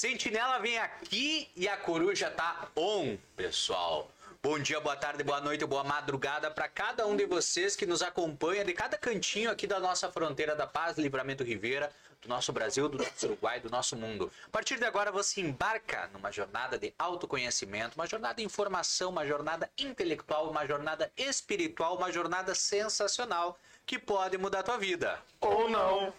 Sentinela vem aqui e a coruja tá on, pessoal. Bom dia, boa tarde, boa noite, boa madrugada para cada um de vocês que nos acompanha de cada cantinho aqui da nossa fronteira da Paz, Livramento Ribeira, do nosso Brasil, do nosso Uruguai, do nosso mundo. A partir de agora você embarca numa jornada de autoconhecimento, uma jornada de informação, uma jornada intelectual, uma jornada espiritual, uma jornada sensacional que pode mudar a tua vida. Ou não.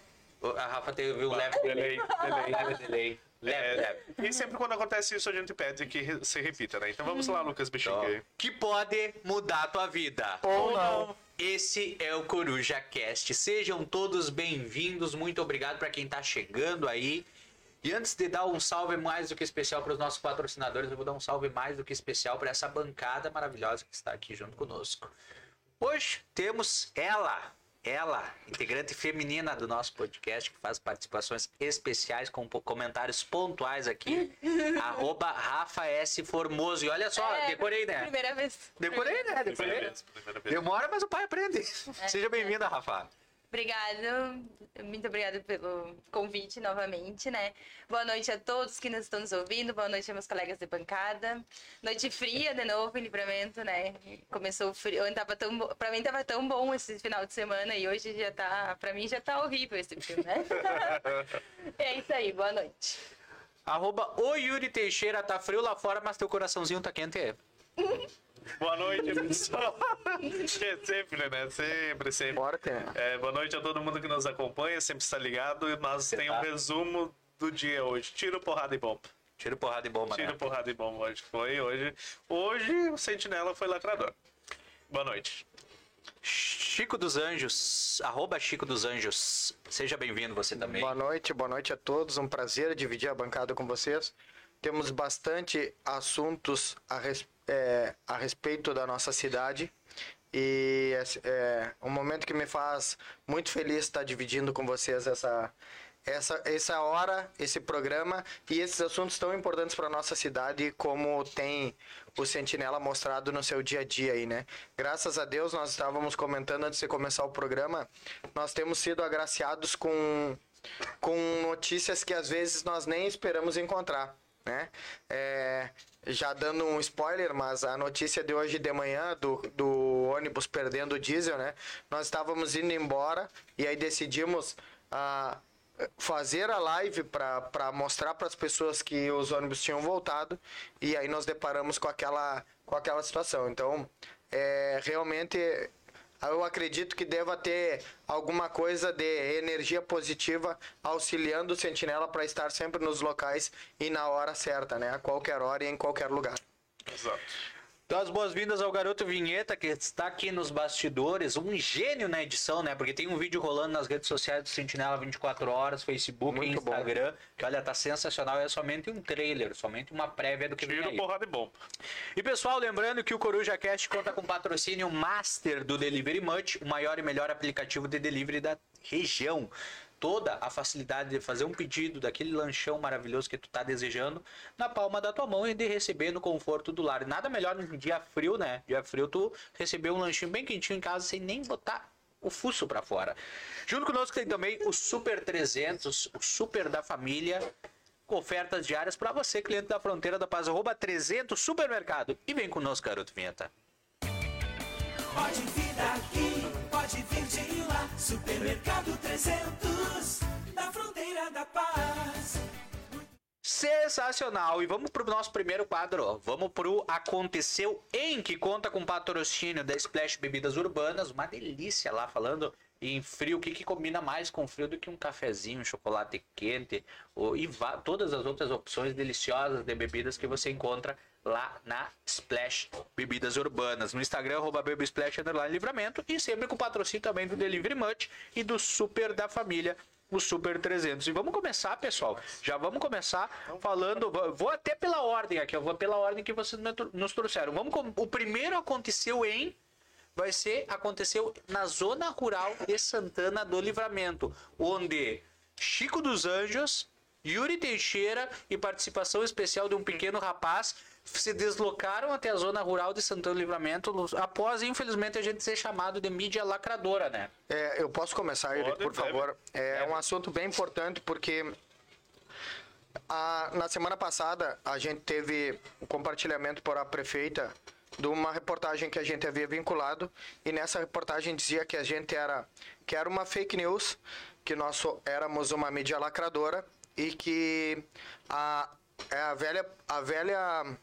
A Rafa teve um leve Delay, delay. leve delay. Leve, É, leve. e sempre quando acontece isso, a gente pede que se repita, né? Então vamos lá, Lucas Bichingue. Que pode mudar a tua vida. Ou não. Esse é o Coruja Cast. Sejam todos bem-vindos. Muito obrigado para quem tá chegando aí. E antes de dar um salve mais do que especial para os nossos patrocinadores, eu vou dar um salve mais do que especial para essa bancada maravilhosa que está aqui junto conosco. Hoje temos ela, ela, integrante feminina do nosso podcast, que faz participações especiais com comentários pontuais aqui. arroba Rafa S. Formoso. E olha só, É, decorei, né? Primeira vez. Decorei, né? Primeira Decorei. vez, primeira vez. Demora, mas o pai aprende. É. Seja bem-vinda, Rafa. Obrigada, muito obrigada pelo convite novamente, né? Boa noite a todos que nos estão nos ouvindo, boa noite a meus colegas de bancada. Noite fria de novo em livramento, né? Começou o frio, tava tão, pra mim tava tão bom esse final de semana e hoje já tá, pra mim já tá horrível esse frio, né? é isso aí, boa noite. Arroba o Yuri Teixeira, tá frio lá fora, mas teu coraçãozinho tá quente. Boa noite, pessoal. É sempre, né? Sempre, sempre. É, boa noite a todo mundo que nos acompanha, sempre está ligado. E nós temos um resumo do dia hoje. Tiro, porrada e bomba. Tiro porrada e bomba, Tiro, né? porrada e bomba. Hoje foi hoje. Hoje o Sentinela foi lacrador. Boa noite. Chico dos Anjos, arroba Chico dos Anjos. Seja bem-vindo você também. Boa noite, boa noite a todos. Um prazer dividir a bancada com vocês. Temos bastante assuntos a, res- é, a respeito da nossa cidade. E é, um momento que me faz muito feliz estar dividindo com vocês essa, essa, essa hora, esse programa e esses assuntos tão importantes para nossa cidade, como tem o Sentinela mostrado no seu dia a dia aí, né? Graças a Deus, nós estávamos comentando antes de começar o programa, nós temos sido agraciados com, com notícias que às vezes nós nem esperamos encontrar, né? É, já dando um spoiler, mas a notícia de hoje de manhã do, do ônibus perdendo o diesel, né? Nós estávamos indo embora e aí decidimos ah, fazer a live para mostrar para as pessoas que os ônibus tinham voltado e aí nós deparamos com aquela, com aquela situação. Então, é, realmente eu acredito que deva ter alguma coisa de energia positiva auxiliando o sentinela para estar sempre nos locais e na hora certa, né? A qualquer hora e em qualquer lugar. Exato. Então, as boas-vindas ao garoto Vinheta, que está aqui nos bastidores, um gênio na edição, né? Porque tem um vídeo rolando nas redes sociais do Sentinela 24 horas, Facebook e Muito bom. Instagram, que olha, tá sensacional, é somente um trailer, somente uma prévia do que vem Tiro, aí. porrada e bomba. E pessoal, lembrando que o Coruja Cast conta com patrocínio master do Delivery Much, o maior e melhor aplicativo de delivery da região. Toda a facilidade de fazer um pedido daquele lanchão maravilhoso que tu tá desejando na palma da tua mão e de receber no conforto do lar. Nada melhor no dia frio, né? Dia frio tu receber um lanchinho bem quentinho em casa sem nem botar o fuso pra fora. Junto conosco tem também o Super 300, o Super da Família, com ofertas diárias para você, cliente da Fronteira da Paz, arroba 300 Supermercado. E vem conosco, garoto Vinheta. Pode vir daqui, pode vir de lá. Supermercado 300, da fronteira da paz. Sensacional! E vamos pro nosso primeiro quadro. Vamos pro Aconteceu em, que conta com patrocínio da Splash Bebidas Urbanas. Uma delícia lá, falando em frio. O que, que combina mais com frio do que um cafezinho, um chocolate quente ou, e todas as outras opções deliciosas de bebidas que você encontra lá na Splash Bebidas Urbanas. No Instagram, arroba Splash underline livramento. E sempre com patrocínio também do Delivery Much e do Super da Família o Super 300. E vamos começar, pessoal. Já vamos começar falando. vou- até pela ordem aqui, eu vou pela ordem que vocês nos trouxeram. Vamos com, o primeiro aconteceu em vai ser aconteceu na zona rural de Santana do Livramento, onde Chico dos Anjos, Yuri Teixeira e participação especial de um pequeno rapaz se deslocaram até a zona rural de Santana do Livramento após, infelizmente, a gente ser chamado de mídia lacradora, né? É, eu posso começar, Pode, por deve. favor? É um assunto bem importante porque A- na semana passada, a gente teve o compartilhamento por a prefeita de uma reportagem que a gente havia vinculado e nessa reportagem dizia que a gente era que era uma fake news, que nós so- éramos uma mídia lacradora e que a, é a velha a velha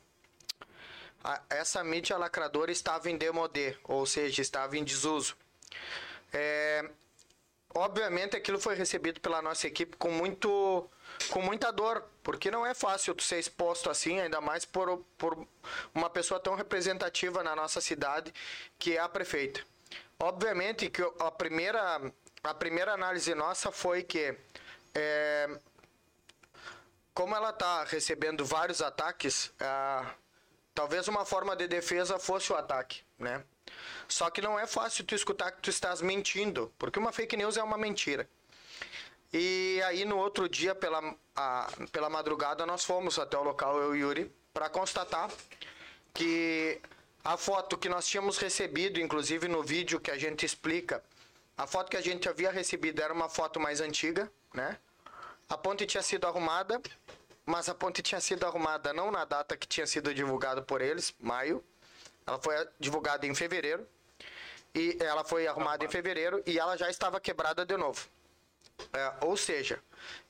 a- essa mídia lacradora estava em demodê, ou seja, estava em desuso. É, obviamente aquilo foi recebido pela nossa equipe com muito com muita dor, porque não é fácil tu ser exposto assim, ainda mais por, por uma pessoa tão representativa na nossa cidade, que é a prefeita. Obviamente que a primeira a primeira análise nossa foi que é, como ela está recebendo vários ataques, talvez uma forma de defesa fosse o ataque, né? Só que não é fácil tu escutar que tu estás mentindo, porque uma fake news é uma mentira. E aí no outro dia, pela, a- pela madrugada, nós fomos até o local, eu e Yuri, para constatar que a foto que nós tínhamos recebido, inclusive no vídeo que a gente explica, a foto que a gente havia recebido era uma foto mais antiga, né? A ponte tinha sido arrumada, mas a ponte tinha sido arrumada não na data que tinha sido divulgado por eles, maio. Ela foi divulgada em fevereiro. E ela foi arrumada em fevereiro e ela já estava quebrada de novo. É, ou seja,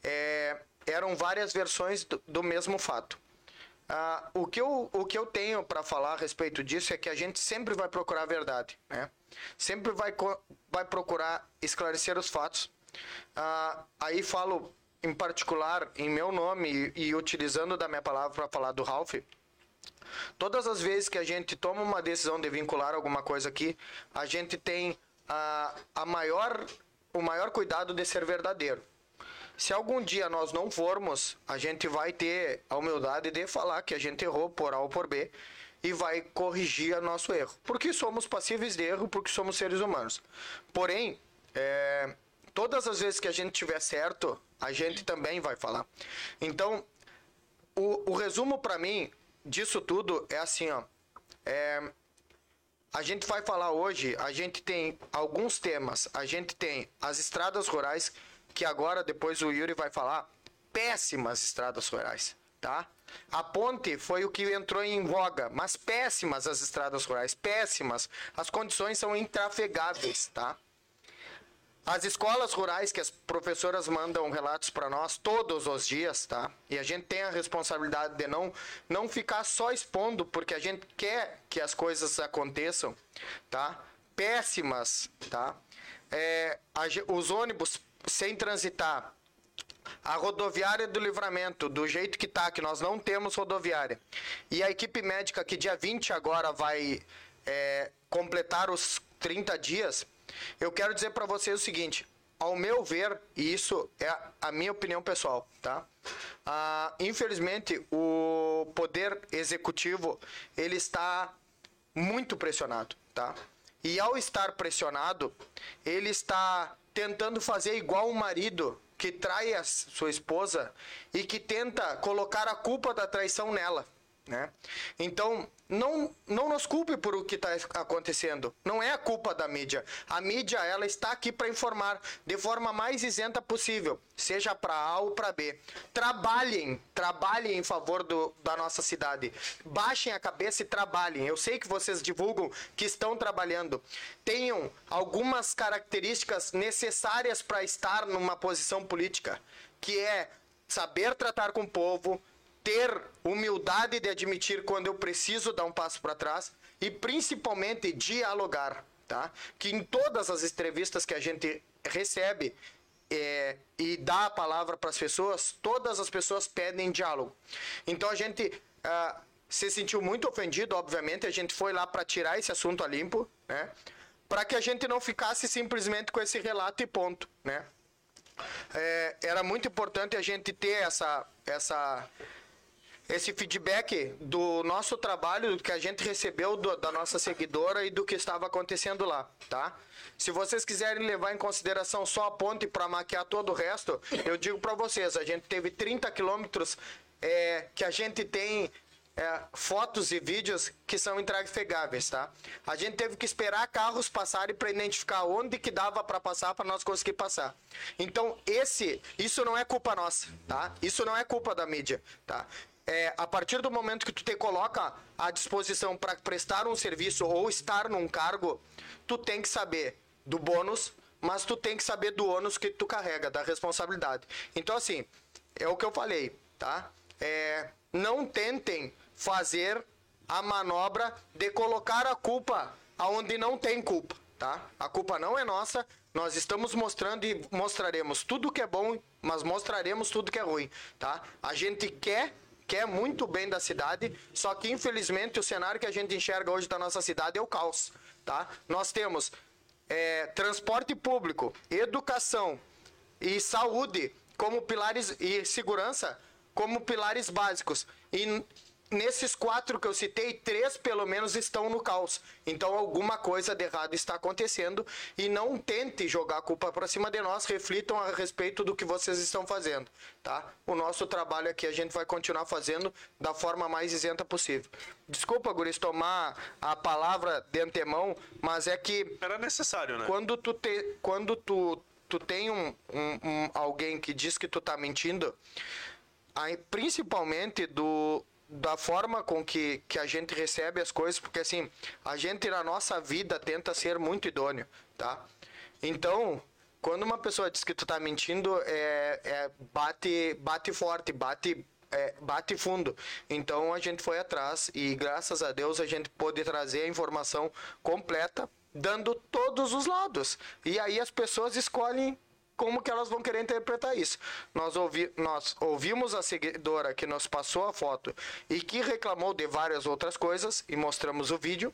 é, eram várias versões do, do mesmo fato. Ah, o, que eu, o que eu tenho para falar a respeito disso é que a gente sempre vai procurar a verdade, né? Sempre vai, vai procurar esclarecer os fatos. Ah, aí falo em particular em meu nome e, e utilizando da minha palavra para falar do Ralph. Todas as vezes que a gente toma uma decisão de vincular alguma coisa aqui, a gente tem a, a maior, o maior cuidado de ser verdadeiro. Se algum dia nós não formos, a gente vai ter a humildade de falar que a gente errou por A ou por B e vai corrigir o nosso erro. Porque somos passíveis de erro, porque somos seres humanos. Porém, é, todas as vezes que a gente tiver certo, a gente também vai falar. Então, o, o resumo para mim disso tudo é assim, ó. É, a gente vai falar hoje, a gente tem alguns temas. A gente tem as estradas rurais, que agora depois o Yuri vai falar, péssimas estradas rurais, tá? A ponte foi o que entrou em voga, mas péssimas as estradas rurais, péssimas. As condições são intrafegáveis, tá? As escolas rurais que as professoras mandam relatos para nós todos os dias, tá? E a gente tem a responsabilidade de não não ficar só expondo porque a gente quer que as coisas aconteçam, tá? Péssimas, tá? É, a os ônibus sem transitar, a rodoviária do livramento, do jeito que tá, que nós não temos rodoviária. E a equipe médica que dia 20 agora vai é, completar os 30 dias, eu quero dizer para vocês o seguinte, ao meu ver, e isso é a minha opinião pessoal, tá? Ah, infelizmente, o poder executivo, ele está muito pressionado, tá? E ao estar pressionado, ele está tentando fazer igual o marido que trai a sua esposa e que tenta colocar a culpa da traição nela, né? Então, não, não nos culpe por o que está acontecendo. Não é a culpa da mídia. A mídia, ela está aqui para informar de forma mais isenta possível, seja para A ou para B. Trabalhem, trabalhem em favor do, da nossa cidade. Baixem a cabeça e trabalhem. Eu sei que vocês divulgam que estão trabalhando. Tenham algumas características necessárias para estar numa posição política, que é saber tratar com o povo, ter humildade de admitir quando eu preciso dar um passo para trás e principalmente dialogar, tá? Que em todas as entrevistas que a gente recebe é, e dá a palavra para as pessoas, todas as pessoas pedem diálogo. Então a gente ah, se sentiu muito ofendido, obviamente, a gente foi lá para tirar esse assunto a limpo, né? Para que a gente não ficasse simplesmente com esse relato e ponto, né? É, era muito importante a gente ter essa, essa, esse feedback do nosso trabalho, que a gente recebeu do- da nossa seguidora e do que estava acontecendo lá, tá? Se vocês quiserem levar em consideração só a ponte para maquiar todo o resto, eu digo para vocês, a gente teve 30 quilômetros é, que a gente tem é, fotos e vídeos que são intrafegáveis, tá? A gente teve que esperar carros passarem para identificar onde que dava para passar para nós conseguir passar. Então, esse, isso não é culpa nossa, tá? Isso não é culpa da mídia, tá? É, a partir do momento que tu te coloca à disposição para prestar um serviço ou estar num cargo, tu tem que saber do bônus, mas tu tem que saber do ônus que tu carrega, da responsabilidade. Então, assim, é o que eu falei, tá? É, não tentem fazer a manobra de colocar a culpa aonde não tem culpa, tá? A culpa não é nossa. Nós estamos mostrando e mostraremos tudo que é bom, mas mostraremos tudo que é ruim, tá? A gente quer quer muito bem da cidade, só que infelizmente o cenário que a gente enxerga hoje da nossa cidade é o caos, tá? Nós temos é, transporte público, educação e saúde como pilares e segurança como pilares básicos. E nesses quatro que eu citei, três pelo menos estão no caos. Então alguma coisa de errado está acontecendo e não tente jogar a culpa para cima de nós, reflitam a respeito do que vocês estão fazendo, tá? O nosso trabalho aqui a gente vai continuar fazendo da forma mais isenta possível. Desculpa, Guris, tomar a palavra de antemão, mas é que Era necessário, né? quando tu te, quando tu tu tem um, um- um- alguém que diz que tu tá mentindo, aí, principalmente do da forma com que, que a gente recebe as coisas, porque assim, a gente na nossa vida tenta ser muito idôneo, tá? Então, quando uma pessoa diz que tu tá mentindo, é, é bate, bate forte, bate, é, bate fundo. Então a gente foi atrás e graças a Deus a gente pôde trazer a informação completa, dando todos os lados. E aí as pessoas escolhem como que elas vão querer interpretar isso. Nós, ouvi, nós ouvimos a seguidora que nos passou a foto e que reclamou de várias outras coisas e mostramos o vídeo.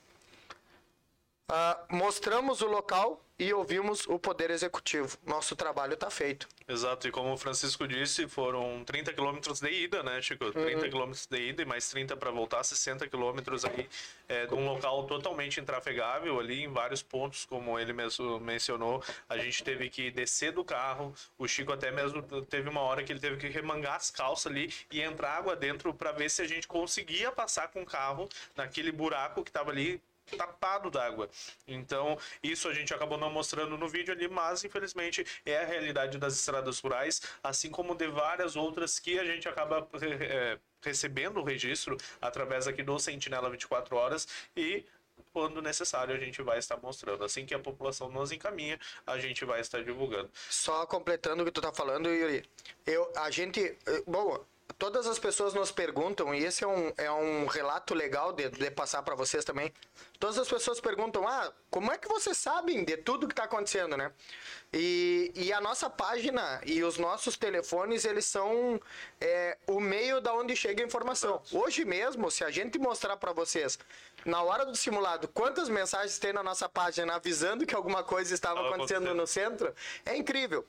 Ah, mostramos o local e ouvimos o Poder Executivo. Nosso trabalho está feito. Exato, e como o Francisco disse, foram 30 quilômetros de ida, né, Chico? 30 quilômetros de ida e mais 30 para voltar, 60 quilômetros aí, é, de um local totalmente intrafegável ali, em vários pontos, como ele mesmo mencionou. A gente teve que descer do carro, o Chico até mesmo teve uma hora que ele teve que remangar as calças ali e entrar água dentro para ver se a gente conseguia passar com o carro naquele buraco que estava ali tapado d'água. Então, isso a gente acabou não mostrando no vídeo ali, mas infelizmente é a realidade das estradas rurais, assim como de várias outras que a gente acaba eh, recebendo o registro através aqui do Sentinela 24 horas e quando necessário a gente vai estar mostrando. Assim que a população nos encaminha, a gente vai estar divulgando. Só completando o que tu tá falando, Yuri. Eu, a gente. eh, Bom, todas as pessoas nos perguntam, e esse é um, é um relato legal de, de passar para vocês também. Todas as pessoas perguntam: ah, como é que vocês sabem de tudo que tá acontecendo, né? E, e a nossa página e os nossos telefones, eles são é, o meio da onde chega a informação. Hoje mesmo, se a gente mostrar para vocês, na hora do simulado, quantas mensagens tem na nossa página avisando que alguma coisa estava acontecendo. no centro, é incrível.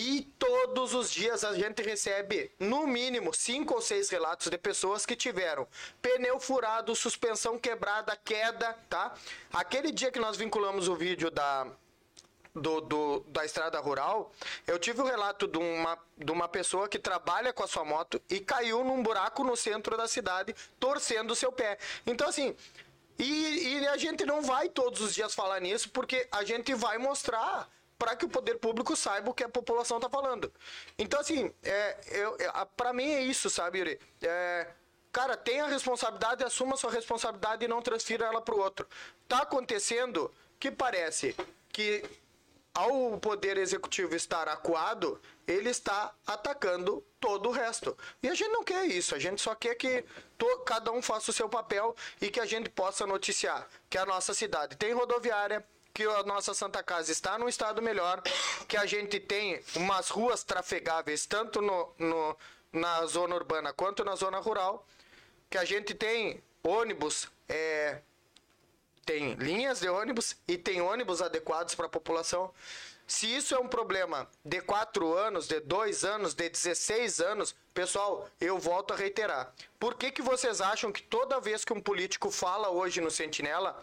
E todos os dias a gente recebe, no mínimo, cinco ou seis relatos de pessoas que tiveram pneu furado, suspensão quebrada, queda, tá? Aquele dia que nós vinculamos o vídeo da, do, do- da estrada rural, eu tive o relato de uma, de uma pessoa que trabalha com a sua moto e caiu num buraco no centro da cidade, torcendo o seu pé. Então, assim, e, e a gente não vai todos os dias falar nisso, porque a gente vai mostrar para que o poder público saiba o que a população está falando. Então, assim, é, eu, para mim é isso, sabe, Yuri? É, cara, tenha a responsabilidade, assuma a sua responsabilidade e não transfira ela para o outro. Tá acontecendo que parece que ao poder executivo estar acuado, ele está atacando todo o resto. E a gente não quer isso, a gente só quer que to- cada um faça o seu papel e que a gente possa noticiar que a nossa cidade tem rodoviária, que a nossa Santa Casa está num estado melhor, que a gente tem umas ruas trafegáveis tanto no, no- na zona urbana quanto na zona rural, que a gente tem ônibus é, tem linhas de ônibus e tem ônibus adequados para a população. Se isso é um problema de 4 anos, de 2 anos, de 16 anos, pessoal, eu volto a reiterar. Por que, que vocês acham que toda vez que um político fala hoje no Sentinela,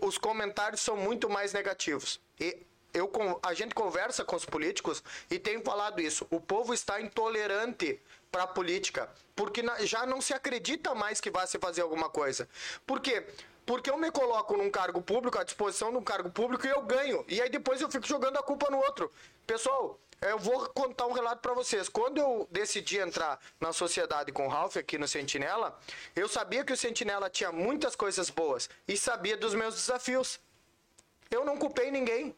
os comentários são muito mais negativos? E eu, a gente conversa com os políticos e tem falado isso. O povo está intolerante para a política, porque já não se acredita mais que vai se fazer alguma coisa. Por quê? Porque eu me coloco num cargo público, à disposição de um cargo público e eu ganho. E aí depois eu fico jogando a culpa no outro. Pessoal, eu vou contar um relato para vocês. Quando eu decidi entrar na sociedade com o Ralph aqui no Sentinela, eu sabia que o Sentinela tinha muitas coisas boas e sabia dos meus desafios. Eu não culpei ninguém.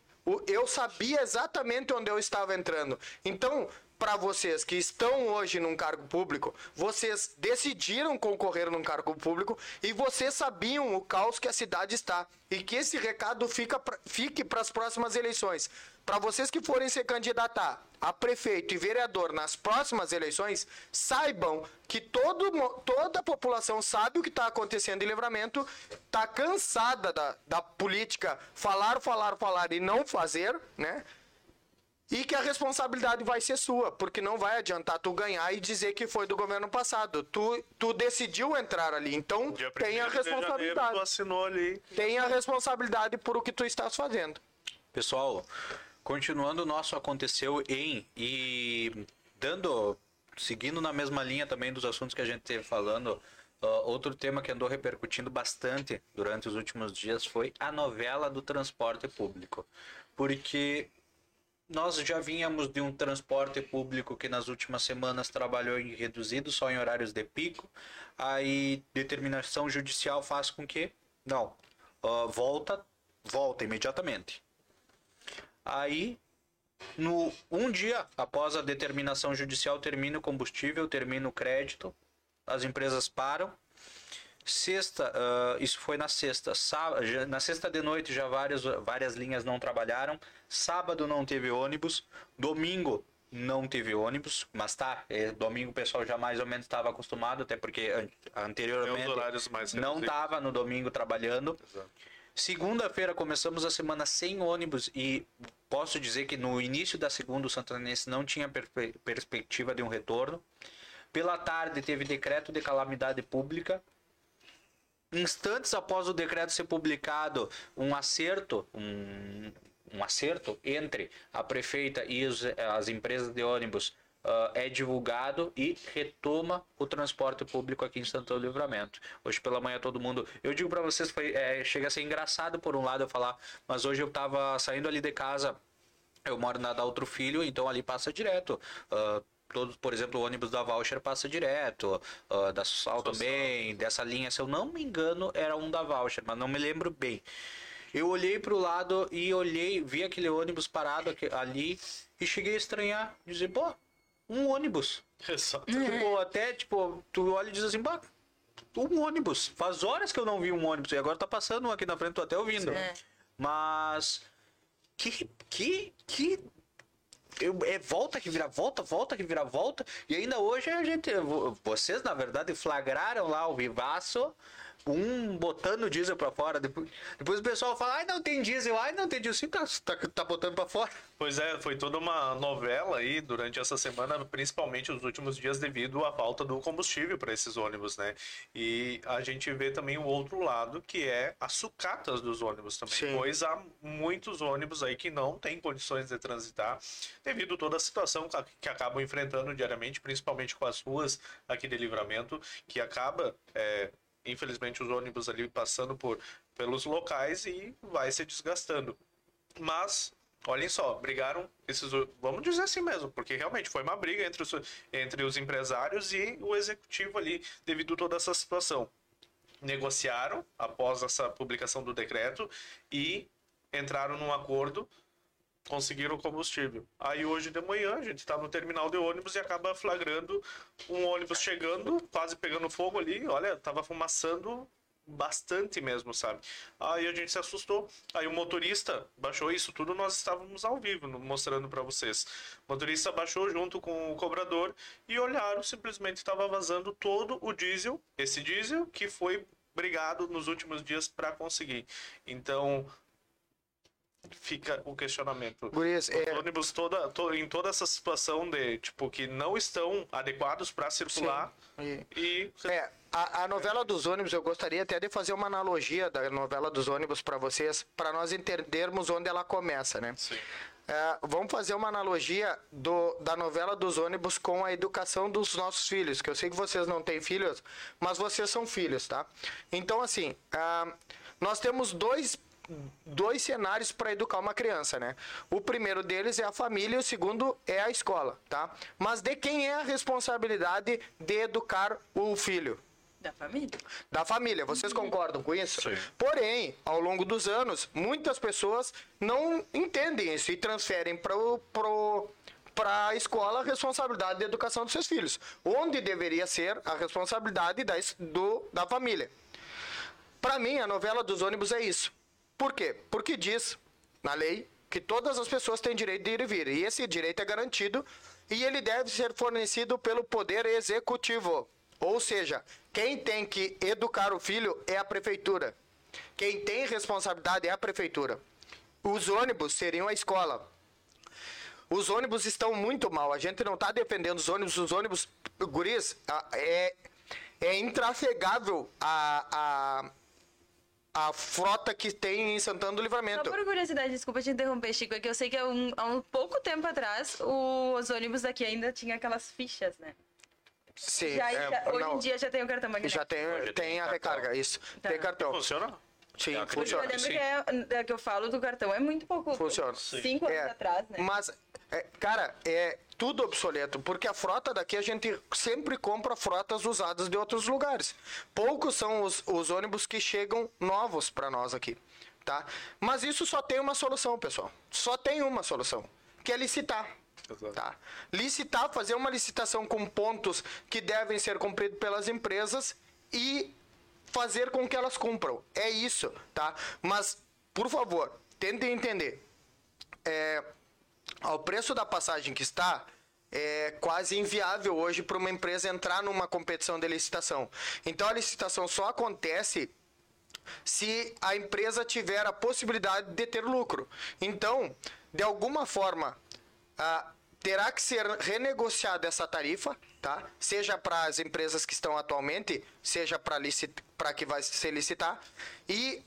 Eu sabia exatamente onde eu estava entrando. Então, para vocês que estão hoje num cargo público, vocês decidiram concorrer num cargo público e vocês sabiam o caos que a cidade está. E que esse recado fica pra- fique para as próximas eleições. Para vocês que forem se candidatar a prefeito e vereador nas próximas eleições, saibam que todo, toda a população sabe o que está acontecendo em Livramento, está cansada da, da política falar, falar, falar e não fazer, né? E que a responsabilidade vai ser sua, porque não vai adiantar tu ganhar e dizer que foi do governo passado. Tu, tu decidiu entrar ali, então tem a 1º de janeiro, responsabilidade. tu assinou ali. Tem a responsabilidade por o que tu estás fazendo. Pessoal, continuando o nosso aconteceu em e dando seguindo na mesma linha também dos assuntos que a gente teve falando, ó, outro tema que andou repercutindo bastante durante os últimos dias foi a novela do transporte público. Porque nós já vínhamos de um transporte público que nas últimas semanas trabalhou em reduzido só em horários de pico. Aí determinação judicial faz com que não ó, volta volta imediatamente. Aí no um dia após a determinação judicial termina o combustível, termina o crédito, as empresas param. Sexta, ah, isso foi na sexta. Sá- já- na sexta de noite já várias, várias linhas não trabalharam. Sábado não teve ônibus. Domingo não teve ônibus. Mas tá, é, domingo o pessoal já mais ou menos estava acostumado, até porque an- anteriormente não estava no domingo trabalhando. Segunda-feira começamos a semana sem ônibus e posso dizer que no início da segunda o Santanense não tinha perspe- perspectiva de um retorno. Pela tarde teve decreto de calamidade pública. Instantes após o decreto ser publicado, um acerto, um, um acerto entre a prefeita e os- as empresas de ônibus ah, é divulgado e retoma o transporte público aqui em Santo Livramento. Hoje pela manhã todo mundo. Eu digo para vocês, foi, é, chega a ser engraçado por um lado eu falar, mas hoje eu tava saindo ali de casa eu moro na da Outro Filho, então ali passa direto. Ah, todos, por exemplo, o ônibus da Voucher passa direto. ah, da Social também, dessa linha, se eu não me engano, era um da Voucher, mas não me lembro bem. Eu olhei pro lado e olhei, vi aquele ônibus parado aqui- ali e cheguei a estranhar, dizer, pô, um ônibus. Exato. Tipo, até, tipo, tu olha e diz assim, bah, um ônibus. Faz horas que eu não vi um ônibus e agora tá passando um aqui na frente, tô até ouvindo. É. Mas que que que eu, é volta que vira volta, volta que vira volta. E ainda hoje a gente vo- vocês na verdade flagraram lá o vivaço um botando diesel pra fora. Depois, depois o pessoal fala, ai não tem diesel, ai não tem diesel. Sim, tá, tá, tá botando pra fora. Pois é, foi toda uma novela aí durante essa semana, principalmente os últimos dias, devido à falta do combustível para esses ônibus, né? E a gente vê também o outro lado, que é as sucatas dos ônibus também. Sim. Pois há muitos ônibus aí que não têm condições de transitar, devido a toda a situação que- que acabam enfrentando diariamente, principalmente com as ruas aqui de livramento, que acaba. é, Infelizmente, os ônibus ali passando por pelos locais e vai se desgastando. Mas, olhem só, brigaram esses. Vamos dizer assim mesmo, porque realmente foi uma briga entre os, entre os empresários e o executivo ali, devido a toda essa situação. Negociaram após essa publicação do decreto e entraram num acordo, conseguiram combustível. Aí hoje de manhã a gente está no terminal de ônibus e acaba flagrando um ônibus chegando, quase pegando fogo ali. Olha, tava fumaçando bastante mesmo, sabe? Aí a gente se assustou. Aí o motorista baixou isso tudo, nós estávamos ao vivo mostrando para vocês. O motorista baixou junto com o cobrador e olharam, simplesmente estava vazando todo o diesel, esse diesel que foi brigado nos últimos dias para conseguir. Então, fica o questionamento. Gurias, Os é, ônibus toda, to- em toda essa situação de, tipo, que não estão adequados para circular e- e... É, a, a novela dos ônibus, eu gostaria até de fazer uma analogia da novela dos ônibus para vocês, para nós entendermos onde ela começa, né? Sim. É, vamos fazer uma analogia do, da novela dos ônibus com a educação dos nossos filhos, que eu sei que vocês não têm filhos, mas vocês são filhos, tá? Então, assim, ah, nós temos dois, dois cenários para educar uma criança, né? O primeiro deles é a família e o segundo é a escola, tá? Mas de quem é a responsabilidade de educar o filho? Da família. da família. Vocês concordam com isso? Sim. Porém, ao longo dos anos, muitas pessoas não entendem isso e transferem para pro, para a escola a responsabilidade da educação dos seus filhos, onde deveria ser a responsabilidade da, do, da família. Para mim, a novela dos ônibus é isso. Por quê? Porque diz na lei que todas as pessoas têm direito de ir e vir. E esse direito é garantido e ele deve ser fornecido pelo poder executivo. Ou seja, quem tem que educar o filho é a prefeitura. Quem tem responsabilidade é a prefeitura. Os ônibus seriam a escola. Os ônibus estão muito mal. A gente não está defendendo os ônibus. Os ônibus, guris, é, é intrafegável a, a, a frota que tem em Santana do Só Livramento. por curiosidade, desculpa te interromper, Chico, é que eu sei que há um, há um pouco tempo atrás os ônibus daqui ainda tinham aquelas fichas, né? Sim, Já, é, hoje não, em dia já tem o cartão magnético. já tem, Hoje tem tem a cartão. recarga, isso. Tá. Tem cartão. Funciona? Sim, Eu funciona. lembro sim. que é, é que eu falo do cartão é muito pouco. Funciona. Cinco anos É, atrás, né? Mas, é, cara, é tudo obsoleto, porque a frota daqui a gente sempre compra frotas usadas de outros lugares. Poucos são os, os ônibus que chegam novos para nós aqui, tá? Mas isso só tem uma solução, pessoal. Só tem uma solução, que é licitar. Exato. Tá. Licitar, fazer uma licitação com pontos que devem ser cumpridos pelas empresas e fazer com que elas cumpram. É isso, tá? Mas, por favor, tentem entender. É, ao preço da passagem que está, é quase inviável hoje para uma empresa entrar numa competição de licitação. Então a licitação só acontece se a empresa tiver a possibilidade de ter lucro. Então, de alguma forma, ah, terá que ser renegociada essa tarifa, tá? Seja para as empresas que estão atualmente, seja para que vai se licitar e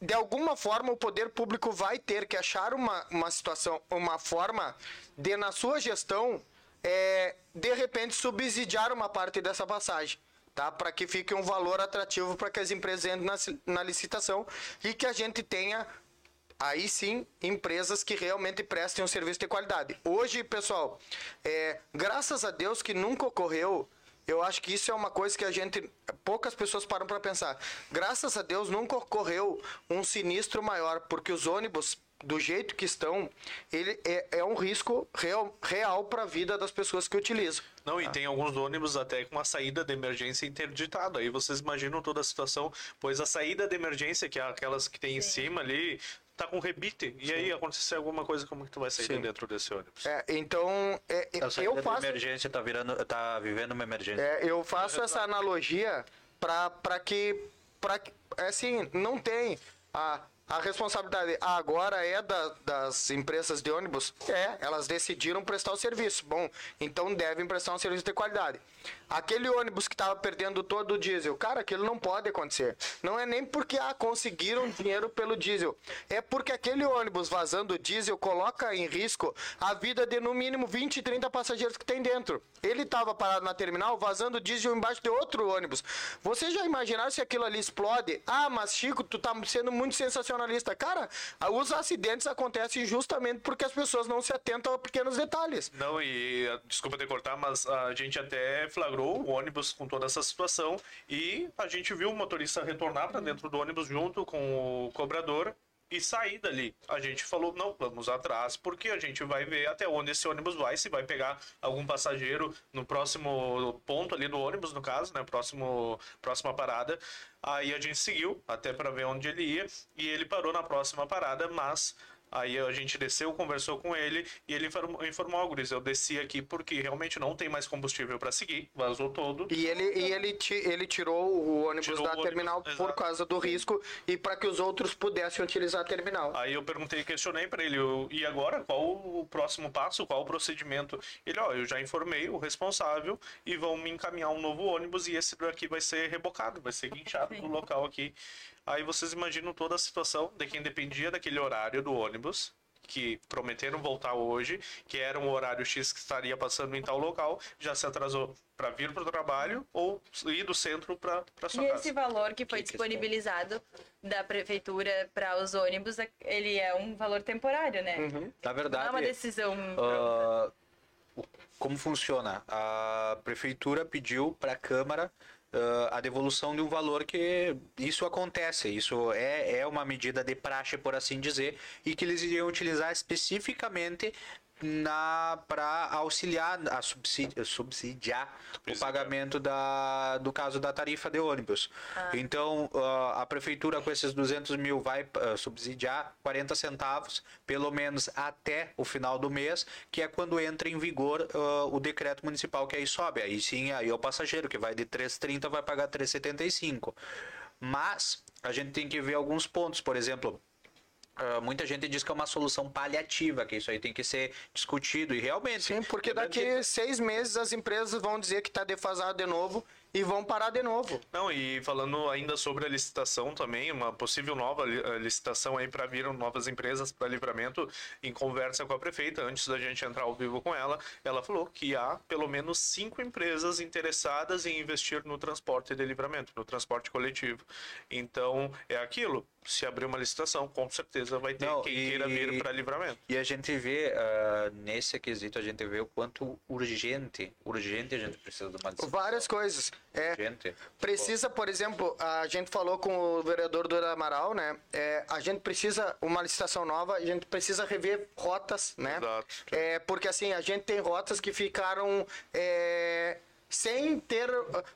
de alguma forma o poder público vai ter que achar uma, uma situação, uma forma de na sua gestão é, de repente subsidiar uma parte dessa passagem, tá? Para que fique um valor atrativo para que as empresas entrem na, na licitação e que a gente tenha aí sim empresas que realmente prestem um serviço de qualidade. Hoje, pessoal, é, graças a Deus que nunca ocorreu eu acho que isso é uma coisa que a gente. Poucas pessoas param para pensar. Graças a Deus nunca ocorreu um sinistro maior, porque os ônibus, do jeito que estão, ele é, é um risco real, real para a vida das pessoas que utilizam. Não, e tem alguns ônibus até com uma saída de emergência interditada. Aí vocês imaginam toda a situação, pois a saída de emergência, que é aquelas que tem em cima ali, tá com rebite. E aí acontecer alguma coisa, como que tu vai sair Sim. dentro desse ônibus? É, então, é, A saída eu faço. emergência tá virando, tá vivendo uma emergência. É, eu faço essa analogia para que, pra, que- é assim, não tem a, a responsabilidade ah, agora é da- das empresas de ônibus. É, elas decidiram prestar o serviço. Bom, então devem prestar um serviço de qualidade. Aquele ônibus que estava perdendo todo o diesel, cara, aquilo não pode acontecer. Não é nem porque ah, conseguiram dinheiro pelo diesel. É porque aquele ônibus vazando diesel coloca em risco a vida de no mínimo 20, 30 passageiros que tem dentro. Ele estava parado na terminal vazando diesel embaixo de outro ônibus. Você já imaginaram se aquilo ali explode? Ah, mas Chico, tu tá sendo muito sensacionalista. Cara, os acidentes acontecem justamente porque as pessoas não se atentam a pequenos detalhes. Não, e desculpa te cortar, mas a gente até flagrou o ônibus com toda essa situação e a gente viu o motorista retornar para dentro do ônibus junto com o cobrador e sair dali. A gente falou, não, vamos atrás, porque a gente vai ver até onde esse ônibus vai, se vai pegar algum passageiro no próximo ponto ali do ônibus, no caso, né, próximo, próxima parada. Aí a gente seguiu até para ver onde ele ia e ele parou na próxima parada, mas Aí a gente desceu, conversou com ele e ele informou, "Ó, guris, eu desci aqui porque realmente não tem mais combustível para seguir, vazou todo. E ele, e ele, ti- ele tirou o ônibus Tirou da o ônibus, terminal por exato. causa do risco e para que os outros pudessem utilizar a terminal. Aí eu perguntei, questionei para ele, e agora qual o próximo passo, qual o procedimento? Ele, ó, eu já informei o responsável e vão me encaminhar um novo ônibus e esse daqui vai ser rebocado, vai ser guinchado no local aqui. Aí vocês imaginam toda a situação de quem dependia daquele horário do ônibus, que prometeram voltar hoje, que era um horário X que estaria passando em tal local, já se atrasou para vir para o trabalho ou ir do centro para sua E casa. esse valor que foi Que disponibilizado da prefeitura para os ônibus, ele é um valor temporário, né? Na Não é verdade, uma decisão. o- como funciona? A prefeitura pediu para a Câmara ah, a devolução de um valor que isso acontece, isso é, é uma medida de praxe, por assim dizer, e que eles iriam utilizar especificamente na para auxiliar a subsidi- subsidiar o Subsidiar. pagamento da, do caso da tarifa de ônibus. Então, ah, a prefeitura com esses 200 mil vai ah, subsidiar 40 centavos, pelo menos até o final do mês, que é quando entra em vigor ah, o decreto municipal que aí sobe. Aí sim, aí é o passageiro que vai de 3,30 vai pagar 3,75. Mas a gente tem que ver alguns pontos, por exemplo, ah, muita gente diz que é uma solução paliativa, que isso aí tem que ser discutido e realmente. Sim, porque lembrando que- daqui seis meses as empresas vão dizer que está defasado de novo e vão parar de novo. Não, e falando ainda sobre a licitação também, uma possível nova eh, licitação aí para vir novas empresas para livramento, em conversa com a prefeita, antes da gente entrar ao vivo com ela, ela falou que há pelo menos cinco empresas interessadas em investir no transporte de livramento, no transporte coletivo. Então, é aquilo. Se abrir uma licitação, com certeza vai ter Não, quem e- queira vir para livramento. E a gente vê, ah, nesse quesito, a gente vê o quanto urgente, urgente a gente precisa de uma licitação. Várias coisas. É, Urgente. Precisa, por exemplo, a gente falou com o vereador do Amaral, né? É, a gente precisa uma licitação nova, a gente precisa rever rotas, né? Exato. É, porque assim, a gente tem rotas que ficaram é, sem ter.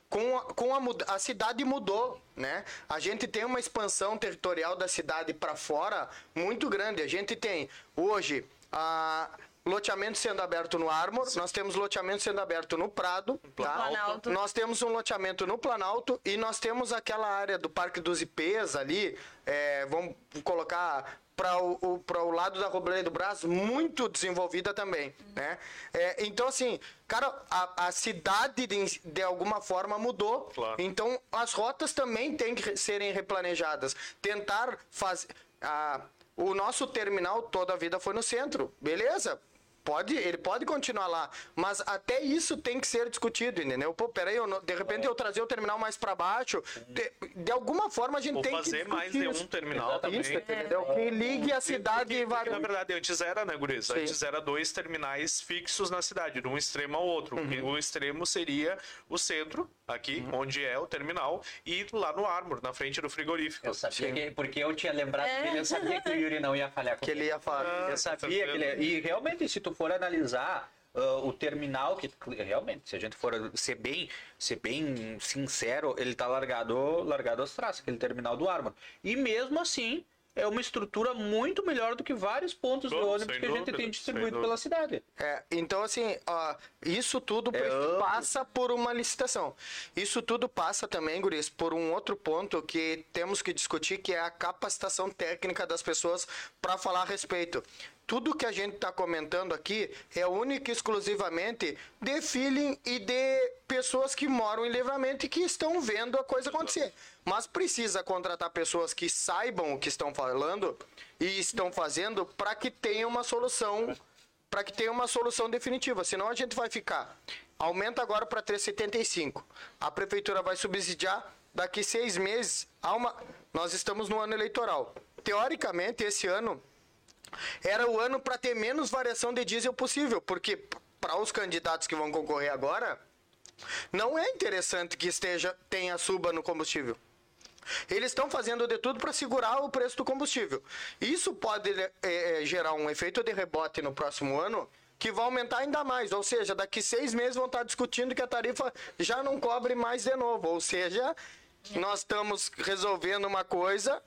Com, a, com a, a cidade mudou, né? A gente tem uma expansão territorial da cidade para fora muito grande. A gente tem hoje a. Loteamento sendo aberto no Armor, nós temos loteamento sendo aberto no Prado, tá? Planalto. Nós temos um loteamento no Planalto e nós temos aquela área do Parque dos IPs ali, é, vamos colocar para o, o, o lado da Robledo do Brás, muito desenvolvida também, né? É, então, assim, cara, a, a cidade de, de alguma forma mudou, Claro. então as rotas também têm que re- serem replanejadas. Tentar fazer... A, o nosso terminal toda a vida foi no centro, beleza? Pode, ele pode continuar lá, mas até isso tem que ser discutido, entendeu? Pô, peraí, eu não- de repente eu trazer o terminal mais para baixo, de, de alguma forma a gente Ou tem que fazer mais de um isso. terminal também. Isso, entendeu? Que ligue a cidade e Porque, na verdade, antes era, né, Guriz? Sim. Antes era dois terminais fixos na cidade, de um extremo ao outro. Uhum. O extremo seria o centro, aqui, onde é o terminal, e lá no Armor, na frente do frigorífico. Eu sabia Sim. que, porque eu tinha lembrado É. dele, eu sabia que o Yuri não ia falhar Que ele ia falar. Eu sabia que ele... E realmente, se tu for analisar ah, o terminal, que realmente, se a gente for ser bem, ser bem sincero, ele tá largado, largado aos traços, aquele terminal do Armor. E mesmo assim, é uma estrutura muito melhor do que vários pontos de Bom, ônibus sem que a gente dúvida, tem distribuído pela cidade. É, então, assim, ó, isso tudo É passa por uma licitação. Isso tudo passa também, Guris, por um outro ponto que temos que discutir, que é a capacitação técnica das pessoas para falar a respeito. Tudo que a gente está comentando aqui é única e exclusivamente de feeling e de pessoas que moram em livramento e que estão vendo a coisa acontecer. Mas precisa contratar pessoas que saibam o que estão falando e estão fazendo para que tenha uma solução para que tenha uma solução definitiva. Senão a gente vai ficar. Aumenta agora para 3,75. A prefeitura vai subsidiar. Daqui seis meses, há uma... nós estamos no ano eleitoral. Teoricamente, esse ano era o ano para ter menos variação de diesel possível, porque para os candidatos que vão concorrer agora, não é interessante que esteja tenha suba no combustível. Eles estão fazendo de tudo para segurar o preço do combustível. Isso pode eh, eh, gerar um efeito de rebote no próximo ano que vai aumentar ainda mais. Ou seja, daqui seis meses vão estar discutindo que a tarifa já não cobre mais de novo. Ou seja, nós estamos resolvendo uma coisa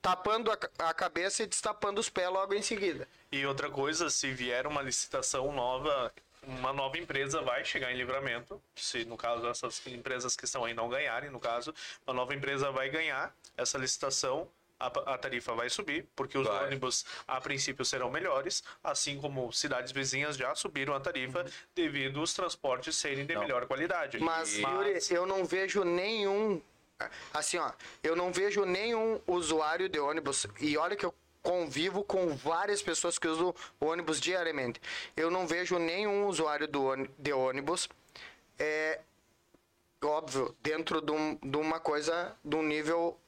tapando a, a cabeça e destapando os pés logo em seguida. E outra coisa, se vier uma licitação nova, uma nova empresa vai chegar em livramento. Se no caso essas empresas que estão aí não ganharem, no caso, uma nova empresa vai ganhar essa licitação. A, a tarifa vai subir, porque os Vai. ônibus a princípio serão melhores, assim como cidades vizinhas já subiram a tarifa devido aos transportes serem de Não. melhor qualidade. Mas, E- Yuri, eu não vejo nenhum. Assim, ó, eu não vejo nenhum usuário de ônibus. E olha que eu convivo com várias pessoas que usam ônibus diariamente. Eu não vejo nenhum usuário do de ônibus. É óbvio, dentro de, um- de uma coisa, de um nível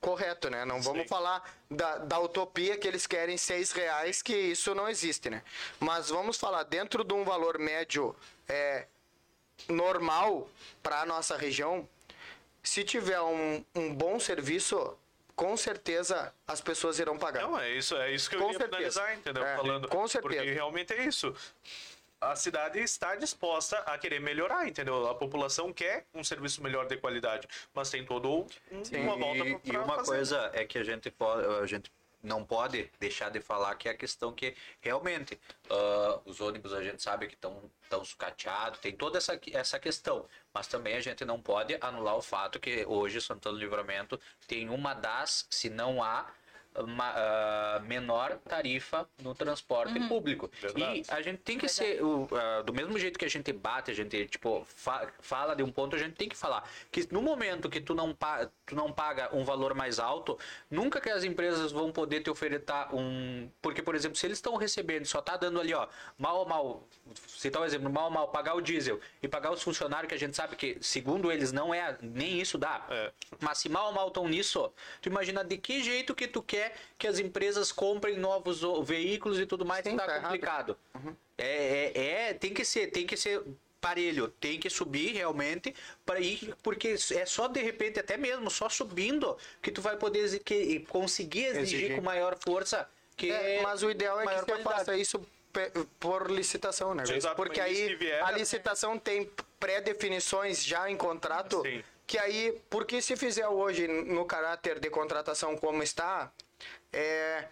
correto, né? Não vamos Sim. falar da, da utopia que eles querem seis reais, que isso não existe, né? Mas vamos falar dentro de um valor médio é, normal para a nossa região, se tiver um, um bom serviço, com certeza as pessoas irão pagar. Não, é isso, é isso que eu Com ia certeza. finalizar, entendeu? É, Falando. com certeza. Porque realmente é isso. A cidade está disposta a querer melhorar, entendeu? A população quer um serviço melhor de qualidade, mas tem todo um, uma volta e, pra- e uma fazer. coisa é que a gente pode, a gente não pode deixar de falar que é a questão que realmente ah, os ônibus a gente sabe que estão tão sucateados, tem toda essa, essa questão, mas também a gente não pode anular o fato que hoje Santana do Livramento tem uma das, se não há uma, ah, menor tarifa no transporte público. Verdade. E a gente tem que ser, o, ah, do mesmo jeito que a gente bate, a gente tipo, fa- fala de um ponto, a gente tem que falar que no momento que tu não, tu não paga um valor mais alto, nunca que as empresas vão poder te oferecer um. Porque, por exemplo, se eles estão recebendo, só tá dando ali, ó, mal ou mal, citar um exemplo, mal ou mal, pagar o diesel e pagar os funcionários, que a gente sabe que, segundo eles, não é, nem isso dá. É. Mas se mal ou mal estão nisso, tu imagina de que jeito que tu quer que as empresas comprem novos veículos e tudo mais, Sim, tá tá complicado. É, é, é, tem que ser, tem que ser parelho, tem que subir realmente para ir, porque é só de repente, até mesmo só subindo, que tu vai poder que, conseguir exigir, Exigir. com maior força. Que É, mas o ideal é que você faça isso por licitação, né? Exato, Porque aí vier- a licitação tem pré-definições já em contrato, Sim. que aí, porque se fizer hoje no caráter de contratação como está, é,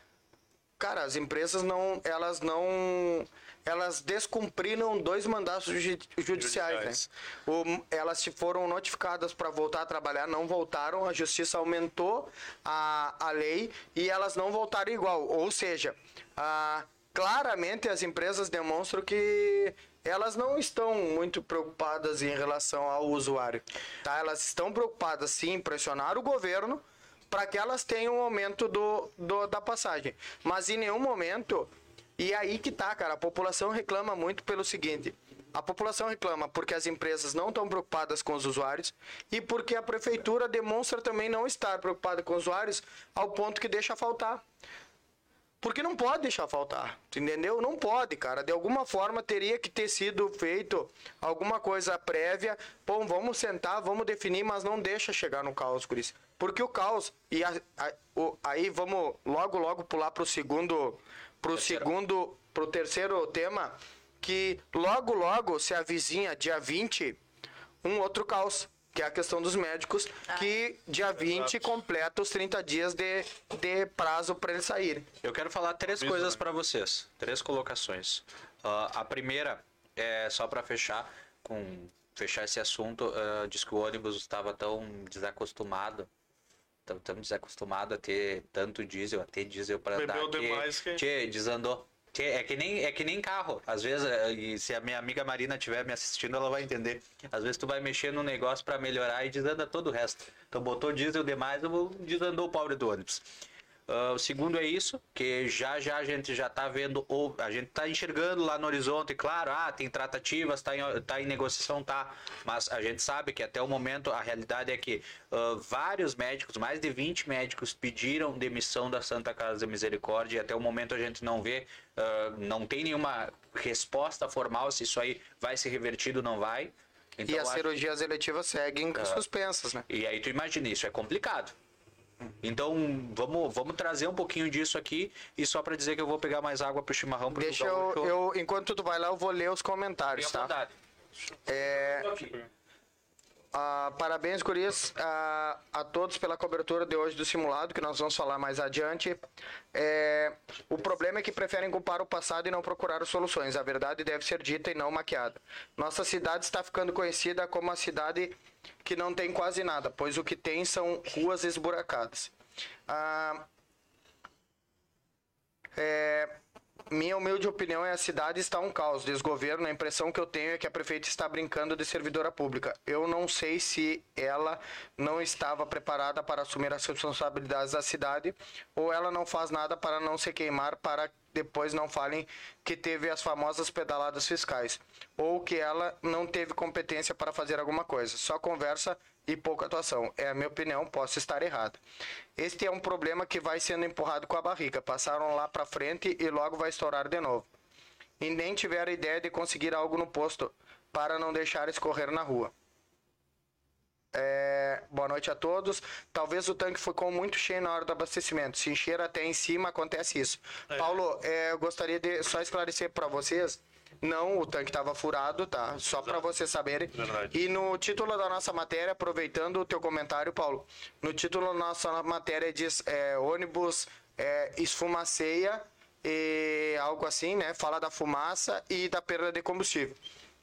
cara, as empresas não, elas não, elas descumpriram dois mandatos judi- judiciais, né? O- elas se foram notificadas para voltar a trabalhar, não voltaram, a justiça aumentou a, a lei e elas não voltaram igual. Ou seja, ah, claramente as empresas demonstram que elas não estão muito preocupadas em relação ao usuário. Tá? Elas estão preocupadas sim em pressionar o governo para que elas tenham um aumento do, do- da passagem. Mas em nenhum momento. E aí que tá, cara. A população reclama muito pelo seguinte. A população reclama porque as empresas não estão preocupadas com os usuários e porque a prefeitura demonstra também não estar preocupada com os usuários ao ponto que deixa faltar. Porque não pode deixar faltar, entendeu? Não pode, cara. De alguma forma teria que ter sido feito alguma coisa prévia. Bom, vamos sentar, vamos definir, mas não deixa chegar no caos, Cris. Porque o caos. E a- a- o- aí vamos logo, logo pular pro segundo. Pro Terceiro. segundo. Pro terceiro tema. Que logo, logo se avizinha dia 20, um outro caos. Que é a questão dos médicos, que dia 20 Exato. completa os 30 dias de, de prazo para eles saírem. Eu quero falar três Aviso, coisas né? para vocês, três colocações. Ah, a primeira é só para fechar com fechar esse assunto. ah, diz que o ônibus estava tão desacostumado, tão, tão desacostumado a ter tanto diesel, a ter diesel para andar Bebeu demais que- Tchê, desandou. Tchê, é que nem é que nem carro. Às vezes, eh, e se a minha amiga Marina estiver me assistindo, ela vai entender. Às vezes tu vai mexer num negócio para melhorar e desanda todo o resto. Então botou diesel demais, desandou o pobre do ônibus. Ah, o segundo é isso, que já já a gente já tá vendo, ou a gente tá enxergando lá no horizonte, claro, ah, tem tratativas, tá em, tá em negociação, tá, mas a gente sabe que até o momento a realidade é que ah, vários médicos, mais de 20 médicos pediram demissão da Santa Casa de Misericórdia e até o momento a gente não vê, ah, não tem nenhuma resposta formal se isso aí vai ser revertido ou não vai. Então, e as acho- cirurgias eletivas seguem suspensas, né? e aí tu imagina, isso é complicado. Então, vamos, vamos trazer um pouquinho disso aqui e só para dizer que eu vou pegar mais água pro chimarrão porque Deixa eu, eu, enquanto tu vai lá, eu vou ler os comentários, tá? vontade. É, ah, parabéns, gurias, ah, a todos pela cobertura de hoje do simulado, que nós vamos falar mais adiante. É, o problema é que preferem culpar o passado e não procurar soluções. A verdade deve ser dita e não maquiada. Nossa cidade está ficando conhecida como a cidade que não tem quase nada, pois o que tem são ruas esburacadas. Ah, é, minha humilde opinião é a cidade está um caos. Desgoverno, a impressão que eu tenho é que a prefeita está brincando de servidora pública. Eu não sei se ela não estava preparada para assumir as responsabilidades da cidade ou ela não faz nada para não se queimar para depois não falem que teve as famosas pedaladas fiscais ou que ela não teve competência para fazer alguma coisa. Só conversa e pouca atuação. É a minha opinião, posso estar errado. Este é um problema que vai sendo empurrado com a barriga. Passaram lá para frente e logo vai estourar de novo. E nem tiveram ideia de conseguir algo no posto para não deixar escorrer na rua. É, boa noite a todos. Talvez o tanque ficou muito cheio na hora do abastecimento. Se encher até em cima, acontece isso. Paulo, é, eu gostaria de só esclarecer para vocês. Não, o tanque estava furado, tá? Só para vocês saberem. Verdade. E no título da nossa matéria, aproveitando o teu comentário, Paulo, no título da nossa matéria diz é, ônibus é, esfumaceia e algo assim, né? Fala da fumaça e da perda de combustível.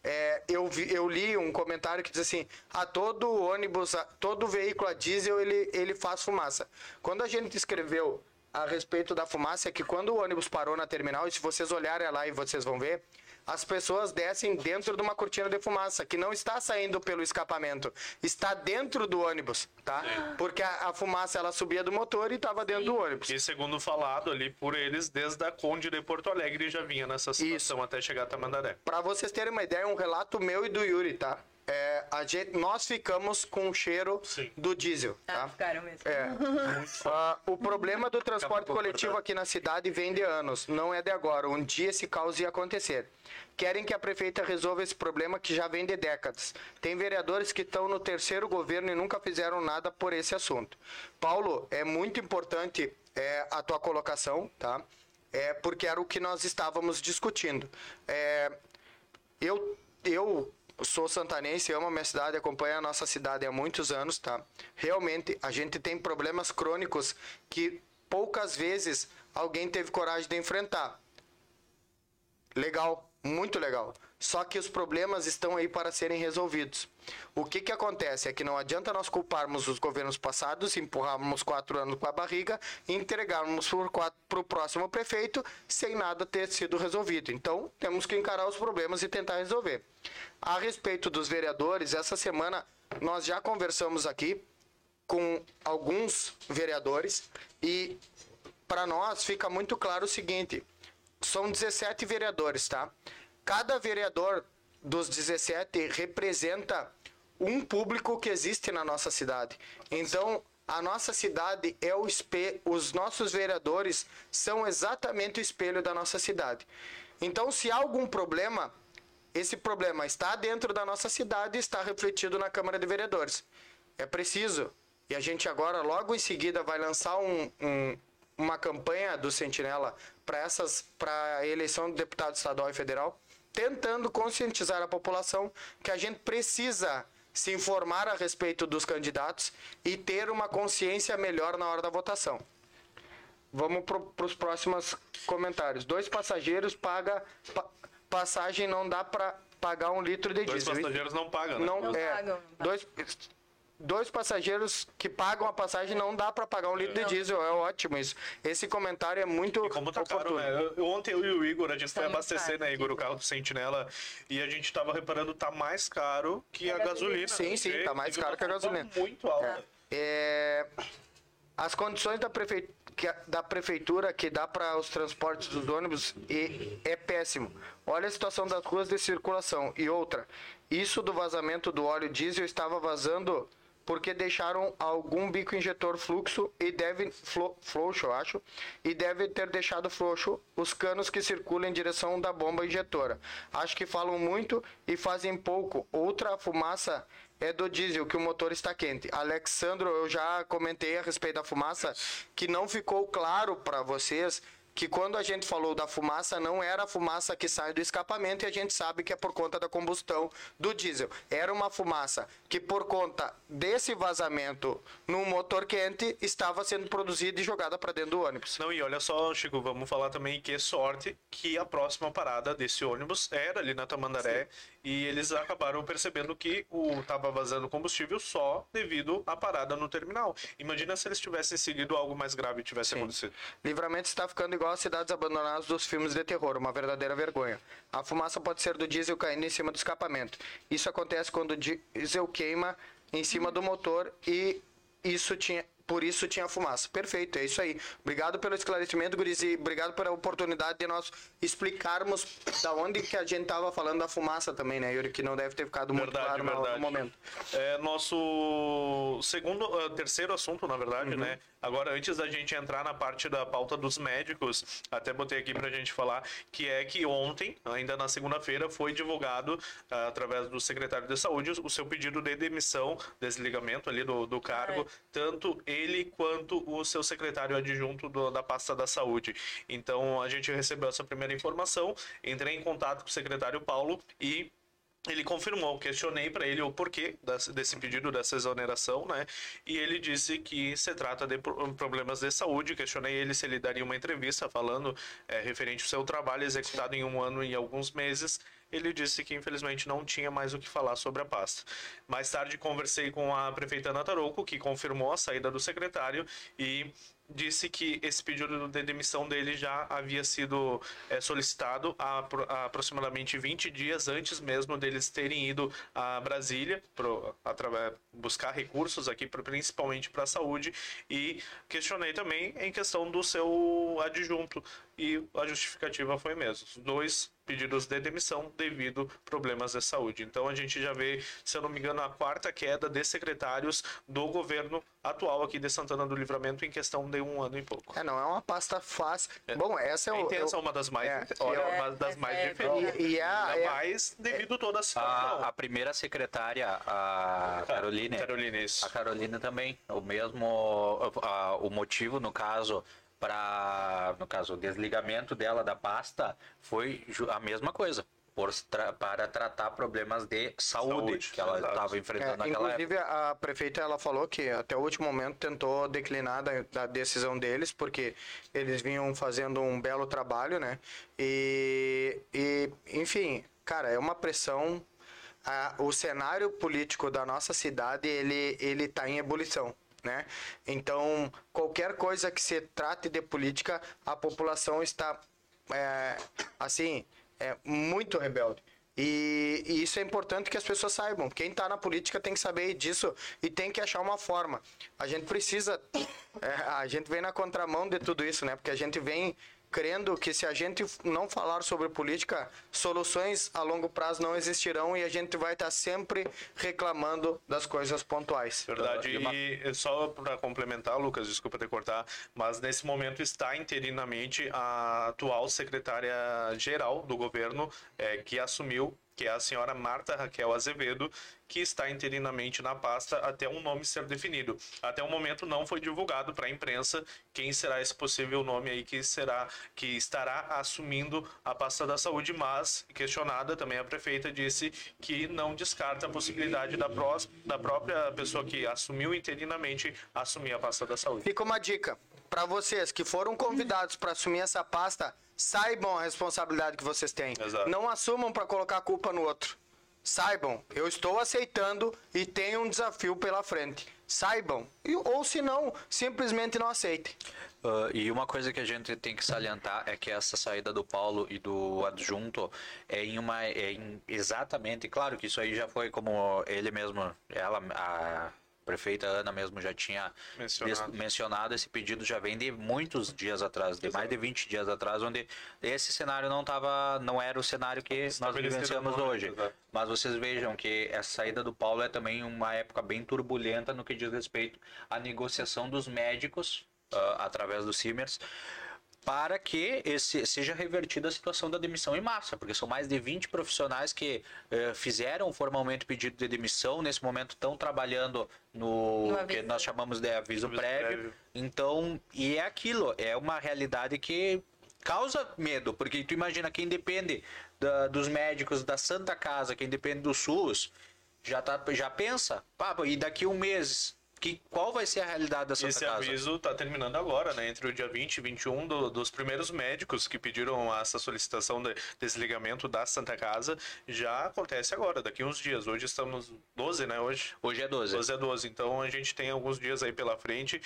É, eu, vi- eu li um comentário que diz assim: a todo ônibus, a- todo veículo a diesel ele, ele faz fumaça. Quando a gente escreveu a respeito da fumaça, é que quando o ônibus parou na terminal, e se vocês olharem lá e vocês vão ver, as pessoas descem dentro de uma cortina de fumaça, que não está saindo pelo escapamento, está dentro do ônibus, tá? Porque a, a fumaça ela subia do motor e estava dentro do ônibus. E segundo falado ali por eles, desde a Conde de Porto Alegre já vinha nessa situação até chegar a Tamandaré. Pra vocês terem uma ideia, um relato meu e do Yuri, tá? É, a gente, nós ficamos com o cheiro Sim. do diesel, Ah, tá? ficaram mesmo. É. Ah, o problema do transporte coletivo aqui na cidade vem de anos, não é de agora. Um dia esse caos ia acontecer. Querem que a prefeita resolva esse problema que já vem de décadas. Tem vereadores que estão no terceiro governo e nunca fizeram nada por esse assunto. Paulo, é muito importante é, a tua colocação, tá? É, porque era o que nós estávamos discutindo. É, eu, eu sou santanense, amo a minha cidade, acompanho a nossa cidade há muitos anos, tá? Realmente, a gente tem problemas crônicos que poucas vezes alguém teve coragem de enfrentar. Legal, muito legal. Só que os problemas estão aí para serem resolvidos. O que, que acontece é que não adianta nós culparmos os governos passados, empurrarmos quatro anos com a barriga e entregarmos para o próximo prefeito sem nada ter sido resolvido. Então, temos que encarar os problemas e tentar resolver. A respeito dos vereadores, essa semana nós já conversamos aqui com alguns vereadores e para nós fica muito claro o seguinte: são 17 vereadores, tá? Cada vereador dos 17 representa um público que existe na nossa cidade. Então, a nossa cidade é o espelho, os nossos vereadores são exatamente o espelho da nossa cidade. Então, se há algum problema, esse problema está dentro da nossa cidade e está refletido na Câmara de Vereadores. É preciso. E a gente agora, logo em seguida, vai lançar um- um- uma campanha do Sentinela para essas para a eleição do deputado estadual e federal, tentando conscientizar a população que a gente precisa se informar a respeito dos candidatos e ter uma consciência melhor na hora da votação. Vamos para os próximos comentários. Dois passageiros paga pa- passagem não dá para pagar um litro de Dois diesel. passageiros não pagam, né? Não, Não é. pagam, não pagam. Dois, dois passageiros que pagam a passagem não dá para pagar um litro de Não. diesel. É ótimo isso. Esse comentário é muito E como tá caro, né? Eu- Ontem eu e o Igor, a gente Tá foi muito abastecer, caro. né, Igor, o carro do Sentinela, e a gente tava reparando, tá mais caro que É a gasolina. Sim, sim, porque tá mais caro que a alta gasolina. Muito alta. É, as condições da, prefe... que a- da prefeitura que dá para os transportes dos ônibus e é péssimo. Olha a situação das ruas de circulação. E outra, isso do vazamento do óleo diesel estava vazando porque deixaram algum bico injetor fluxo e deve flo, acho, e deve ter deixado frouxo os canos que circulam em direção da bomba injetora. Acho que falam muito e fazem pouco. Outra fumaça é do diesel, que o motor está quente. Alexandro, eu já comentei a respeito da fumaça, que não ficou claro para vocês que quando a gente falou da fumaça, não era a fumaça que sai do escapamento e a gente sabe que é por conta da combustão do diesel. Era uma fumaça que, por conta desse vazamento no motor quente, estava sendo produzida e jogada para dentro do ônibus. Não, e olha só, Chico, vamos falar também que sorte que a próxima parada desse ônibus era ali na Tamandaré e eles acabaram percebendo que o tava vazando combustível só devido à parada no terminal. Imagina se eles tivessem seguido algo mais grave tivesse acontecido. Livramento está ficando igual às cidades abandonadas dos filmes de terror, uma verdadeira vergonha. A fumaça pode ser do diesel caindo em cima do escapamento. Isso acontece quando o diesel queima em cima do motor e isso tinha por isso tinha fumaça. Perfeito, é isso aí. Obrigado pelo esclarecimento, Guris, e obrigado pela oportunidade de nós explicarmos da onde que a gente estava falando da fumaça também, né, Yuri? Que não deve ter ficado muito Verdade, claro no- verdade. no momento. É nosso segundo, ah, terceiro assunto, na verdade, né? Agora, antes da gente entrar na parte da pauta dos médicos, até botei aqui pra gente falar, que é que ontem, ainda na segunda-feira, foi divulgado, ah, através do secretário de saúde, o seu pedido de demissão, desligamento ali do, do cargo, tanto ele quanto o seu secretário adjunto do- da pasta da saúde. Então, a gente recebeu essa primeira informação, entrei em contato com o secretário Paulo e ele confirmou, questionei para ele o porquê desse pedido dessa exoneração, né? E ele disse que se trata de pro- problemas de saúde. Questionei ele se ele daria uma entrevista falando eh, referente ao seu trabalho executado em um ano e alguns meses. Ele disse que infelizmente não tinha mais o que falar sobre a pasta. Mais tarde conversei com a prefeita Ana Tarouco, que confirmou a saída do secretário e disse que esse pedido de demissão dele já havia sido eh, solicitado há, apro- há aproximadamente 20 dias antes mesmo deles terem ido a Brasília através, buscar recursos aqui principalmente para a saúde e questionei também em questão do seu adjunto e a justificativa foi mesmo dois pedidos de demissão devido problemas de saúde então a gente já vê se eu não me engano a quarta queda de secretários do governo atual aqui de Santana do Livramento em questão de um ano e pouco É, não é uma pasta fácil. Bom, essa é o. intensa eu- uma das mais, é, olha, eu- uma das mais é, diferentes. E, e a, é- mais devido a toda a situação. A, a primeira secretária, a Caroline, Carolina, isso. a Carolina também, o mesmo, a- o motivo no caso para, no caso, o desligamento dela da pasta foi a mesma coisa, por, tra- para tratar problemas de saúde, Saúde, que ela estava É, enfrentando naquela época. inclusive, a prefeita ela falou que até o último momento tentou declinar da, da decisão deles, porque eles vinham fazendo um belo trabalho, né? E, e enfim, cara, é uma pressão. A- o cenário político da nossa cidade ele ele está em ebulição. Né? Então, qualquer coisa que se trate de política, a população está é, assim, é muito rebelde. E, e isso é importante que as pessoas saibam. Quem está na política tem que saber disso e tem que achar uma forma. A gente precisa. é, a gente vem na contramão de tudo isso, né? Porque a gente vem crendo que se a gente não falar sobre política, soluções a longo prazo não existirão e a gente vai estar sempre reclamando das coisas pontuais. Verdade. E só para complementar, Lucas, desculpa te cortar, mas nesse momento está interinamente a atual secretária-geral do governo, eh, que assumiu, que é a senhora Marta Raquel Azevedo, que está interinamente na pasta até um nome ser definido. Até o momento não foi divulgado para a imprensa quem será esse possível nome aí que será que estará assumindo a pasta da saúde, mas questionada também a prefeita disse que não descarta a possibilidade da, pró da própria pessoa que assumiu interinamente assumir a pasta da saúde. Fica uma dica para vocês que foram convidados para assumir essa pasta, saibam a responsabilidade que vocês têm. Exato. Não assumam para colocar a culpa no outro. Saibam, eu estou aceitando e tenho um desafio pela frente. Saibam, ou se não, simplesmente não aceitem. Ah, e uma coisa que a gente tem que salientar é que essa saída do Paulo e do adjunto é em uma é em exatamente, claro que isso aí já foi como ele mesmo, ela a prefeita Ana mesmo já tinha Mencionado. mencionado esse pedido já vem de muitos dias atrás, de mais de 20 dias atrás, onde esse cenário não tava, não era o cenário que nós Estabelecido vivenciamos hoje. Mas vocês vejam que essa saída do Paulo é também uma época bem turbulenta no que diz respeito à negociação dos médicos ah, através do Simers para que esse, seja revertida a situação da demissão em massa, porque são mais de 20 profissionais que eh, fizeram formalmente pedido de demissão, nesse momento estão trabalhando no, No que nós chamamos de aviso, Aviso prévio. prévio. Então, e é aquilo, é uma realidade que causa medo, porque tu imagina quem depende da- dos médicos da Santa Casa, quem depende do SUS, já, tá, já pensa, pá, e daqui um mês, que, qual vai ser a realidade da Santa Esse Casa? aviso está terminando agora, né? Entre o dia 20 e 21 do, dos primeiros médicos que pediram essa solicitação de desligamento da Santa Casa já acontece agora, daqui uns dias. Hoje estamos 12, né? Hoje. Hoje é 12. 12 a 12. Então a gente tem alguns dias aí pela frente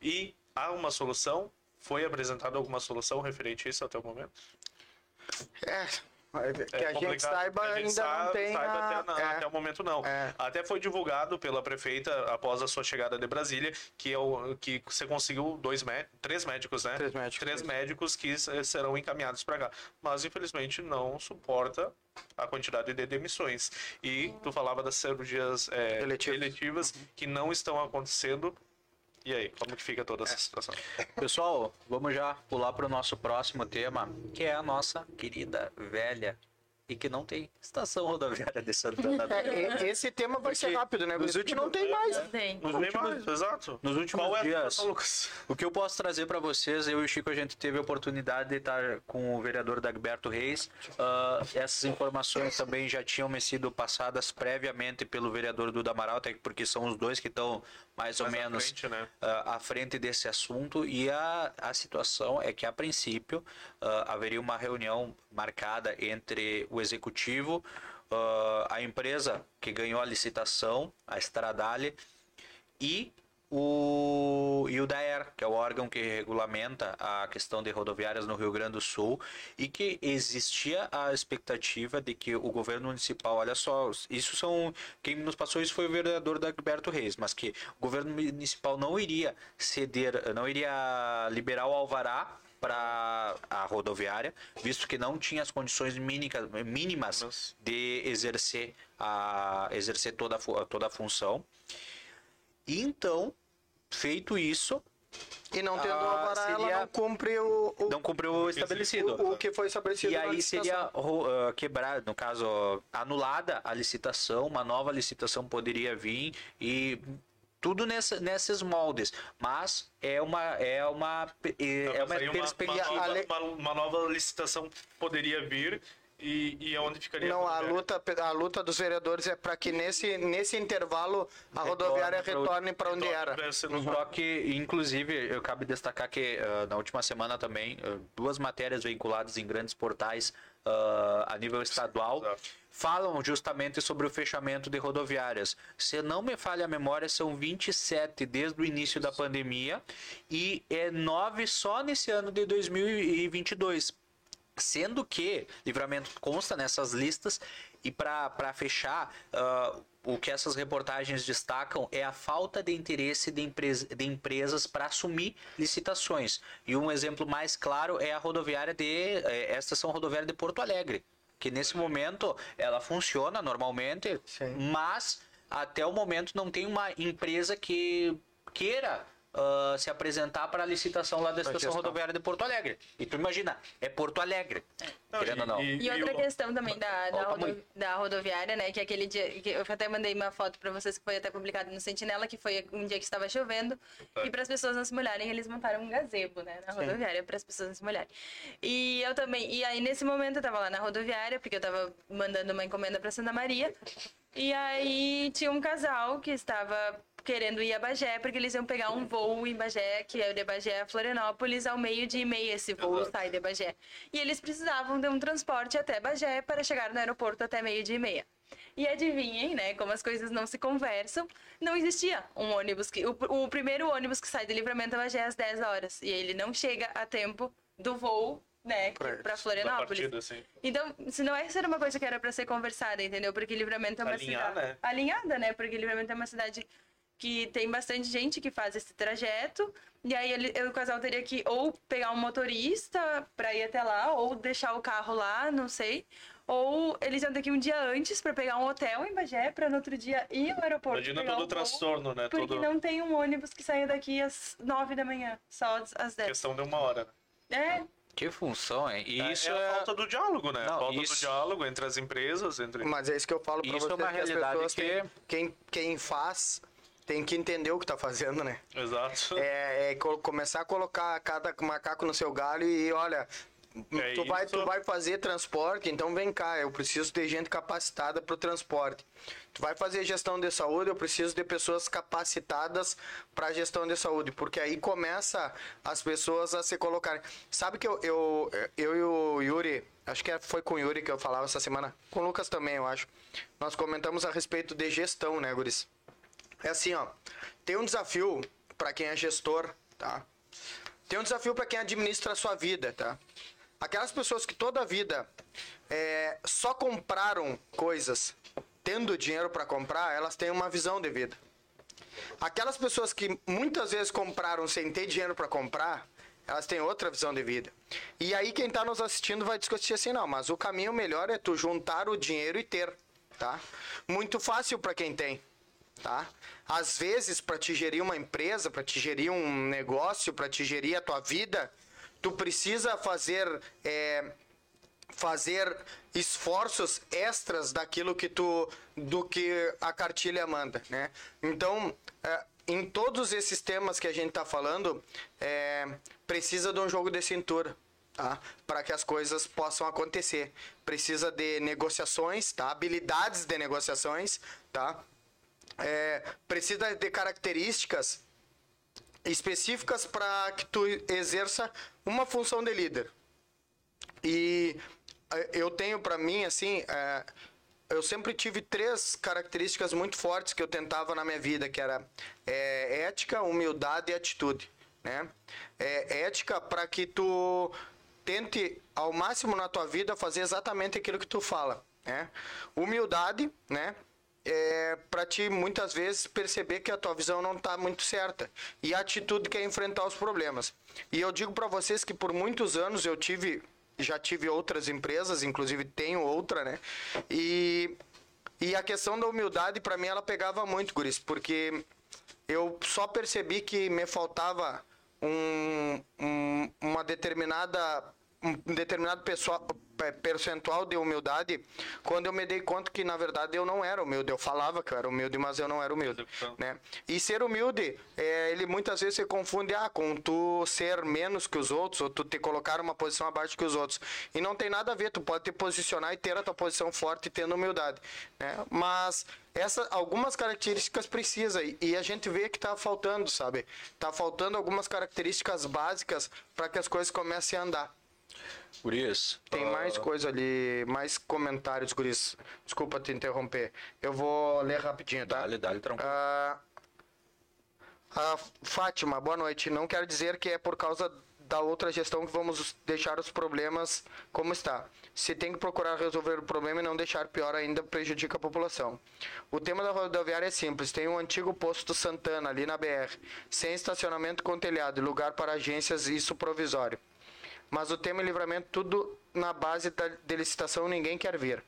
e há uma solução. Foi apresentada alguma solução referente a isso até o momento? É, que É a gente saiba a gente ainda não sa- tem. saiba a- até, não, é. até o momento não. É. Até foi divulgado pela prefeita após a sua chegada de Brasília que é o que você conseguiu dois mé- três médicos, né? Três médicos. Três médicos que serão encaminhados para cá, mas infelizmente não suporta a quantidade de demissões. E tu falava das cirurgias é, Eletivas. eletivas que não estão acontecendo. E aí, como que fica toda essa situação? Pessoal, vamos já pular para o nosso próximo tema, que é a nossa querida velha e que não tem estação rodoviária de Santana. É, e- esse tema vai ser Porque rápido, né? nos últimos- não tem mais. Não tem. Nos últimos- mais, exato. nos últimos Qual é a dias- situação, Lucas? O que eu posso trazer para vocês, eu e o Chico, a gente teve a oportunidade de estar com o vereador Dagberto Reis. Ah, essas informações também já tinham me sido passadas previamente pelo vereador Duda Amaral, até porque são os dois que estão mais ou Mais à menos frente, né? ah, à frente desse assunto. E a, a situação é que, a princípio, ah, haveria uma reunião marcada entre o executivo, ah, a empresa que ganhou a licitação, a Stradale, e o, e o DAER, que é o órgão que regulamenta a questão de rodoviárias no Rio Grande do Sul, e que existia a expectativa de que o governo municipal, olha só, isso são. Quem nos passou isso foi o vereador Dagberto Reis, mas que o governo municipal não iria ceder, não iria liberar o alvará para a rodoviária, visto que não tinha as condições mínicas- mínimas Mas- de exercer, a, exercer toda, a toda a função. E então, feito isso, E não tendo Ah, alvará, seria- ela não cumpre o, o, não cumpriu o estabelecido. o, o que foi estabelecido E aí seria quebrar, no caso, anulada a licitação, uma nova licitação poderia vir e tudo nessa, nesses moldes. Mas é uma é uma é, é uma. Uma, a lei- uma- uma nova licitação poderia vir e, e aonde ficaria Não, a rodoviária? luta, a luta dos vereadores é para que nesse, nesse intervalo a Retorne rodoviária retorne para onde era. Só que, inclusive, eu cabe destacar que ah, na última semana também, ah, duas matérias veiculadas em grandes portais ah, a nível estadual Exato. falam justamente sobre o fechamento de rodoviárias. Se não me falha a memória, são 27 desde o início da pandemia e é 9 só nesse ano de 2022. Sendo que livramento consta nessas listas e para fechar, ah, o que essas reportagens destacam é a falta de interesse de, empresa, de empresas para assumir licitações. E um exemplo mais claro é a rodoviária de. esta estação rodoviária de Porto Alegre, que nesse momento ela funciona normalmente, Sim. mas até o momento não tem uma empresa que queira ah, se apresentar para a licitação lá da estação rodoviária de Porto Alegre. E tu imagina, é Porto Alegre, querendo ou não. E outra o- questão também da, da, rodo- da rodoviária, né? Que aquele dia. Que eu até mandei uma foto pra vocês que foi até publicado no Sentinela, que foi um dia que estava chovendo. E para as pessoas não se molharem, eles montaram um gazebo, né? Na rodoviária, para as pessoas não se molharem. E eu também. E aí, nesse momento, eu tava lá na rodoviária, porque eu tava mandando uma encomenda para Santa Maria. E aí tinha um casal que estava querendo ir a Bagé, porque eles iam pegar um voo em Bagé, que é o de Bagé a Florianópolis, ao meio-dia e meia esse voo Exato. sai de Bagé. E eles precisavam de um transporte até Bagé para chegar no aeroporto até meio-dia e meia. E adivinhem, né, como as coisas não se conversam, não existia um ônibus que. O, o primeiro ônibus que sai de livramento a Bagé às 10 horas. E ele não chega a tempo do voo, né, para Florianópolis. partida, assim. Então, se não essa era uma coisa que era para ser conversada, entendeu? Porque Livramento é uma Alinhar, cidade né? alinhada, né? Porque Livramento é uma cidade que tem bastante gente que faz esse trajeto. E aí ele, o casal teria que ou pegar um motorista para ir até lá, ou deixar o carro lá, não sei. Ou eles iam ter que ir um dia antes para pegar um hotel em Bagé, para no outro dia ir ao aeroporto. Imagina pegar todo o transtorno, né? Porque Todo... não tem um ônibus que saia daqui às 9 da manhã, só às- 10. Questão de uma hora. né? É, Que função, hein? E É- isso é, é, a falta do diálogo, né? Não, a falta isso- do diálogo entre as empresas, entre... Mas é isso que eu falo para Isso é vocês, uma que realidade pessoas que- têm- quem, quem faz tem que entender o que tá fazendo, né? Exato. É, é co- começar a colocar cada macaco no seu galho e olha, É tu, vai, tu vai fazer transporte, então vem cá, eu preciso de gente capacitada para o transporte. Tu vai fazer gestão de saúde, eu preciso de pessoas capacitadas para gestão de saúde, porque aí começa as pessoas a se colocarem. Sabe que eu, eu, eu e o Yuri, acho que foi com o Yuri que eu falava essa semana, com o Lucas também, eu acho. Nós comentamos a respeito de gestão, né, Guris? É assim, ó. Tem um desafio para quem é gestor, tá? Tem um desafio para quem administra a sua vida, tá? Aquelas pessoas que toda a vida é, só compraram coisas tendo dinheiro para comprar, elas têm uma visão de vida. Aquelas pessoas que muitas vezes compraram sem ter dinheiro para comprar, elas têm outra visão de vida. E aí quem está nos assistindo vai discutir assim, não, mas o caminho melhor é tu juntar o dinheiro e ter, tá? Muito fácil para quem tem, tá? Às vezes para te gerir uma empresa, para te gerir um negócio, para te gerir a tua vida, tu precisa fazer é, fazer esforços extras daquilo que tu do que a cartilha manda, né? Então, é, em todos esses temas que a gente está falando, é, precisa de um jogo de cintura, tá? Para que as coisas possam acontecer. Precisa de negociações, tá? Habilidades de negociações, tá? É, precisa de características específicas para que tu exerça uma função de líder. E eh, eu tenho para mim assim, eh, eu sempre tive três características muito fortes que eu tentava na minha vida, que era eh, ética, humildade e atitude, né? É, ética para que tu tente ao máximo na tua vida fazer exatamente aquilo que tu fala, né? Humildade, né? É, para ti muitas vezes perceber que a tua visão não está muito certa e a atitude que é enfrentar os problemas. E eu digo para vocês que por muitos anos eu tive, já tive outras empresas, inclusive tenho outra, né? E e a questão da humildade para mim ela pegava muito, guris, porque eu só percebi que me faltava um, um- uma determinada um determinado pessoal, pe- percentual de humildade quando eu me dei conta que na verdade eu não era humilde eu falava que eu era humilde mas eu não era humilde né e ser humilde é, ele muitas vezes se confunde ah, com tu ser menos que os outros ou tu te colocar uma posição abaixo que os outros e não tem nada a ver tu pode te posicionar e ter a tua posição forte tendo humildade né mas essa, algumas características precisa e, a gente vê que tá faltando, sabe? Tá faltando algumas características básicas para que as coisas comecem a andar. Guris. Tem ah, mais coisa ali, mais comentários, Guris. Desculpa te interromper. Eu vou ler rapidinho, tá? Dale, dale, tranquilo. Ah, a Fátima, boa noite. Não quero dizer que é por causa da outra gestão que vamos deixar os problemas como está. Se tem que procurar resolver o problema e não deixar pior ainda, prejudica a população. O tema da rodoviária é simples. Tem um antigo posto Santana ali na BR, sem estacionamento com telhado e lugar para agências, isso provisório. Mas o tema e livramento, tudo na base da de licitação, ninguém quer vir.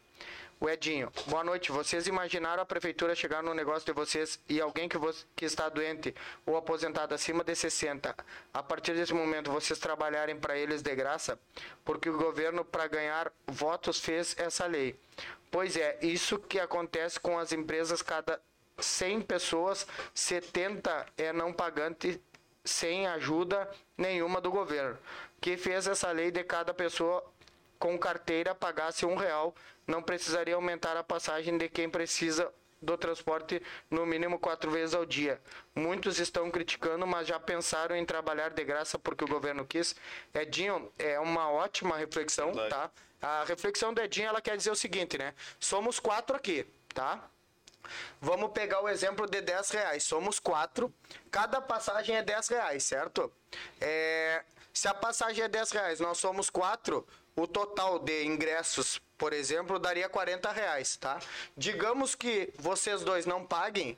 O Edinho, boa noite. Vocês imaginaram a prefeitura chegar no negócio de vocês e alguém que, vo- que está doente ou aposentado acima de 60, a partir desse momento vocês trabalharem para eles de graça? Porque o governo, para ganhar votos, fez essa lei. Pois é, isso que acontece com as empresas, cada 100 pessoas, 70 é não pagante sem ajuda nenhuma do governo, que fez essa lei de cada pessoa com carteira pagasse um real, não precisaria aumentar a passagem de quem precisa do transporte no mínimo quatro vezes ao dia. Muitos estão criticando, mas já pensaram em trabalhar de graça porque o governo quis. Edinho, é uma ótima reflexão, Verdade. tá? A reflexão do Edinho, ela quer dizer o seguinte, né? Somos quatro aqui, tá? Vamos pegar o exemplo de 10 reais. Somos quatro. Cada passagem é 10 reais, certo? É, se a passagem é 10 reais, nós somos quatro, o total de ingressos, por exemplo, daria 40 reais, tá? Digamos que vocês dois não paguem,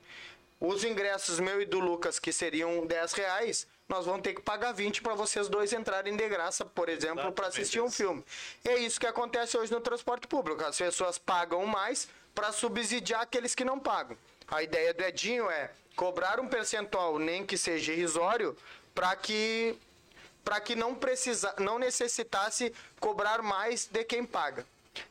os ingressos meu e do Lucas, que seriam 10 reais, nós vamos ter que pagar 20 para vocês dois entrarem de graça, por exemplo, para assistir um filme. E é isso que acontece hoje no transporte público. As pessoas pagam mais para subsidiar aqueles que não pagam. A ideia do Edinho é cobrar um percentual, nem que seja irrisório, para que para que não precisa, não necessitasse cobrar mais de quem paga.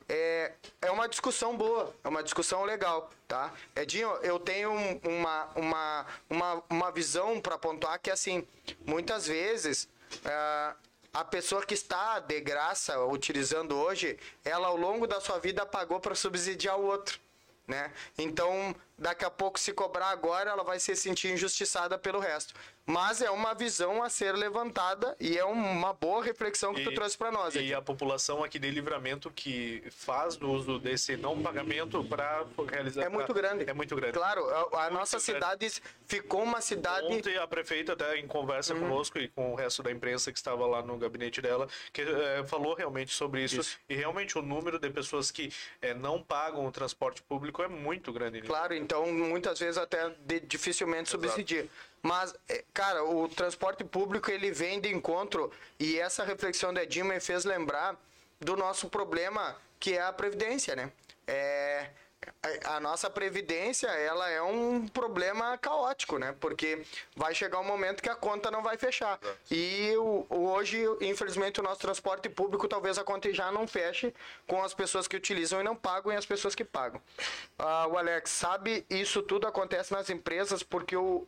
É, é uma discussão boa, é uma discussão legal, tá? Edinho, eu tenho um- uma, uma, uma, uma visão para pontuar que, assim, muitas vezes, ah, a pessoa que está de graça utilizando hoje, ela ao longo da sua vida pagou para subsidiar o outro. Né? Então, daqui a pouco, se cobrar agora, ela vai se sentir injustiçada pelo resto. Mas é uma visão a ser levantada e é uma boa reflexão que tu trouxe para nós. E aqui. a população aqui de livramento que faz do uso desse não pagamento para realizar. É muito grande. É muito grande. Claro, a, a nossa grande. cidade ficou uma cidade. Ontem a prefeita até em conversa Uhum. conosco e com o resto da imprensa que estava lá no gabinete dela, que eh, falou realmente sobre isso, Isso. E realmente o número de pessoas que eh, não pagam o transporte público é muito grande. né? Então muitas vezes até de- dificilmente Exato. subsidia. Mas, é, cara, o transporte público ele vem de encontro e essa reflexão da me fez lembrar do nosso problema que é a previdência, né? É, a- nossa previdência ela é um problema caótico, né? Porque vai chegar um momento que a conta não vai fechar. E o, o- hoje, infelizmente, o nosso transporte público talvez a conta já não feche com as pessoas que utilizam e não pagam e as pessoas que pagam. Ah, o Alex, sabe, isso tudo acontece nas empresas porque o,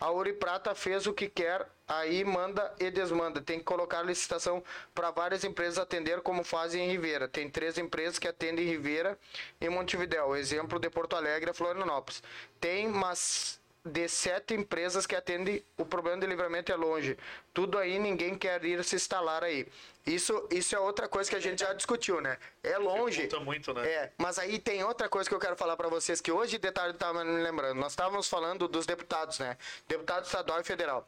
a Ouro e Prata fez o que quer, aí manda e desmanda. Tem que colocar licitação para várias empresas atender como fazem em Ribeira. Tem três empresas que atendem em Ribeira e Montevidéu. Exemplo de Porto Alegre e Florianópolis. Tem mas de sete empresas que atendem, o problema de livramento é longe. Tudo aí, ninguém quer ir se instalar aí. Isso, isso é outra coisa que a gente já discutiu, né? É longe. Muito, né? É, mas aí tem outra coisa que eu quero falar pra vocês, que hoje de tarde eu tava me lembrando. Nós estávamos falando dos deputados, né? Deputado estadual e federal.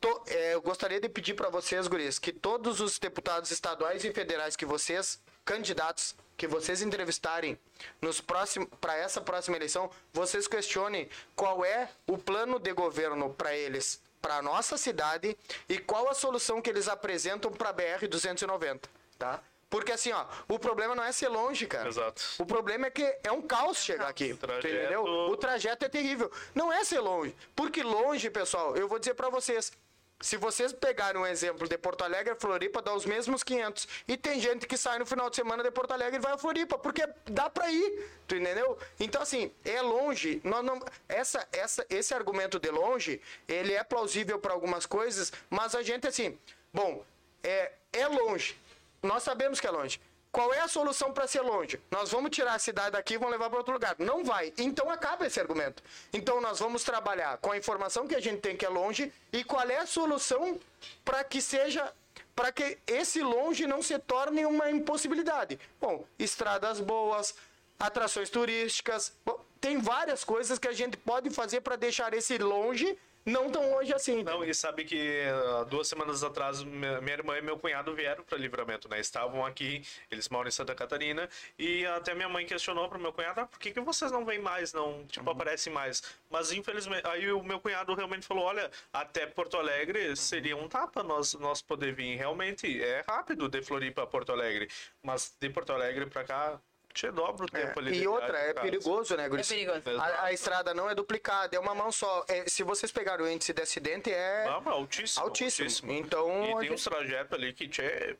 To- é, eu gostaria de pedir pra vocês, guris, que todos os deputados estaduais e federais que vocês, candidatos, que vocês entrevistarem nos próximos para essa próxima eleição, vocês questionem qual é o plano de governo para eles, para nossa cidade e qual a solução que eles apresentam para BR 290, tá? Porque assim, ó, o problema não é ser longe, cara. Exato. O problema é que é um caos chegar aqui. O trajeto- Entendeu? O trajeto é terrível. Não é ser longe. Porque longe, pessoal, eu vou dizer pra vocês. Se vocês pegarem um exemplo de Porto Alegre a Floripa, dá os mesmos 500. E tem gente que sai no final de semana de Porto Alegre e vai a Floripa, porque dá pra ir, tu entendeu? Então, assim, é longe. Nós não, essa, essa, esse argumento de longe, ele é plausível pra algumas coisas, mas a gente, assim, bom, é, é longe. Nós sabemos que é longe. Qual é a solução para ser longe? Nós vamos tirar a cidade daqui e vamos levar para outro lugar. Não vai. Então acaba esse argumento. Então nós vamos trabalhar com a informação que a gente tem que é longe e qual é a solução para que seja para que esse longe não se torne uma impossibilidade. Bom, estradas boas, atrações turísticas, bom, tem várias coisas que a gente pode fazer para deixar esse longe não tão longe assim. Não, e sabe que há duas semanas atrás minha irmã e meu cunhado vieram para Livramento, né? Estavam aqui, eles moram em Santa Catarina e até minha mãe questionou pro meu cunhado, ah, por que, que vocês não vêm mais, não, tipo, aparecem mais? Mas infelizmente, aí o meu cunhado realmente falou, olha, até Porto Alegre seria um tapa nós, nós poder vir. Realmente, é rápido de Floripa a Porto Alegre, mas de Porto Alegre para cá, te dobra o tempo ali. de E outra, é cara. perigoso, né, Guris? É perigoso. A, a estrada não é duplicada, é uma mão só. É, se vocês pegarem o índice de acidente, é. Vamos, altíssimo, Altíssimo. Então, E tem gente- uns trajetos ali que te...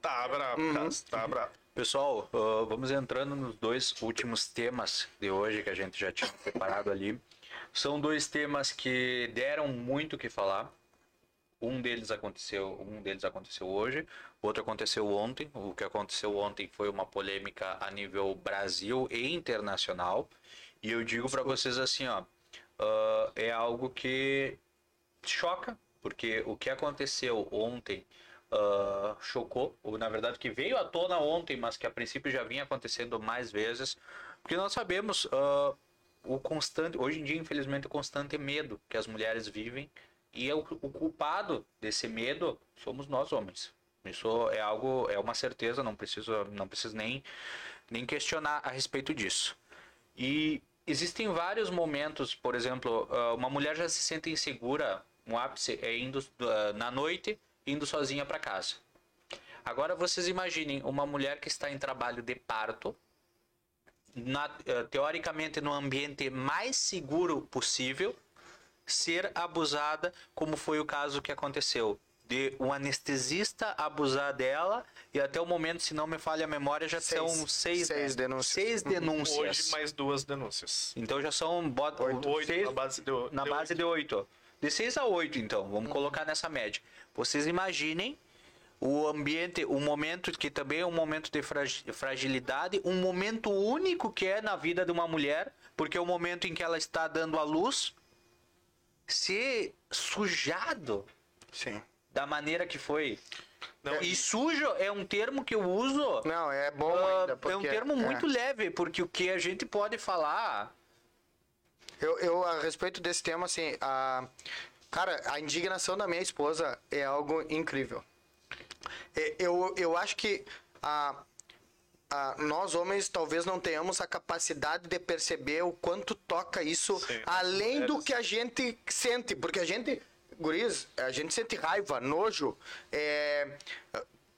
tá brabo, Uhum. cara, tá brabo. Pessoal, ah, vamos entrando nos dois últimos temas de hoje que a gente já tinha preparado ali. São dois temas que deram muito o que falar. Um deles aconteceu, um deles aconteceu hoje, outro aconteceu ontem. O que aconteceu ontem foi uma polêmica a nível Brasil e internacional. E eu digo para vocês assim, ó, ah, é algo que choca, porque o que aconteceu ontem ah, chocou, ou na verdade que veio à tona ontem, mas que a princípio já vinha acontecendo mais vezes, porque nós sabemos ah, o constante, hoje em dia infelizmente o constante medo que as mulheres vivem e é o, o culpado desse medo somos nós homens. Isso é algo, é uma certeza, não preciso, não preciso nem nem questionar a respeito disso. E existem vários momentos, por exemplo, ah, uma mulher já se sente insegura, um ápice é indo ah, na noite, indo sozinha para casa. Agora vocês imaginem uma mulher que está em trabalho de parto, na- eh, teoricamente no ambiente mais seguro possível, ser abusada, como foi o caso que aconteceu. De um anestesista abusar dela e até o momento, se não me falha a memória, já Seis. são seis, Seis denúncias. Seis denúncias. Hoje mais duas denúncias. Então já são bota, Oito seis- na base de, na de base oito. de 8. De 6 a 8, então. Vamos colocar nessa média. Vocês imaginem o ambiente, o momento que também é um momento de fragi- fragilidade, um momento único que é na vida de uma mulher, porque é o momento em que ela está dando à luz, ser sujado Sim. Da maneira que foi. Não, E sujo é um termo que eu uso. Não, é bom ah, ainda. é um porque- termo é. muito leve, porque o que a gente pode falar. Eu, eu, a respeito desse tema, assim, a, cara, a indignação da minha esposa é algo incrível. É, Eu, eu acho que a, a- nós homens talvez não tenhamos a capacidade de perceber o quanto toca isso, Sim. além do Mulheres. que a gente sente, porque a gente, guris, a gente sente raiva, nojo, é,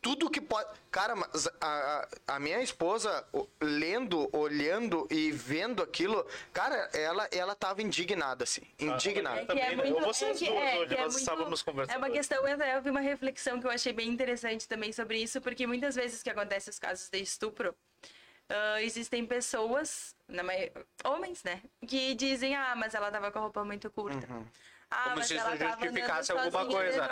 tudo que pode. Cara, mas a, a, a minha esposa, lendo, olhando e vendo aquilo, cara, ela, ela tava indignada, assim. Indignada. É que Também, é né? muito, Ou vocês é que, duas é, hoje, é nós muito- estávamos conversando É uma questão, eu vi uma reflexão que eu achei bem interessante também sobre isso, porque muitas vezes que acontecem os casos de estupro, ah, existem pessoas, na homens, né, que dizem, ah, mas ela tava com a roupa muito curta. Ah, Como mas se isso ela justificasse alguma coisa.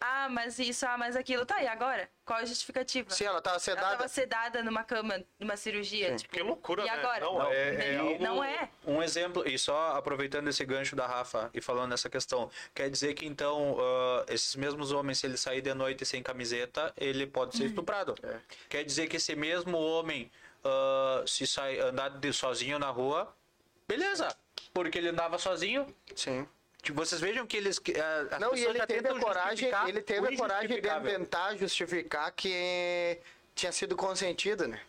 Ah, mas isso, ah, mas aquilo. Tá, e agora? Qual a justificativa? Sim, ela tava Ela sedada. tava sedada numa cama, numa cirurgia. Tipo, Que loucura, e né? agora? Não, é- é algo- Não é. Um exemplo, e só aproveitando esse gancho da Rafa e falando nessa questão, quer dizer que então ah, esses mesmos homens, se ele sair de noite sem camiseta, ele pode ser estuprado. Quer dizer que esse mesmo homem, ah, se sai andar de sozinho na rua, beleza, porque ele andava sozinho. Sim. Tipo, Vocês vejam que eles. Não, e ele já teve a coragem, ele teve a coragem de tentar justificar que tinha sido consentido, né?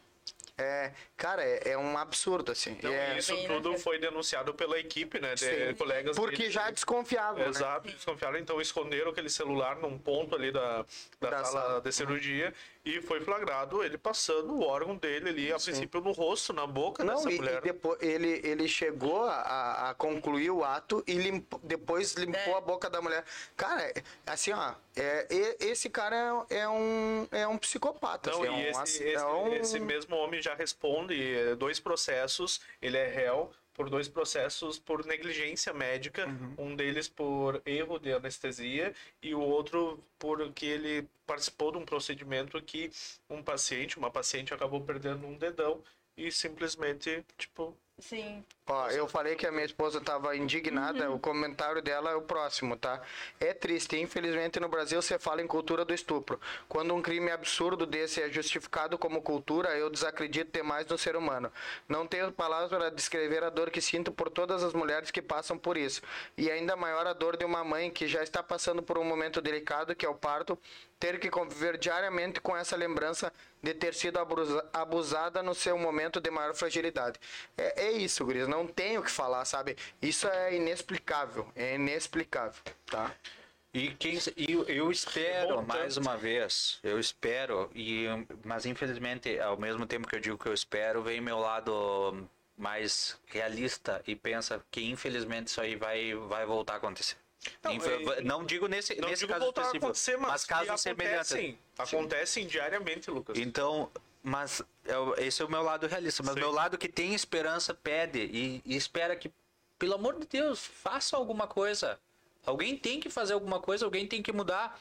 É, cara, é, é um absurdo, assim. Então, é, isso tudo foi denunciado pela equipe, né? De Sim. colegas porque dele. já desconfiava, né? Exato, desconfiaram, então esconderam aquele celular num ponto ali da, da, Da sala, sala. de cirurgia e foi flagrado ele passando o órgão dele ali, a princípio no rosto, na boca Não, dessa e, mulher. e depois ele, ele chegou a, a concluir o ato e limpo- depois limpou É. a boca da mulher. Cara, é- assim, ó, é, esse cara é, é um, é um psicopata. Não, assim, é um e esse, ass- esse, é um- esse mesmo homem já responde eh, dois processos, ele é réu por dois processos por negligência médica, Uhum. um deles por erro de anestesia e o outro porque ele participou de um procedimento que um paciente, uma paciente acabou perdendo um dedão e simplesmente, tipo, Sim. Ó, eu falei que a minha esposa estava indignada, Uhum. o comentário dela é o próximo, tá? É triste, infelizmente no Brasil você fala em cultura do estupro. Quando um crime absurdo desse é justificado como cultura, eu desacredito demais no ser humano. Não tenho palavras para descrever a dor que sinto por todas as mulheres que passam por isso. E ainda maior a dor de uma mãe que já está passando por um momento delicado, que é o parto, ter que conviver diariamente com essa lembrança de ter sido abusa- abusada no seu momento de maior fragilidade. É, é isso, guris, não tenho o que falar, sabe? Isso é inexplicável, é inexplicável, tá? E quem, e eu- eu espero, Bom, mais tanto. uma vez, eu espero, e, mas infelizmente, ao mesmo tempo que eu digo que eu espero, vem meu lado mais realista e pensa que infelizmente isso aí vai, vai voltar a acontecer. Não, e- não digo nesse, não nesse digo caso específico, mas, mas casos semelhantes. acontecem, acontecem diariamente, Lucas. Então, mas é o- esse é o meu lado realista. Mas Sim. meu lado que tem esperança pede e, e espera que, pelo amor de Deus, faça alguma coisa. Alguém tem que fazer alguma coisa, alguém tem que mudar.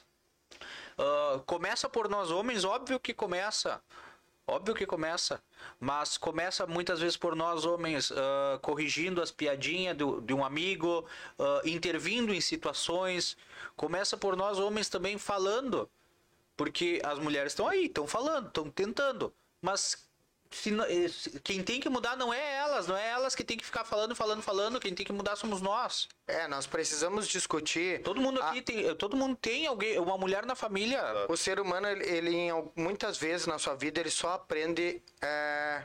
Ah, começa por nós homens, óbvio que começa. Óbvio que começa. Mas começa muitas vezes por nós homens ah, corrigindo as piadinhas de um amigo, ah, intervindo em situações. Começa por nós homens também falando. Porque as mulheres estão aí, estão falando, estão tentando. Mas se eh, se- quem tem que mudar não é elas, não é elas que tem que ficar falando, falando, falando. Quem tem que mudar somos nós. É, nós precisamos discutir. Todo mundo a- aqui tem, todo mundo tem alguém, uma mulher na família. O ser humano, ele, ele, muitas vezes na sua vida, ele só aprende é,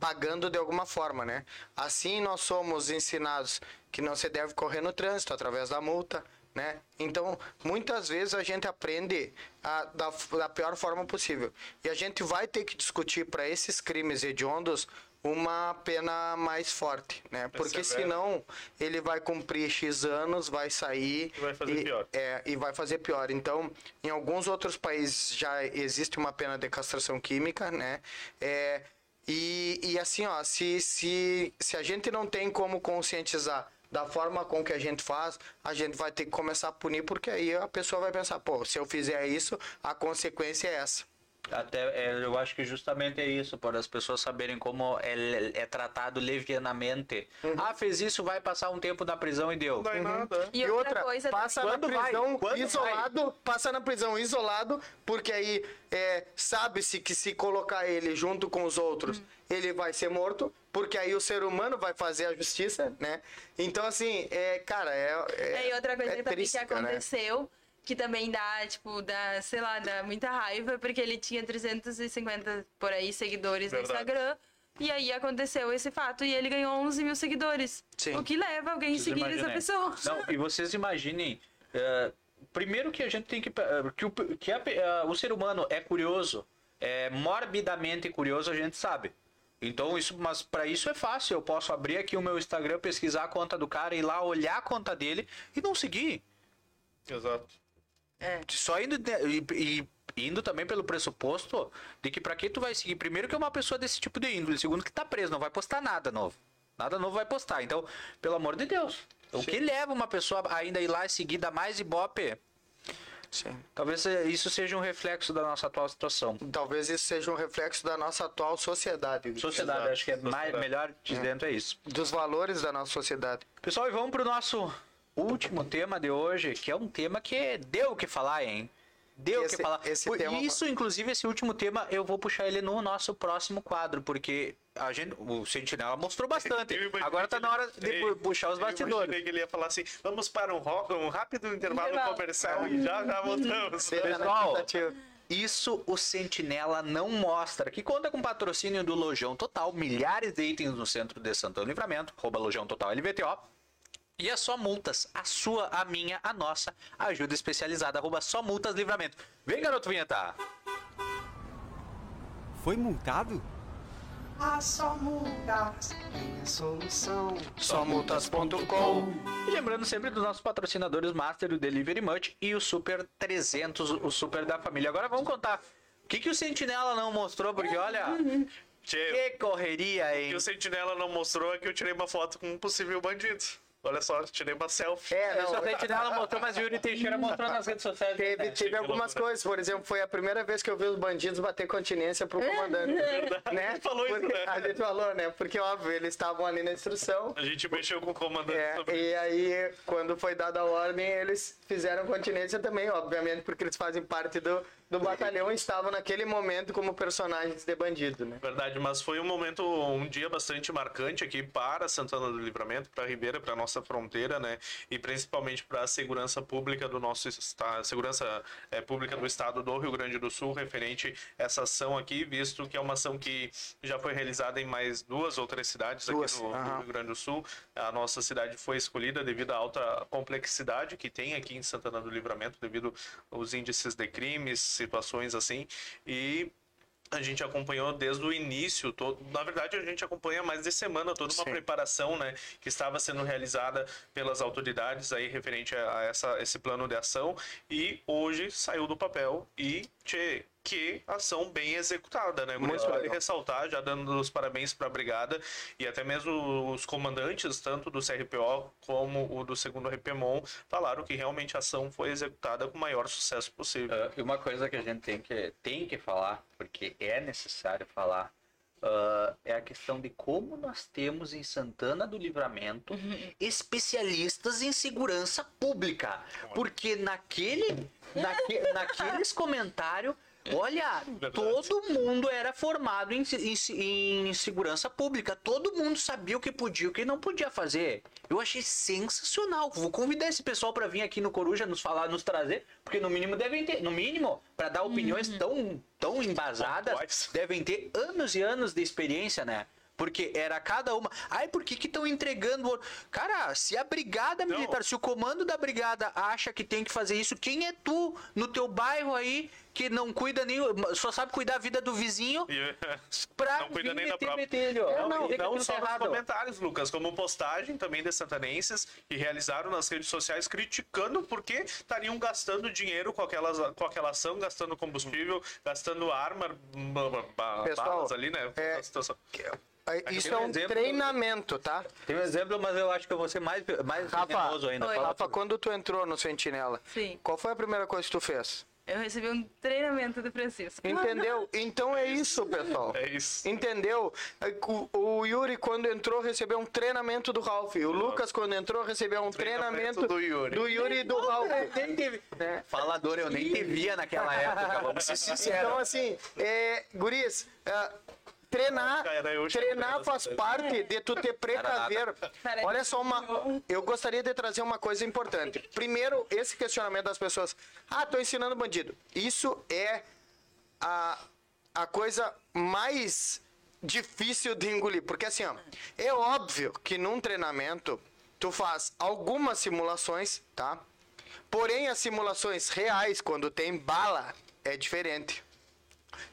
pagando de alguma forma, né? Assim nós somos ensinados que não se deve correr no trânsito através da multa, né? Então, muitas vezes a gente aprende a- da, da pior forma possível. E a gente vai ter que discutir para esses crimes hediondos uma pena mais forte, né? Porque senão ele vai cumprir X anos, vai sair E vai fazer pior. é, e vai fazer pior. Então, em alguns outros países já existe uma pena de castração química, né? É, e, e assim, ó, se, se, se a gente não tem como conscientizar da forma com que a gente faz, a gente vai ter que começar a punir, porque aí a pessoa vai pensar, pô, se eu fizer isso, a consequência é essa. Até é, eu acho que justamente é isso, para as pessoas saberem como é, é tratado levianamente. Ah, fez isso, vai passar um tempo na prisão e deu. Não dá em nada. E, outra, coisa passa também. na Quando vai? prisão Quando isolado, passa na prisão isolado, porque aí é, sabe-se que se colocar ele junto com os outros, ele vai ser morto, porque aí o ser humano vai fazer a justiça, né? Então, assim, é, cara, é. É, e outra coisa é triste, que cara, né? Que também dá, tipo, dá, sei lá, dá muita raiva, porque ele tinha 350 por aí seguidores Verdade. no Instagram. E aí aconteceu esse fato e ele ganhou 11 mil seguidores. Sim. O que leva alguém a seguir essa pessoa. Não, e vocês imaginem. eh, primeiro que a gente tem que. eh, que, o, que a eh, o ser humano é curioso, é morbidamente curioso, a gente sabe. Então, isso, mas para isso é fácil. Eu posso abrir aqui o meu Instagram, pesquisar a conta do cara, ir lá olhar a conta dele e não seguir. Exato. Só indo de- e, e indo também pelo pressuposto de que pra que tu vai seguir primeiro que é uma pessoa desse tipo de índole, segundo que tá preso, não vai postar nada novo. Nada novo vai postar. Então, pelo amor de Deus, o que leva uma pessoa ainda a ir lá e seguir da mais ibope? Sim. Talvez isso seja um reflexo da nossa atual situação. Talvez isso seja um reflexo da nossa atual sociedade. Sociedade, Exato, acho que é mais, sociedade. melhor dizendo é isso. Dos valores da nossa sociedade. Pessoal, e vamos pro nosso último tema de hoje, que é um tema que deu o que falar, hein? Deu o que falar. esse Por tema- Isso, inclusive, esse último tema, eu vou puxar ele no nosso próximo quadro, porque a gente, o Sentinela mostrou bastante. Eu Agora tá na hora ele- de pu- puxar os eu bastidores. imaginei que ele ia falar assim, vamos para um, ro- um rápido intervalo Intervalo. comercial e já já voltamos. Na Pessoal, tentativa. Isso o Sentinela não mostra, que conta com patrocínio do Lojão Total, milhares de itens no centro de Santana do Livramento, arroba Lojão Total LVTO. E é só multas, a sua, a minha, a nossa, ajuda especializada, arroba só multas livramento. Vem, garoto vinheta! Foi multado? A só multas tem a solução. Somultas.com E lembrando sempre dos nossos patrocinadores Master, o Delivery Much e o Super 300, o Super da família. Agora vamos contar o que, que o Sentinela não mostrou, porque olha, que correria, o hein? que o Sentinela não mostrou é que eu tirei uma foto com um possível bandido. Olha só, tirei uma selfie. É, Isso não, o Sentinela mostrou, mas o Yuri Teixeira mostrou nas redes sociais. Teve, teve algumas coisas, por exemplo, foi a primeira vez que eu vi os bandidos bater continência pro comandante. né? Ele falou isso, Porque- né? A gente falou, né? Porque, óbvio, eles estavam ali na instrução. A gente mexeu com o comandante É, sobre e aí, quando foi dada a ordem, eles fizeram continência também, obviamente, porque eles fazem parte do, do batalhão e estavam naquele momento como personagens de bandido, né? Verdade, mas foi um momento, um dia bastante marcante aqui para Santana do Livramento, para Ribeira, para nossa fronteira, né? E principalmente para a segurança pública do nosso estado, segurança eh, pública do estado do Rio Grande do Sul, referente a essa ação aqui, visto que é uma ação que já foi realizada em mais duas ou três cidades Duas, aqui no, aham. Rio Grande do Sul. A nossa cidade foi escolhida devido à alta complexidade que tem aqui em Santana do Livramento, devido aos índices de crimes, situações assim. E a gente acompanhou desde o início, todo, na verdade a gente acompanha mais de semana toda uma Sim. preparação, né, que estava sendo realizada pelas autoridades aí referente a, essa, esse plano de ação e hoje saiu do papel e tchê, que ação bem executada, né? Muito vale legal. ressaltar, já dando os parabéns para a brigada e até mesmo os comandantes, tanto do CRPO como o do segundo RPMON, falaram que realmente a ação foi executada com o maior sucesso possível. Ah, e uma coisa que a gente tem que, tem que falar, porque é necessário falar, ah, é a questão de como nós temos em Santana do Livramento especialistas em segurança pública. Porque naquele, naque, naqueles comentários, olha, todo mundo era formado em, em, em segurança pública. Todo mundo sabia o que podia e o que não podia fazer. Eu achei sensacional. Vou convidar esse pessoal para vir aqui no Coruja nos falar, nos trazer, porque no mínimo devem ter, no mínimo, para dar opiniões tão, tão embasadas, devem ter anos e anos de experiência, né? Porque era cada uma. Ai, por que que estão entregando? o- Cara, se a brigada militar, se o comando da brigada acha que tem que fazer isso, quem é tu no teu bairro aí que não cuida nem. Só sabe cuidar da vida do vizinho pra Não cuida nem da meter própria. bedelho. Não, Não, não aquilo só nos errado. comentários, Lucas, como postagem também de santanenses que realizaram nas redes sociais criticando porque estariam gastando dinheiro com, aquelas, com aquela ação, gastando combustível, gastando arma, Pessoal, balas ali, né? é- A. É, Isso é um um exemplo- treinamento, tá? Tem um exemplo, mas eu acho que eu vou ser mais, mais Rafa, ainda. Oi. Rafa, quando tu entrou no Sentinela, Sim. qual foi a primeira coisa que tu fez? Eu recebi um treinamento do Francisco. Entendeu? Então é isso, pessoal. É isso. Entendeu? O, o Yuri, quando entrou, recebeu um treinamento do Ralph. O Lucas, quando entrou, recebeu um treinamento, Treinamento do Yuri. do Yuri e do Ralph. Nem teve. Falador, eu nem te via naquela época, vamos ser sinceros. Então, assim, é, guris, é, treinar, treinar faz parte de tu ter precaver. Olha só, uma, eu gostaria de trazer uma coisa importante. Primeiro, esse questionamento das pessoas. Ah, tô ensinando bandido. Isso é a, a coisa mais difícil de engolir. Porque assim, ó, é óbvio que num treinamento tu faz algumas simulações, tá? Porém, as simulações reais, quando tem bala, é diferente.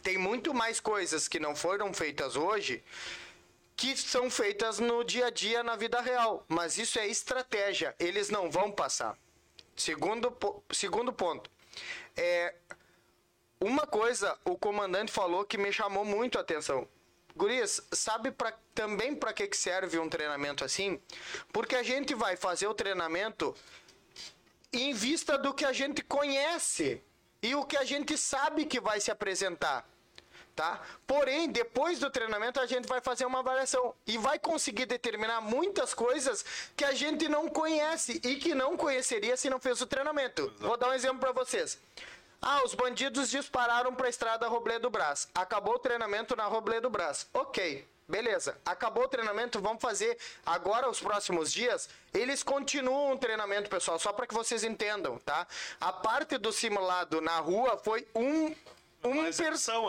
Tem muito mais coisas que não foram feitas hoje que são feitas no dia a dia na vida real. Mas isso é estratégia. Eles não vão passar. Segundo, segundo ponto. É, uma coisa o comandante falou que me chamou muito a atenção. Gurias, sabe pra, também para que, que serve um treinamento assim? Porque a gente vai fazer o treinamento em vista do que a gente conhece e o que a gente sabe que vai se apresentar. Tá? Porém, depois do treinamento, a gente vai fazer uma avaliação e vai conseguir determinar muitas coisas que a gente não conhece e que não conheceria se não fez o treinamento. Vou dar um exemplo para vocês. Ah, os bandidos dispararam para a estrada Roblé do Brás. Acabou o treinamento na Roblé do Brás. Ok, beleza. Acabou o treinamento, vamos fazer agora os próximos dias. Eles continuam o treinamento, pessoal, só para que vocês entendam, tá? A parte do simulado na rua foi um um Uma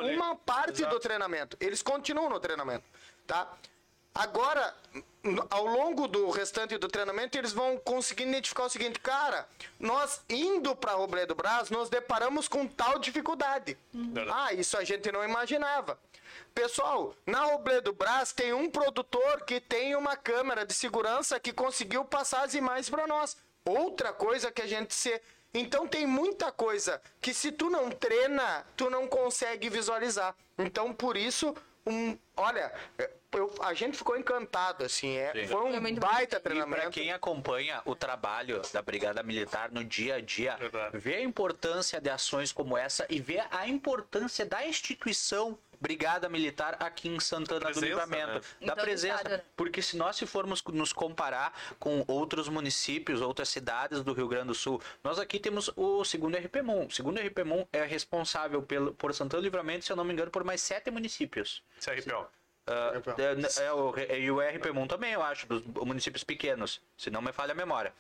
ali. uma parte Exato. do treinamento. Eles continuam no treinamento, tá? Agora, ao longo do restante do treinamento, eles vão conseguir identificar o seguinte, cara, nós indo para Roblé do Brás, nos deparamos com tal dificuldade. Verdade. Ah, isso a gente não imaginava. Pessoal, na Roblé do Brás tem um produtor que tem uma câmera de segurança que conseguiu passar as imagens para nós. Outra coisa que a gente se então tem muita coisa que se tu não treina, tu não consegue visualizar. Então por isso, um, olha, eu- a gente ficou encantado assim, é, foi um baita E para treinamento. quem acompanha o trabalho da Brigada Militar no dia a dia, Verdade. vê a importância de ações como essa e vê a importância da instituição Brigada Militar aqui em Santana do Presença, Livramento, né? Da presença, né? porque se nós se formos nos comparar com outros municípios, outras cidades do Rio Grande do Sul, nós aqui temos o segundo RPMON. O segundo RPMON é responsável pelo, por Santana do Livramento, se eu não me engano, por mais sete municípios. CRPO. Ah, é, é, o, e o RPMUN também, eu acho, dos municípios pequenos, se não me falha a memória.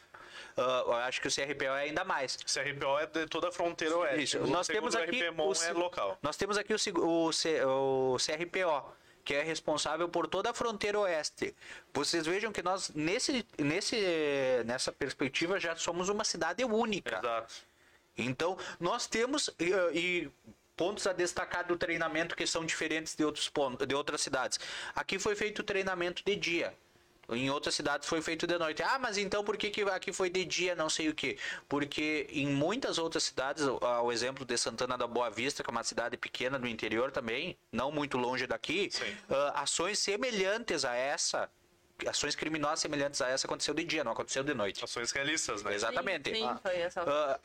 Ah, eu acho que o CRPO é ainda mais. CRPO é de toda a fronteira oeste. Isso, O nós temos aqui o, é local. Nós temos aqui o, o, C- o CRPO, que é responsável por toda a fronteira oeste. Vocês vejam que nós, nesse, nesse, nessa perspectiva, já somos uma cidade única. Exato. Então, nós temos e, e pontos a destacar do treinamento que são diferentes de outros pontos, de outras cidades. Aqui foi feito treinamento de dia. Em outras cidades foi feito de noite. Ah, mas então por que, que aqui foi de dia, não sei o quê? Porque em muitas outras cidades, o- exemplo de Santana da Boa Vista, que é uma cidade pequena do interior também, não muito longe daqui, ah, ações semelhantes a essa, ações criminosas semelhantes a essa aconteceu de dia, não aconteceu de noite. Ações realistas, né? Exatamente. Sim, sim, foi essa. Ah,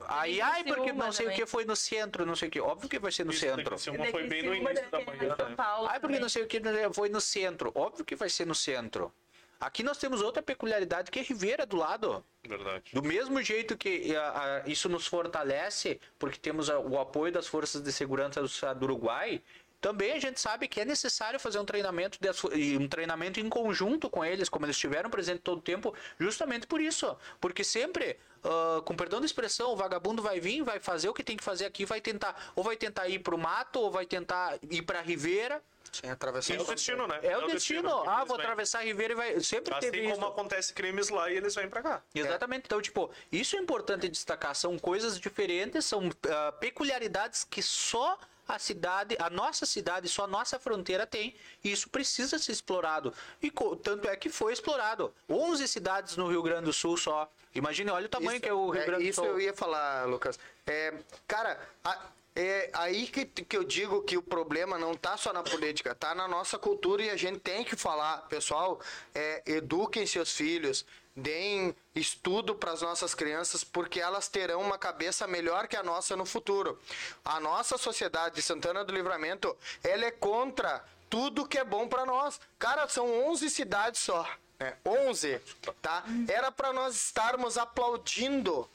aí, Teve ai, porque Criciúma não sei o também. que foi no centro, não sei o que. Óbvio que vai ser no Isso, centro. Criciúma foi bem no início da manhã, São né? Paulo Ai, porque não sei o que foi no centro. Óbvio que vai ser no centro. Aqui nós temos outra peculiaridade que é Ribeira do lado. Verdade. Do mesmo jeito que ah, ah, isso nos fortalece, porque temos ah, o apoio das forças de segurança do Estado do Uruguai, também a gente sabe que é necessário fazer um treinamento de, um treinamento em conjunto com eles, como eles estiveram presentes todo o tempo, justamente por isso. Porque sempre, uh, com perdão da expressão, o vagabundo vai vir, vai fazer o que tem que fazer aqui, vai tentar, ou vai tentar ir pro mato, ou vai tentar ir pra ribeira. Sem atravessar É o destino, né? É, o destino. porque ah, vou atravessar a ribeira e vai. Sempre Assim teve como isso. acontece crimes lá e eles vêm pra cá. Exatamente. Então, tipo, isso é importante destacar. São coisas diferentes, são ah, peculiaridades que só a cidade, a nossa cidade, só a nossa fronteira tem. E isso precisa ser explorado. E tanto é que foi explorado. 11 cidades no Rio Grande do Sul só. Imagine, olha o tamanho Isso- que é o Rio é, Grande do Isso Sul. eu ia falar, Lucas. É, cara, a- é aí que, que eu digo que o problema não tá só na política, tá na nossa cultura e a gente tem que falar, pessoal, é, eduquem seus filhos, deem estudo para as nossas crianças, porque elas terão uma cabeça melhor que a nossa no futuro. A nossa sociedade de Santana do Livramento, ela é contra tudo que é bom para nós. Cara, são 11 cidades só. É, 11, tá? Era para nós estarmos aplaudindo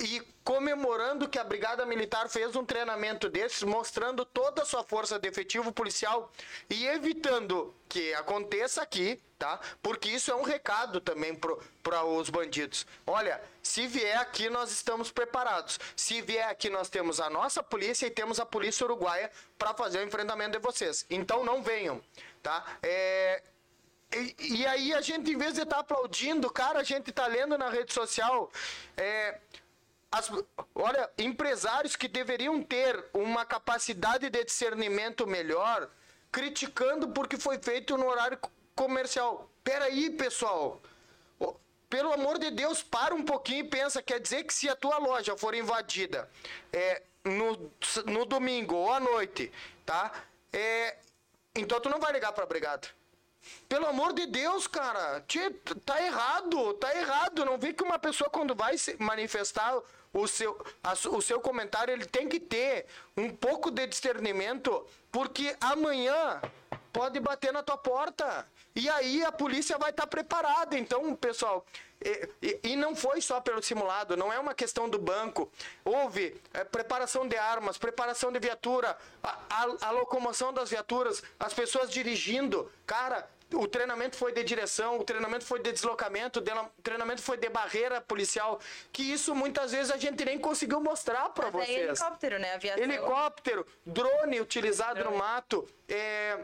e comemorando que a Brigada Militar fez um treinamento desses, mostrando toda a sua força de efetivo policial e evitando que aconteça aqui, tá? Porque isso é um recado também para os bandidos. Olha, se vier aqui, nós estamos preparados. Se vier aqui, nós temos a nossa polícia e temos a polícia uruguaia para fazer o enfrentamento de vocês. Então não venham, tá? É, e, e aí a gente, em vez de estar aplaudindo, cara, a gente tá lendo na rede social. é, as- olha, empresários que deveriam ter uma capacidade de discernimento melhor, criticando porque foi feito no horário co- comercial. Peraí, pessoal. Pelo amor de Deus, para um pouquinho e pensa. Quer dizer que se a tua loja for invadida é, no, no domingo ou à noite, tá? É, então tu não vai ligar pra brigada. Pelo amor de Deus, cara. Tá errado, tá errado. Não vê que uma pessoa quando vai se manifestar o seu, a o seu comentário, ele tem que ter um pouco de discernimento, porque amanhã pode bater na tua porta. E aí a polícia vai estar preparada. Então, pessoal, e, e- e não foi só pelo simulado, não é uma questão do banco. Houve é, preparação de armas, preparação de viatura, a, a- a locomoção das viaturas, as pessoas dirigindo. Cara, o treinamento foi de direção, o treinamento foi de deslocamento, o treinamento foi de barreira policial, que isso muitas vezes a gente nem conseguiu mostrar para é vocês. helicóptero, né? Aviação. Helicóptero, drone utilizado no mato, é,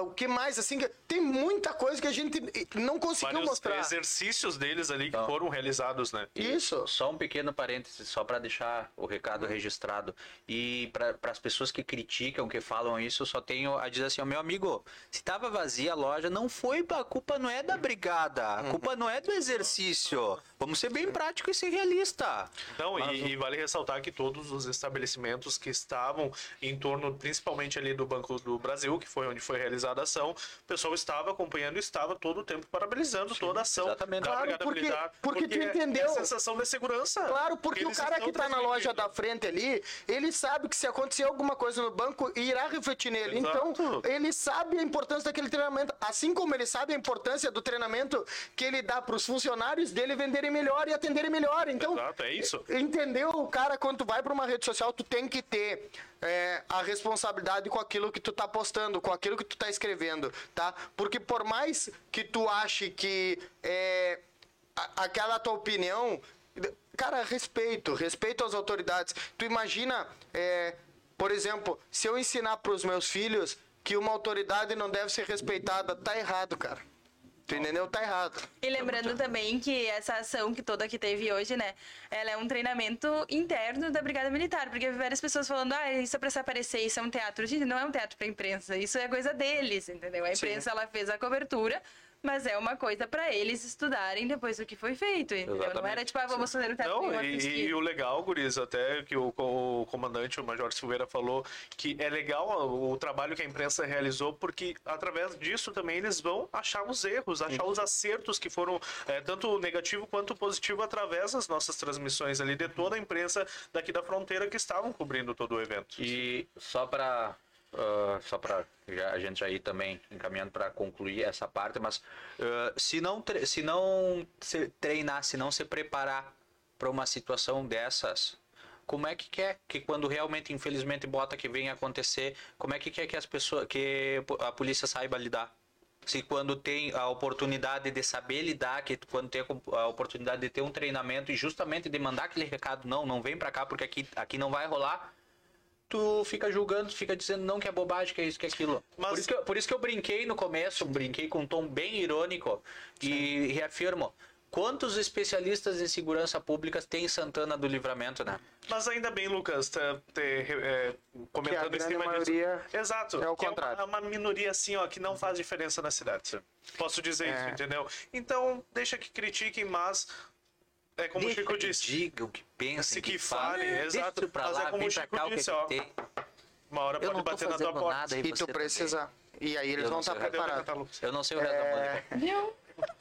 o que mais assim, tem muita coisa que a gente não conseguiu Vários mostrar. exercícios deles ali que Então. foram realizados, né? Isso. Só um pequeno parêntese, só para deixar o recado registrado. E para as pessoas que criticam, que falam isso, eu só tenho a dizer assim: ó, meu amigo, se tava vazia a loja, não foi. A culpa não é da brigada, a culpa não é do exercício. Vamos ser bem prático e ser realista. Não, e, e vale ressaltar que todos os estabelecimentos que estavam em torno, principalmente ali do Banco do Brasil, que foi onde foi realizada a ação, o pessoal estava acompanhando e estava todo o tempo parabenizando toda a ação exatamente. da Claro, porque- Militar. porque tu entendeu. É a sensação de segurança. Claro, porque o eles cara que estão tá na loja da frente ali, ele sabe que se acontecer alguma coisa no banco, irá refletir nele. Exato. Então, ele sabe a importância daquele treinamento. Assim como ele sabe a importância do treinamento que ele dá para os funcionários dele venderem melhor e atenderem melhor. Então, Exato, é isso. Entendeu? O cara, quando tu vai para uma rede social, tu tem que ter é, a responsabilidade com aquilo que tu tá postando, com aquilo que tu tá escrevendo, tá? Porque por mais que tu ache que é, a- aquela tua opinião, cara, respeito, respeito às autoridades. Tu imagina, é, por exemplo, se eu ensinar para os meus filhos que uma autoridade não deve ser respeitada, tá errado, cara. Tu entendeu? Tá errado. E lembrando também que essa ação que toda que teve hoje, né? Ela é um treinamento interno da Brigada Militar. Porque várias pessoas falando, ah, isso é pra se aparecer, isso é um teatro. Gente, não é um teatro pra imprensa. Isso é coisa deles, entendeu? A imprensa, ela fez a cobertura. Mas é uma coisa pra eles estudarem depois do que foi feito, entendeu? Não era tipo, ah, vamos fazer um teatro Não, e, e o legal, Guris, até que o, o comandante, o Major Silveira, falou que é legal o, trabalho que a imprensa realizou, porque através disso também eles vão achar os erros, achar os acertos que foram é, tanto negativo quanto positivo através das nossas transmissões ali de toda a imprensa daqui da fronteira que estavam cobrindo todo o evento. E só para só para a gente já ir também encaminhando para concluir essa parte, mas ah, se não se não se treinar, se não se preparar para uma situação dessas, como é que quer que quando realmente, infelizmente, bota que venha acontecer, como é que quer que as pessoas, que a polícia saiba lidar? Se quando tem a oportunidade de saber lidar, que quando tem a oportunidade de ter um treinamento e justamente de mandar aquele recado, não, não vem pra cá porque aqui, aqui não vai rolar, tu fica julgando, fica dizendo não que é bobagem, que é isso, que é aquilo. Mas- Por, isso que eu, por isso que eu brinquei no começo, brinquei com um tom bem irônico e reafirmo. Quantos especialistas em segurança pública tem em Santana do Livramento, né? Mas ainda bem, Lucas, ter, ter, é, comentando em grande cima maioria disso. Exato. é o que contrário. É uma, uma minoria assim, ó, que não faz diferença na cidade. Posso dizer É. isso, entendeu? Então, deixa que critiquem, mas é como o Deixa Chico que disse. digam, que pensem, Se que, que falem. falem, Deixa exato. isso pra Mas é lá, como o Chico cá o que disse, que ó. tem. Uma hora Eu pode bater na tua porta. nada E você tu também. precisar. E aí eles Eu vão não estar o preparados. Eu não sei o resto da música. Viu?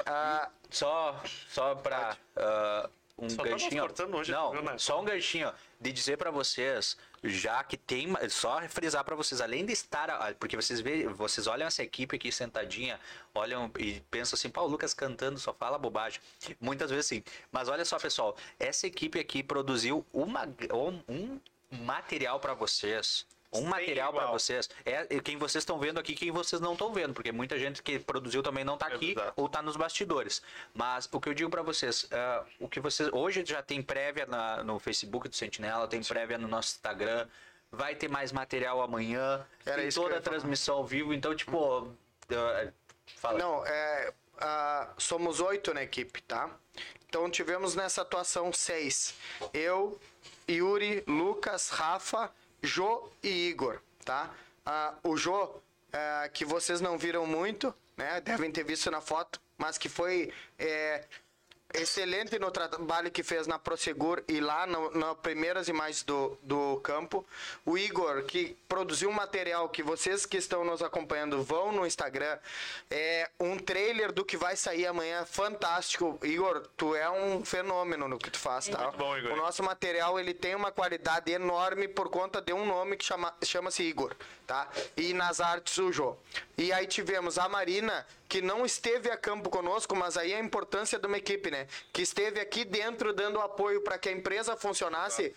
Ah, Só, só pra ah, um Só tá ganchinho. hoje, não, viu, né? só um ganchinho de dizer pra vocês, já que tem, só frisar pra vocês, além de estar, porque vocês vê, vocês olham essa equipe aqui sentadinha, olham e pensam assim, pá, o Lucas cantando só fala bobagem. Muitas vezes sim. Mas olha só, pessoal, essa equipe aqui produziu uma, um, um material pra vocês. Um material igual. vocês. É quem vocês estão vendo aqui, quem vocês não estão vendo, porque muita gente que produziu também não tá É aqui ou tá nos bastidores. Mas o que eu digo pra vocês, ah, o que vocês hoje já tem prévia na- no Facebook do Sentinela, tem prévia no nosso Instagram, vai ter mais material amanhã, Era tem toda a transmissão ao vivo, então tipo, ah, fala. Não, é, ah, somos oito na equipe, tá? Então tivemos nessa atuação seis. Eu, Yuri, Lucas, Rafa, Jô e Igor, tá? Ah, o Jô, é, que vocês não viram muito, né? Devem ter visto na foto, mas que foi é, excelente no trabalho que fez na Prosegur e lá no, na primeiras imagens do, do campo. O Igor, que produziu um material que vocês que estão nos acompanhando vão no Instagram. É um trailer do que vai sair amanhã, fantástico. Igor, tu é um fenômeno no que tu faz, tá? Muito bom, Igor. O nosso material, ele tem uma qualidade enorme por conta de um nome que chama, chama-se Igor, tá? E nas artes o Jô. E aí tivemos a Marina, que não esteve a campo conosco, mas aí a importância de uma equipe, né? Que esteve aqui dentro dando apoio para que a empresa funcionasse,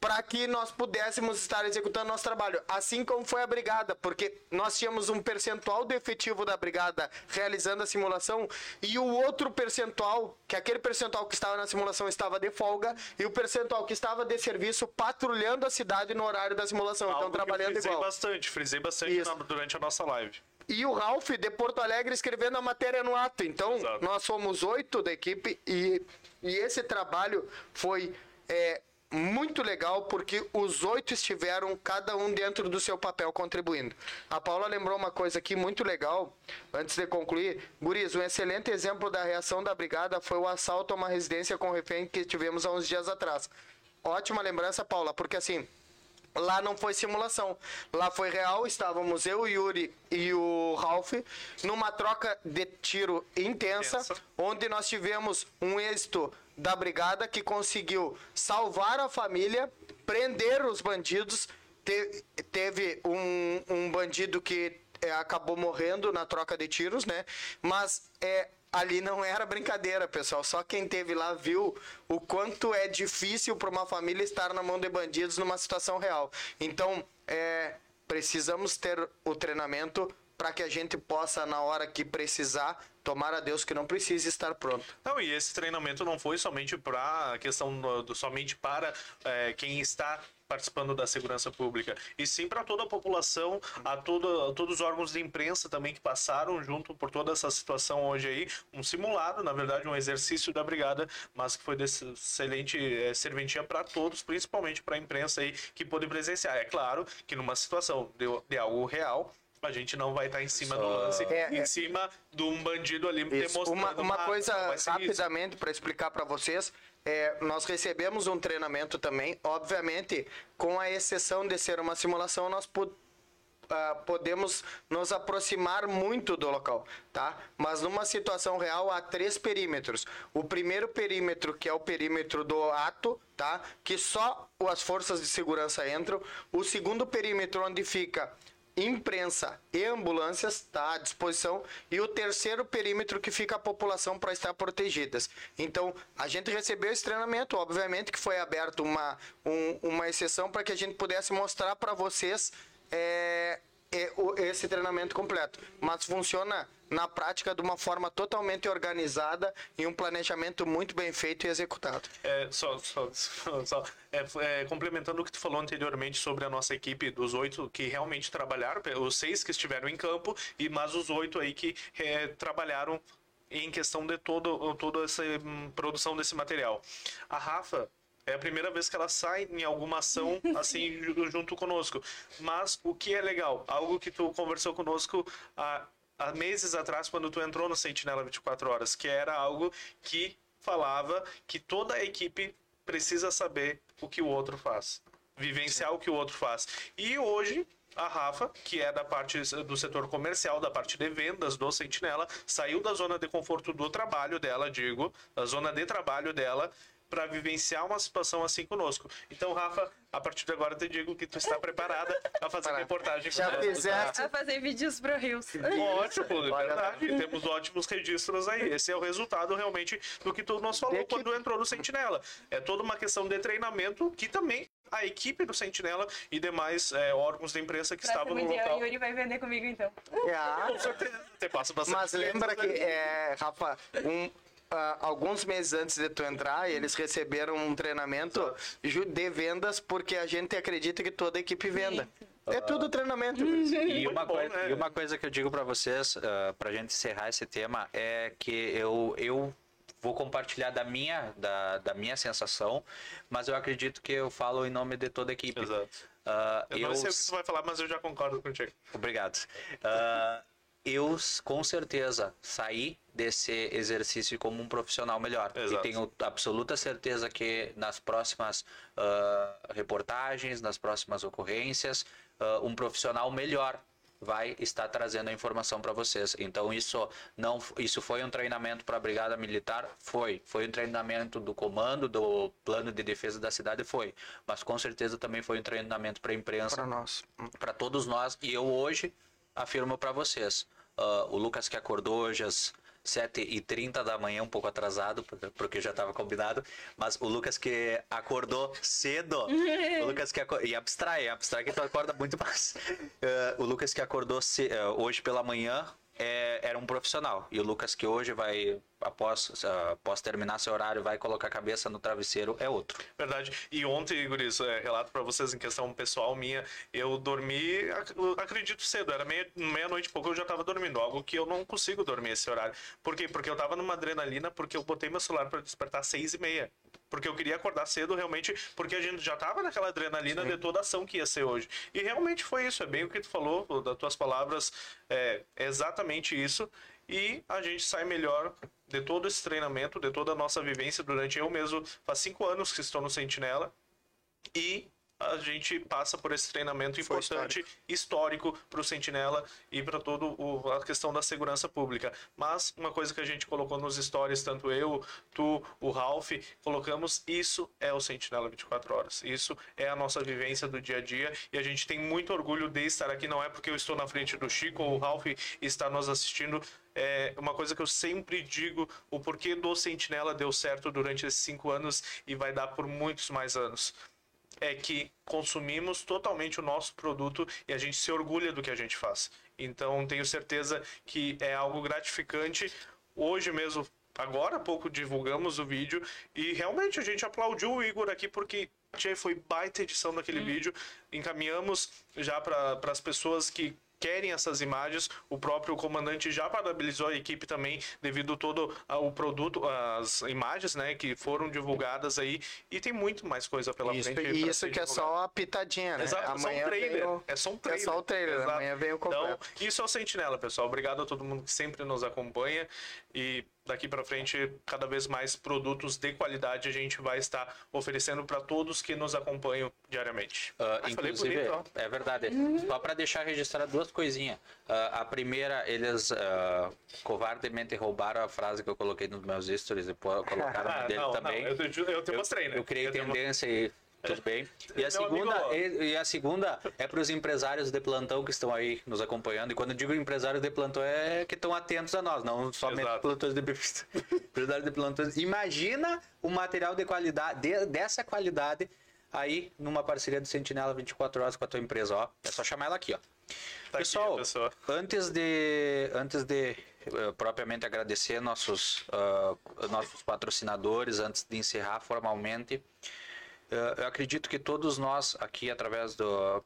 para que nós pudéssemos estar executando nosso trabalho. Assim como foi a brigada, porque nós tínhamos um percentual de efetivo da brigada realizando a simulação e o outro percentual, que aquele percentual que estava na simulação estava de folga e o percentual que estava de serviço patrulhando a cidade no horário da simulação. Então Algo que eu trabalhando frisei igual. bastante, frisei bastante na- durante a nossa live. E o Ralph de Porto Alegre escrevendo a matéria no ato. Então, Exato. nós somos oito da equipe e, e esse trabalho foi é, muito legal porque os oito estiveram, cada um dentro do seu papel, contribuindo. A Paula lembrou uma coisa aqui muito legal, antes de concluir. Guris, um excelente exemplo da reação da brigada foi o assalto a uma residência com refém que tivemos há uns dias atrás. Ótima lembrança, Paula, porque assim, Lá não foi simulação. Lá foi real. Estávamos eu, o Yuri e o Ralph numa troca de tiro intensa, Intensa. onde nós tivemos um êxito da brigada que conseguiu salvar a família, prender os bandidos. Te- teve um, um bandido que é, acabou morrendo na troca de tiros, né? Mas é, ali não era brincadeira, pessoal. Só quem teve lá viu o quanto é difícil para uma família estar na mão de bandidos numa situação real. Então, é, precisamos ter o treinamento para que a gente possa, na hora que precisar, tomar a Deus que não precise estar pronto. Não, e esse treinamento não foi somente para a questão do, do- somente para é, quem está participando da segurança pública, e sim para toda a população, a, todo, a todos os órgãos de imprensa também que passaram junto por toda essa situação hoje aí, um simulado, na verdade, um exercício da brigada, mas que foi de excelente é, serventia para todos, principalmente para a imprensa aí que pôde presenciar. É claro que numa situação de, de algo real, a gente não vai estar em cima do Só- lance, É, em é. cima de um bandido ali Isso. demonstrando Uma, uma coisa rapidamente para explicar para vocês. É, nós recebemos um treinamento também, obviamente, com a exceção de ser uma simulação, nós ah, podemos nos aproximar muito do local, tá? Mas numa situação real há três perímetros. O primeiro perímetro, que é o perímetro do ato, tá? Que só as forças de segurança entram. O segundo perímetro, onde fica imprensa e ambulâncias está à disposição e o terceiro perímetro que fica a população para estar protegidas. Então, a gente recebeu esse treinamento, obviamente que foi aberto uma, um- uma exceção para que a gente pudesse mostrar para vocês é, é, o- esse treinamento completo. Mas funciona na prática de uma forma totalmente organizada e um planejamento muito bem feito e executado. É, só, só, só, só, é, é, complementando o que tu falou anteriormente sobre a nossa equipe dos oito que realmente trabalharam, os seis que estiveram em campo, e mas os oito aí que é, trabalharam em questão de todo, toda essa hum, produção desse material. A Rafa é a primeira vez que ela sai em alguma ação assim ju- junto conosco. Mas o que é legal, algo que tu conversou conosco há, há meses atrás quando tu entrou no Sentinela 24 horas, que era algo que falava que toda a equipe precisa saber o que o outro faz, vivenciar o que o outro faz. E hoje a Rafa, que é da parte do setor comercial, da parte de vendas do Sentinela, saiu da zona de conforto do trabalho dela, digo, da zona de trabalho dela, para vivenciar uma situação assim conosco. Então, Rafa, a partir de agora eu te digo que tu está preparada a fazer a reportagem. Já com- fizeste A fazer vídeos pro Rios. Ótimo, é verdade. Temos ótimos registros aí. Esse é o resultado realmente do que tu nos falou quando entrou no Sentinela. É toda uma questão de treinamento que também a equipe do Sentinela e demais é, órgãos da imprensa que estavam no Próximo dia local. o Yuri vai vender comigo então. É, Com certeza. Te passo bastante Mas lembra que, né? é, Rafa, um, ah, alguns meses antes de tu entrar, eles receberam um treinamento de vendas porque a gente acredita que toda a equipe venda. É tudo treinamento. E uma, bom, coisa, né? e uma coisa que eu digo para vocês, uh, pra gente encerrar esse tema, é que eu, eu vou compartilhar da minha, da, da minha sensação, mas eu acredito que eu falo em nome de toda a equipe. Exato. Uh, Eu não sei o que tu vai falar, mas eu já concordo contigo. Obrigado. Ah, eu, com certeza, saí desse exercício como um profissional melhor. Exato. E tenho absoluta certeza que nas próximas ah, reportagens, nas próximas ocorrências, ah, um profissional melhor vai estar trazendo a informação para vocês. Então isso não isso foi um treinamento para a brigada militar, foi, foi um treinamento do comando do plano de defesa da cidade, foi, mas com certeza também foi um treinamento para a imprensa Para nós. para todos nós e eu hoje afirmo para vocês ah, o Lucas que acordou hoje às 7h30 da manhã, um pouco atrasado, por- porque já estava combinado, mas o Lucas que acordou cedo, o Lucas que acordou, e abstrai, abstrai que tu acorda muito mais. Ah, o Lucas que acordou ce- ah, hoje pela manhã é, era um profissional, e o Lucas que hoje vai, após, ah, após terminar seu horário, vai colocar a cabeça no travesseiro, é outro. Verdade. E ontem, Guris, é, relato pra vocês em questão pessoal minha, eu dormi, ac- acredito cedo, era meia- meia-noite e pouco eu já tava dormindo, algo que eu não consigo dormir esse horário. Por quê? Porque eu tava numa adrenalina, porque eu botei meu celular pra despertar às seis e meia. Porque eu queria acordar cedo, realmente, porque a gente já tava naquela adrenalina de toda a ação que ia ser hoje. E realmente foi isso, é bem o que tu falou, das tuas palavras, é exatamente isso. E a gente sai melhor de todo esse treinamento, de toda a nossa vivência durante eu mesmo, faz cinco anos que estou no Sentinela, e a gente passa por esse treinamento Foi importante, histórico para o Sentinela e para toda a questão da segurança pública. Mas uma coisa que a gente colocou nos stories, tanto eu, tu, o Ralph, colocamos, isso é o Sentinela 24 horas. Isso é a nossa vivência do dia a dia e a gente tem muito orgulho de estar aqui. Não é porque eu estou na frente do Chico ou o Ralph está nos assistindo. É uma coisa que eu sempre digo, o porquê do Sentinela deu certo durante esses cinco anos e vai dar por muitos mais anos é que consumimos totalmente o nosso produto e a gente se orgulha do que a gente faz. Então, tenho certeza que é algo gratificante. Hoje mesmo, agora há pouco, divulgamos o vídeo e realmente a gente aplaudiu o Igor aqui porque foi baita edição daquele vídeo. Encaminhamos já para as pessoas que querem essas imagens. O próprio comandante já parabenizou a equipe também devido todo ao produto, as imagens, né, que foram divulgadas aí e tem muito mais coisa pela Isso, frente. e isso que é divulgado. só a pitadinha, né? Exato, é só um Amanhã trailer. o- É só um É trailer. só o trailer, Exato. amanhã vem o completo. Então, isso é o Sentinela, pessoal. Obrigado a todo mundo que sempre nos acompanha e daqui para frente, cada vez mais produtos de qualidade a gente vai estar oferecendo para todos que nos acompanham diariamente. Ah, Ah, falei inclusive, bonito, ó. é verdade. Só para deixar registrado duas coisinhas. Ah, a primeira, eles ah, covardemente roubaram a frase que eu coloquei nos meus stories e colocaram Ah, dele não, também. não, eu, te- eu te mostrei, né? Eu criei te mo- tendência e Tudo bem. E a segunda, e, e a segunda é para os empresários de plantão que estão aí nos acompanhando. E quando eu digo empresários de plantão é que estão atentos a nós, não somente Exato. plantões de bebida. empresários de plantões. Imagina o material de qualidade, de- dessa qualidade aí numa parceria do Sentinela 24 horas com a tua empresa, ó. É só chamar ela aqui, ó. Tá aqui Pessoal, a pessoa. antes de, antes de eh, propriamente agradecer nossos, ah, nossos patrocinadores, antes de encerrar formalmente, eu acredito que todos nós aqui, através do.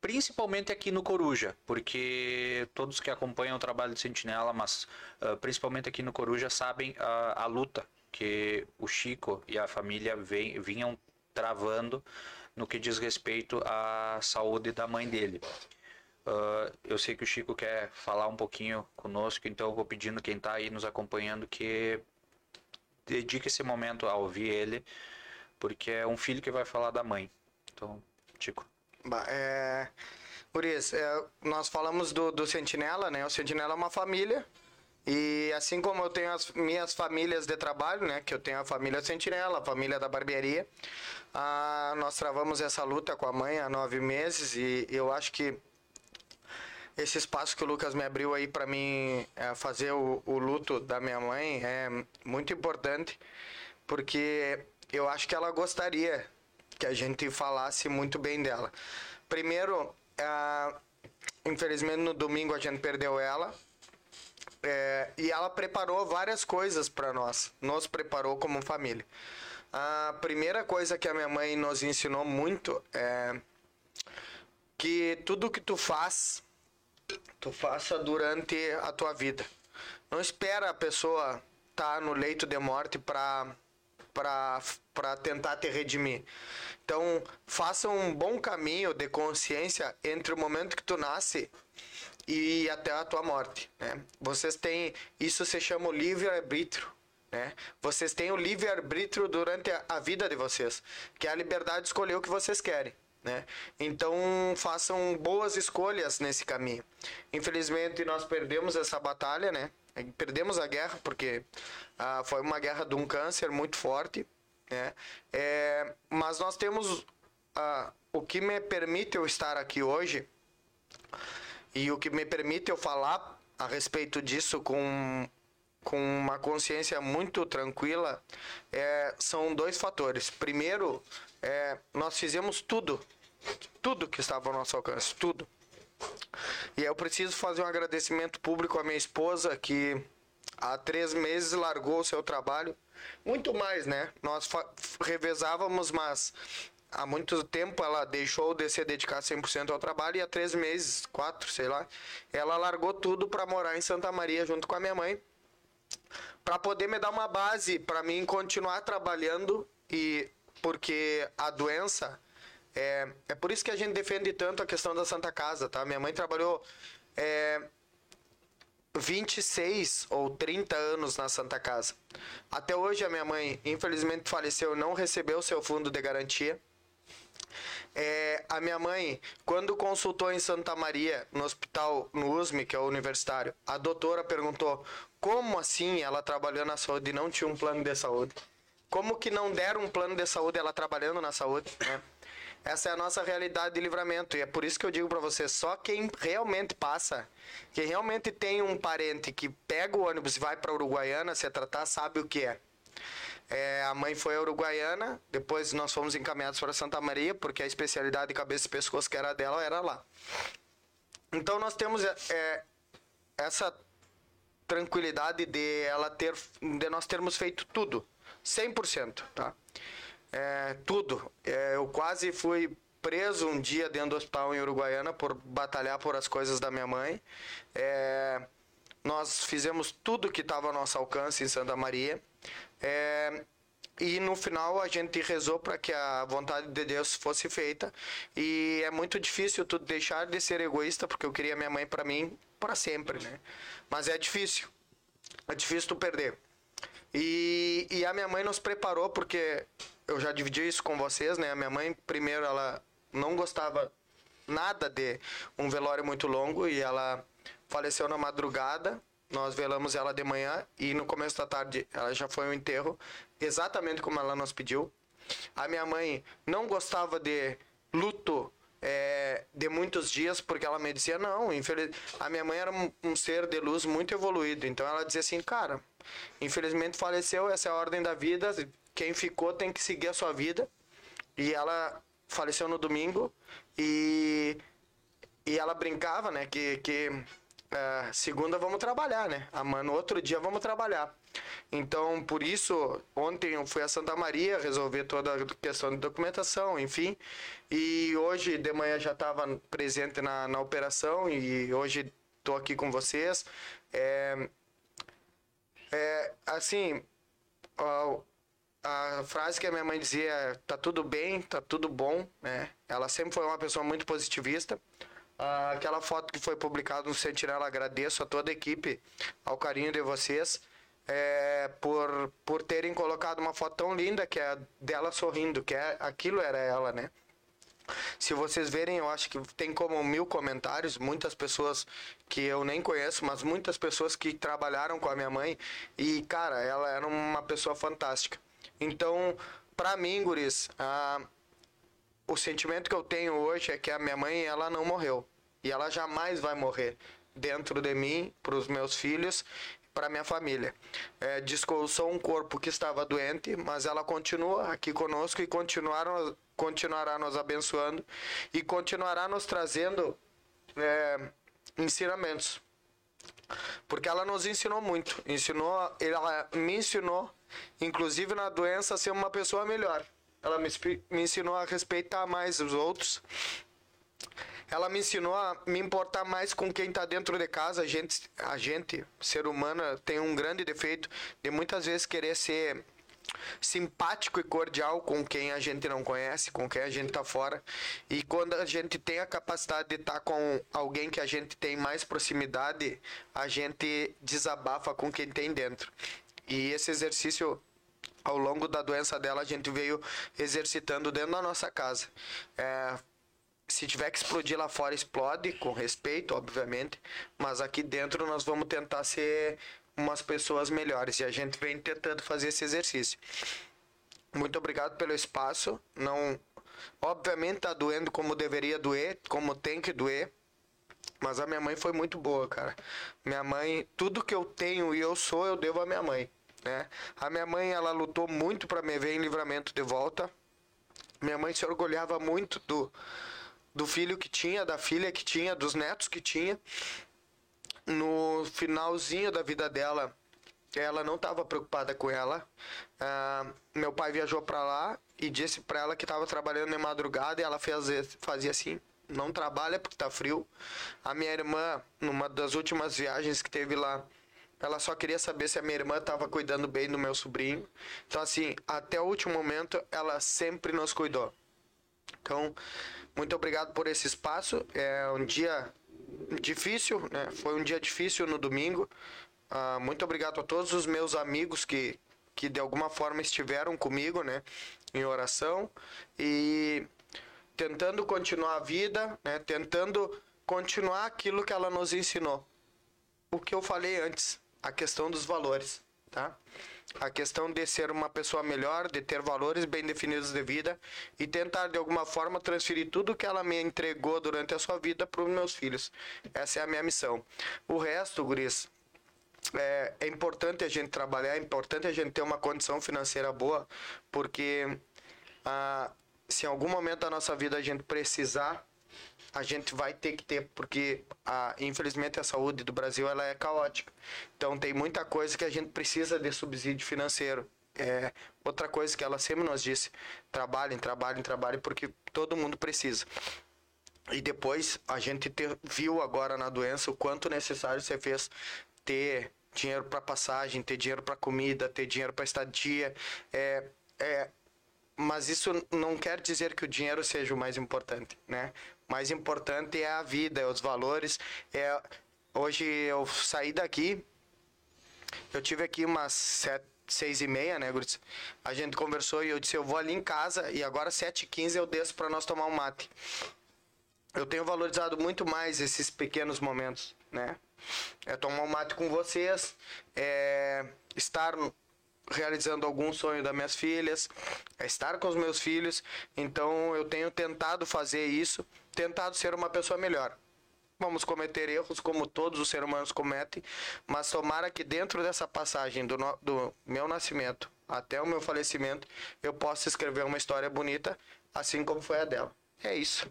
Principalmente aqui no Coruja, porque todos que acompanham o trabalho de Sentinela, mas ah, principalmente aqui no Coruja, sabem a, a luta que o Chico e a família vem- vinham travando no que diz respeito à saúde da mãe dele. Ah, eu sei que o Chico quer falar um pouquinho conosco, então eu vou pedindo quem está aí nos acompanhando que dedique esse momento a ouvir ele, porque é um filho que vai falar da mãe. Então, Chico. Bah, É... Guris, é, nós falamos do, do Sentinela, né? O Sentinela é uma família. E assim como eu tenho as minhas famílias de trabalho, né? Que eu tenho a família Sentinela, a família da barbearia. Ah, nós travamos essa luta com a mãe há nove meses e eu acho que esse espaço que o Lucas me abriu aí para mim é, fazer o, o luto da minha mãe é muito importante porque eu acho que ela gostaria que a gente falasse muito bem dela. Primeiro, infelizmente no domingo a gente perdeu ela é, e ela preparou várias coisas para nós, nos preparou como família. A primeira coisa que a minha mãe nos ensinou muito é que tudo que tu faz tu faça durante a tua vida. Não espera a pessoa estar no leito de morte para para tentar te redimir. Então, faça um bom caminho de consciência entre o momento que tu nasce e até a tua morte, né? Vocês têm, isso se chama o livre-arbítrio, né? Vocês têm o livre-arbítrio durante a, a vida de vocês, que é a liberdade de escolher o que vocês querem. Né? Então façam boas escolhas nesse caminho. Infelizmente nós perdemos essa batalha, né? Perdemos a guerra porque ah, foi uma guerra de um câncer muito forte, né? É, mas nós temos ah, o que me permite eu estar aqui hoje e o que me permite eu falar a respeito disso com com uma consciência muito tranquila é, são dois fatores. Primeiro, é, nós fizemos tudo, tudo que estava ao nosso alcance, tudo. E eu preciso fazer um agradecimento público à minha esposa que há três meses largou o seu trabalho, muito mais, né? Nós revezávamos, mas há muito tempo ela deixou de se dedicar 100% ao trabalho e há três meses, quatro, sei lá, ela largou tudo para morar em Santa Maria junto com a minha mãe para poder me dar uma base para mim continuar trabalhando e porque a doença é, é por isso que a gente defende tanto a questão da Santa Casa, tá? Minha mãe trabalhou é, 26 ou 30 anos na Santa Casa. Até hoje a minha mãe, infelizmente, faleceu, não recebeu seu fundo de garantia. É, a minha mãe, quando consultou em Santa Maria, no hospital, no USM, que é o universitário, a doutora perguntou como assim ela trabalhou na saúde e não tinha um plano de saúde. Como que não deram um plano de saúde ela trabalhando na saúde, né? Essa é a nossa realidade de livramento e é por isso que eu digo para você, só quem realmente passa, quem realmente tem um parente que pega o ônibus e vai para Uruguaiana se tratar, sabe o que é. É, a mãe foi a Uruguaiana, depois nós fomos encaminhados para Santa Maria, porque a especialidade de cabeça e pescoço que era dela era lá. Então nós temos é, essa tranquilidade de ela ter, de nós termos feito tudo, 100%, tá? É, tudo. É, eu quase fui preso um dia dentro do hospital em Uruguaiana por batalhar por as coisas da minha mãe. É, nós fizemos tudo que estava ao nosso alcance em Santa Maria. É, e no final a gente rezou para que a vontade de Deus fosse feita. E é muito difícil tu deixar de ser egoísta, porque eu queria minha mãe para mim para sempre, né? Mas é difícil. É difícil tu perder. E, e a minha mãe nos preparou, porque eu já dividi isso com vocês, né? A minha mãe, primeiro, ela não gostava nada de um velório muito longo e ela faleceu na madrugada. Nós velamos ela de manhã e no começo da tarde ela já foi ao enterro, exatamente como ela nos pediu. A minha mãe não gostava de luto é, de muitos dias, porque ela me dizia, não, infeliz... a minha mãe era um, um, ser de luz muito evoluído, então ela dizia assim, cara, infelizmente faleceu, essa é a ordem da vida, quem ficou tem que seguir a sua vida, e ela faleceu no domingo, e, e ela brincava, né, que, que uh, segunda vamos trabalhar, né, no outro dia vamos trabalhar. Então, por isso, ontem eu fui a Santa Maria resolver toda a questão de documentação, enfim. E hoje de manhã já estava presente na, na operação e hoje estou aqui com vocês. É, é assim, a frase que a minha mãe dizia, tá tudo bem, tá tudo bom, né? Ela sempre foi uma pessoa muito positivista. aquela foto que foi publicada no Sentinela, agradeço a toda a equipe, ao carinho de vocês é, por, por terem colocado uma foto tão linda que é dela sorrindo, que é, aquilo era ela, né? Se vocês verem, eu acho que tem como mil comentários, muitas pessoas que eu nem conheço, mas muitas pessoas que trabalharam com a minha mãe. E, cara, ela era uma pessoa fantástica. Então, pra mim, Guris, a, o sentimento que eu tenho hoje é que a minha mãe, ela não morreu. E ela jamais vai morrer dentro de mim, para os meus filhos para minha família. É, descoçou um corpo que estava doente, mas ela continua aqui conosco e continuaram, continuará nos abençoando e continuará nos trazendo é, ensinamentos. Porque ela nos ensinou muito. Ensinou, ela me ensinou, inclusive na doença, ser uma pessoa melhor. Ela me, me ensinou a respeitar mais os outros ela me ensinou a me importar mais com quem está dentro de casa. A gente, a gente, ser humano, tem um grande defeito de muitas vezes querer ser simpático e cordial com quem a gente não conhece, com quem a gente está fora. E quando a gente tem a capacidade de estar tá com alguém que a gente tem mais proximidade, a gente desabafa com quem tem dentro. E esse exercício ao longo da doença dela a gente veio exercitando dentro da nossa casa. É, se tiver que explodir lá fora, explode, com respeito, obviamente. Mas aqui dentro nós vamos tentar ser umas pessoas melhores. E a gente vem tentando fazer esse exercício. Muito obrigado pelo espaço. Não. Obviamente tá doendo como deveria doer, como tem que doer. Mas a minha mãe foi muito boa, cara. Minha mãe, tudo que eu tenho e eu sou, eu devo à minha mãe. Né? A minha mãe, ela lutou muito para me ver em livramento de volta. Minha mãe se orgulhava muito do, do filho que tinha, da filha que tinha, dos netos que tinha. No finalzinho da vida dela, ela não estava preocupada com ela. Uh, meu pai viajou para lá e disse para ela que estava trabalhando de madrugada e ela fez, fazia assim: não trabalha porque tá frio. A minha irmã, numa das últimas viagens que teve lá, ela só queria saber se a minha irmã estava cuidando bem do meu sobrinho. Então, assim, até o último momento, ela sempre nos cuidou. Então, muito obrigado por esse espaço. É um dia difícil, né? Foi um dia difícil no domingo. Uh, muito obrigado a todos os meus amigos que, que de alguma forma estiveram comigo, né? Em oração e tentando continuar a vida, né? Tentando continuar aquilo que ela nos ensinou. O que eu falei antes, a questão dos valores, tá? a questão de ser uma pessoa melhor, de ter valores bem definidos de vida e tentar de alguma forma transferir tudo que ela me entregou durante a sua vida para os meus filhos. Essa é a minha missão. O resto, guris, é, é, importante a gente trabalhar, é importante a gente ter uma condição financeira boa, porque ah, se em algum momento da nossa vida a gente precisar a gente vai ter que ter, porque a, infelizmente a saúde do Brasil ela é caótica. Então tem muita coisa que a gente precisa de subsídio financeiro. É, outra coisa que ela sempre nos disse: trabalhem, trabalhem, trabalhem, porque todo mundo precisa. E depois a gente ter, viu agora na doença o quanto necessário você fez ter dinheiro para passagem, ter dinheiro para comida, ter dinheiro para estadia. É, é, mas isso não quer dizer que o dinheiro seja o mais importante, né? Mais importante é a vida, é os valores. É... Hoje eu saí daqui, eu tive aqui umas sete, seis e meia, né, Gurtz? A gente conversou e eu disse, eu vou ali em casa e agora sete e quinze eu desço para nós tomar um mate. Eu tenho valorizado muito mais esses pequenos momentos, né? É tomar um mate com vocês, é estar realizando algum sonho das minhas filhas, é estar com os meus filhos. Então eu tenho tentado fazer isso, tentado ser uma pessoa melhor. Vamos cometer erros como todos os seres humanos cometem, mas tomara que dentro dessa passagem do, no- do meu nascimento até o meu falecimento eu possa escrever uma história bonita, assim como foi a dela. É isso.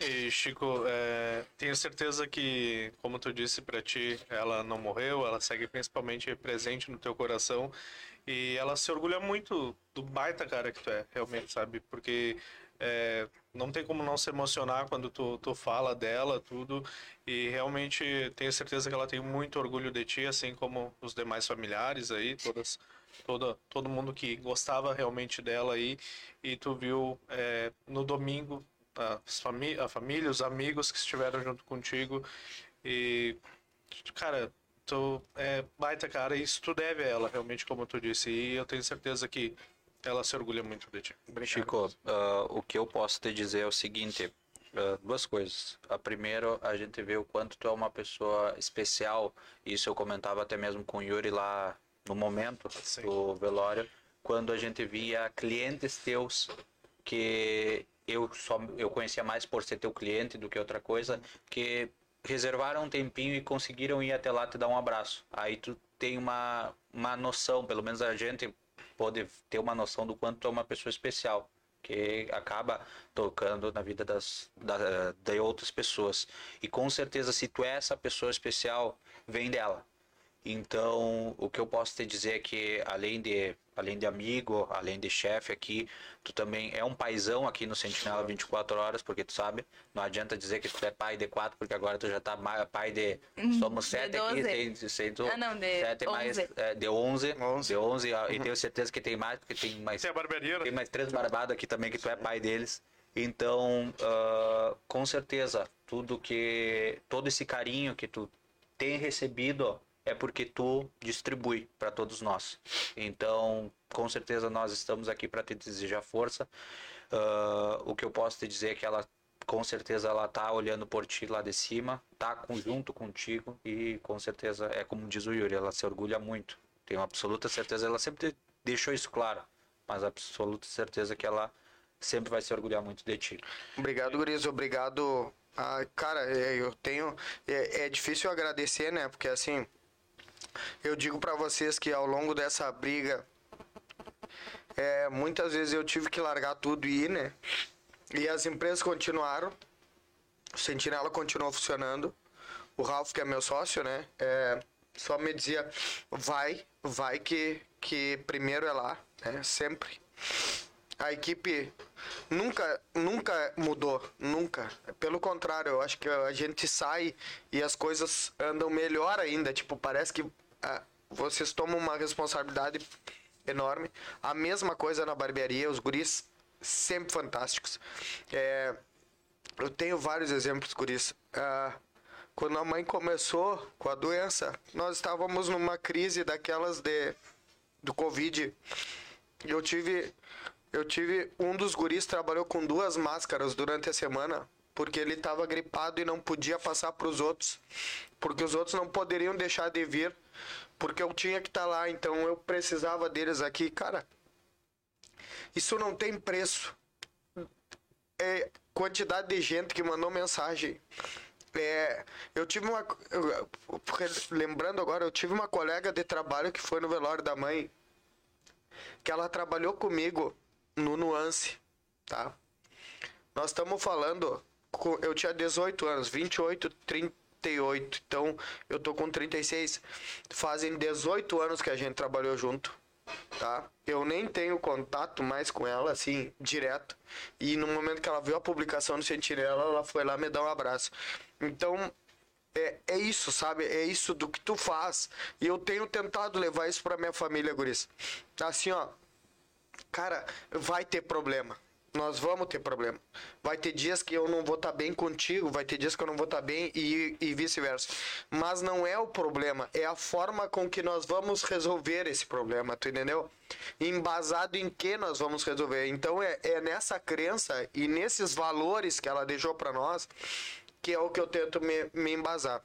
E Chico, é, tenho certeza que, como tu disse pra ti, ela não morreu, ela segue principalmente presente no teu coração e ela se orgulha muito do baita cara que tu é, realmente, sabe? Porque é, não tem como não se emocionar quando tu, tu fala dela, tudo, e realmente tenho certeza que ela tem muito orgulho de ti, assim como os demais familiares aí, todas, toda, todo mundo que gostava realmente dela aí, e tu viu é, no domingo as famí a família, os amigos que estiveram junto contigo. E, cara, tu é baita cara isso tu deve a ela, realmente, como tu disse. E eu tenho certeza que ela se orgulha muito de ti. Chico, ah, o que eu posso te dizer é o seguinte, ah, duas coisas. A primeira, a gente vê o quanto tu é uma pessoa especial, isso eu comentava até mesmo com o Yuri lá no momento Sim. do velório, quando a gente via clientes teus que eu só eu conhecia mais por ser teu cliente do que outra coisa, que reservaram um tempinho e conseguiram ir até lá te dar um abraço. Aí tu tem uma, uma noção, pelo menos a gente pode ter uma noção do quanto é uma pessoa especial, que acaba tocando na vida das, da, de outras pessoas. E com certeza, se tu é essa pessoa especial, vem dela. Então, o que eu posso te dizer é que além de além de amigo, além de chefe aqui, tu também é um paizão aqui no Sentinela 24 horas, porque tu sabe, não adianta dizer que tu é pai de quatro, porque agora tu já tá pai de somos de sete aqui, 12. tem, tem tu, Ah, não, de sete mais 11. é, de 11, Onze. de 11, ah, e tenho certeza que tem mais, porque tem mais Tem a barbearia, tem né? mais três barbados aqui também que tu é pai deles. Então, ah, com certeza, tudo que todo esse carinho que tu tem recebido é porque tu distribui para todos nós. Então, com certeza nós estamos aqui para te desejar força. Ah, o que eu posso te dizer é que ela com certeza ela tá olhando por ti lá de cima, tá junto contigo e com certeza é como diz o Yuri, ela se orgulha muito. Tenho absoluta certeza, ela sempre deixou isso claro, mas absoluta certeza que ela sempre vai se orgulhar muito de ti. Obrigado, Guriz. Obrigado. Ah, cara, é, eu tenho. É, é difícil agradecer, né? Porque assim. Eu digo pra vocês que ao longo dessa briga. É, muitas vezes eu tive que largar tudo e ir, né? E as empresas continuaram. O Sentinela continuou funcionando. O Ralph, que é meu sócio, né? É, só me dizia: vai, vai que, que primeiro é lá, né? Sempre a equipe nunca nunca mudou nunca pelo contrário eu acho que a gente sai e as coisas andam melhor ainda tipo parece que vocês tomam uma responsabilidade enorme. A mesma coisa na barbearia os guris sempre fantásticos. É, eu tenho vários exemplos guris. Ah, quando a mãe começou com a doença nós estávamos numa crise daquelas de do covid. Eu tive eu tive um dos guris trabalhou com duas máscaras durante a semana porque ele estava gripado e não podia passar para os outros porque os outros não poderiam deixar de vir porque eu tinha que estar lá então eu precisava deles aqui. Cara isso não tem preço. É quantidade de gente que mandou mensagem. É, eu tive uma lembrando agora eu tive uma colega de trabalho que foi no velório da mãe que ela trabalhou comigo no Nuance, tá? Nós estamos falando, eu tinha 18 anos, 28, 38, então eu tô com 36. Fazem 18 anos que a gente trabalhou junto, tá? Eu nem tenho contato mais com ela, assim, direto. E no momento que ela viu a publicação do Sentinela, ela foi lá me dar um abraço. Então, é, é isso, sabe? É isso do que tu faz. E eu tenho tentado levar isso pra minha família, Guris. Assim, ó. Cara, vai ter problema. Nós vamos ter problema. Vai ter dias que eu não vou estar bem contigo, vai ter dias que eu não vou estar bem e, e vice-versa. Mas não é o problema, é a forma com que nós vamos resolver esse problema, tu entendeu? Embasado em que nós vamos resolver. Então é, é nessa crença e nesses valores que ela deixou para nós que é o que eu tento me, me embasar.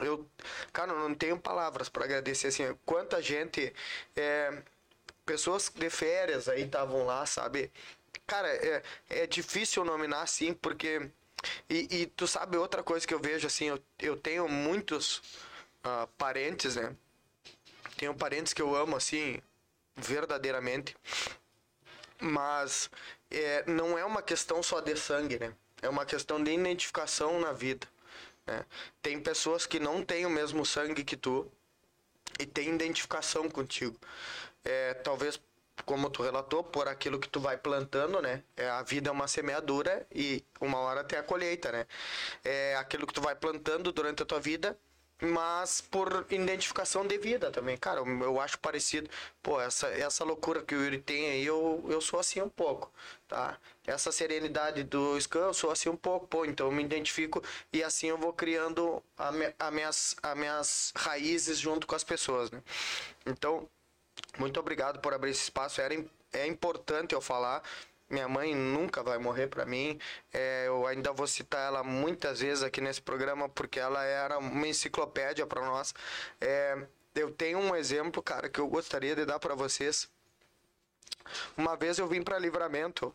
eu, cara, eu não tenho palavras para agradecer assim, quanta gente é, pessoas de férias aí estavam lá, sabe? Cara, é, é difícil nominar assim, porque e, e, tu sabe outra coisa que eu vejo assim, eu, eu tenho muitos uh, parentes, né? Tenho parentes que eu amo assim, verdadeiramente. Mas é, não é uma questão só de sangue, né? É uma questão de identificação na vida. Né? Tem pessoas que não têm o mesmo sangue que tu e tem identificação contigo. É, talvez como tu relatou, por aquilo que tu vai plantando, né? É, a vida é uma semeadura e uma hora tem a colheita, né? É aquilo que tu vai plantando durante a tua vida mas por identificação de vida também. Cara, eu acho parecido. Pô, essa, essa loucura que o Yuri tem aí, eu, eu sou assim um pouco, tá? Essa serenidade do Scan, eu sou assim um pouco, pô, então eu me identifico e assim eu vou criando a, me, a minhas, a minhas raízes junto com as pessoas, né? Então, muito obrigado por abrir esse espaço. Era, é importante eu falar, minha mãe nunca vai morrer para mim. É, eu ainda vou citar ela muitas vezes aqui nesse programa porque ela era uma enciclopédia para nós. É, eu tenho um exemplo, cara, que eu gostaria de dar para vocês. Uma vez eu vim para Livramento.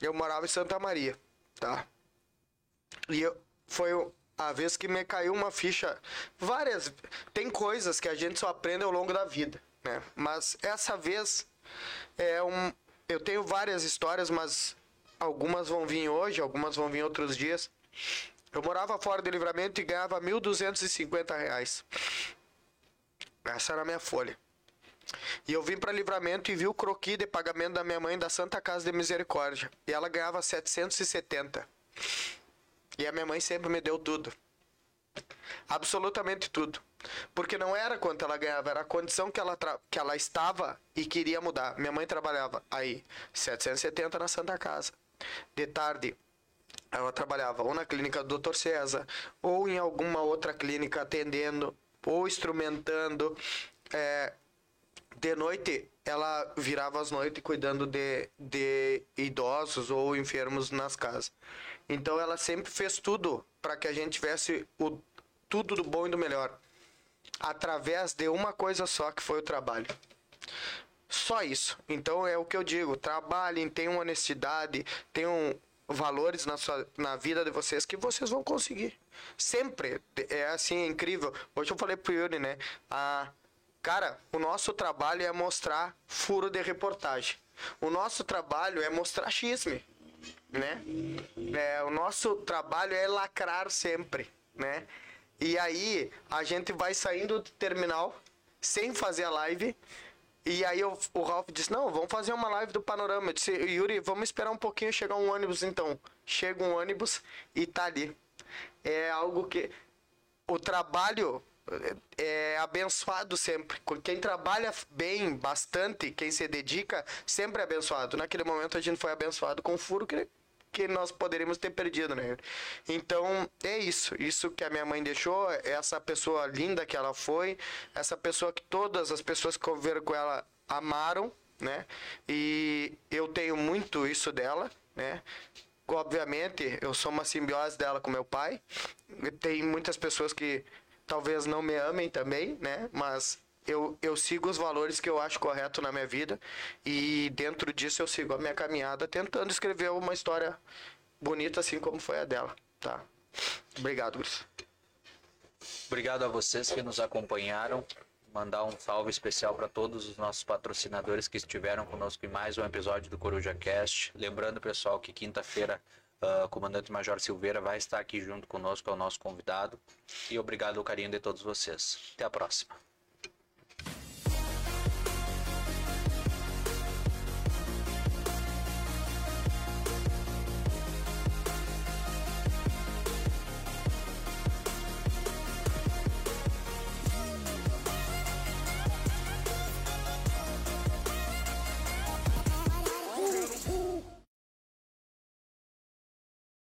Eu morava em Santa Maria, tá? E eu, foi a vez que me caiu uma ficha. Várias. Tem coisas que a gente só aprende ao longo da vida, né? Mas essa vez é um, eu tenho várias histórias, mas algumas vão vir hoje, algumas vão vir outros dias. Eu morava fora do livramento e ganhava 1.250 reais. Essa era a minha folha. E eu vim para livramento e vi o croqui de pagamento da minha mãe da Santa Casa de Misericórdia. E ela ganhava 770. E a minha mãe sempre me deu tudo. Absolutamente tudo. Porque não era quanto ela ganhava, era a condição que ela, que ela estava e queria mudar. Minha mãe trabalhava aí 770 na Santa Casa. De tarde, ela trabalhava ou na clínica do Dr. César, ou em alguma outra clínica atendendo, ou instrumentando. É, de noite, ela virava as noites cuidando de, de idosos ou enfermos nas casas. Então, ela sempre fez tudo para que a gente tivesse o, tudo do bom e do melhor através de uma coisa só, que foi o trabalho. Só isso. Então é o que eu digo: trabalhem, tenham honestidade, tenham valores na, sua, na vida de vocês que vocês vão conseguir. Sempre. É assim, é incrível. Hoje eu falei pro Yuri, né? Ah, cara, o nosso trabalho é mostrar furo de reportagem. O nosso trabalho é mostrar xisme, né? É, o nosso trabalho é lacrar sempre, né? E aí a gente vai saindo do terminal sem fazer a live. E aí eu, o Ralph disse: Não, vamos fazer uma live do panorama. Eu disse: Yuri, vamos esperar um pouquinho chegar um ônibus então. Chega um ônibus e tá ali. É algo que. O trabalho é abençoado sempre. Quem trabalha bem, bastante, quem se dedica, sempre é abençoado. Naquele momento a gente foi abençoado com o furo que que nós poderíamos ter perdido, né? Então, é isso. Isso que a minha mãe deixou, essa pessoa linda que ela foi, essa pessoa que todas as pessoas que conviveram com ela amaram, né? E eu tenho muito isso dela, né? Obviamente, eu sou uma simbiose dela com meu pai. Tem muitas pessoas que talvez não me amem também, né? Mas eu, eu sigo os valores que eu acho correto na minha vida e dentro disso eu sigo a minha caminhada tentando escrever uma história bonita assim como foi a dela, tá? Obrigado, Gris. Obrigado a vocês que nos acompanharam. Mandar um salve especial para todos os nossos patrocinadores que estiveram conosco em mais um episódio do Coruja Cast. Lembrando, pessoal, que quinta-feira uh, o comandante Major Silveira vai estar aqui junto conosco, é o nosso convidado. E obrigado ao carinho de todos vocês. Até a próxima.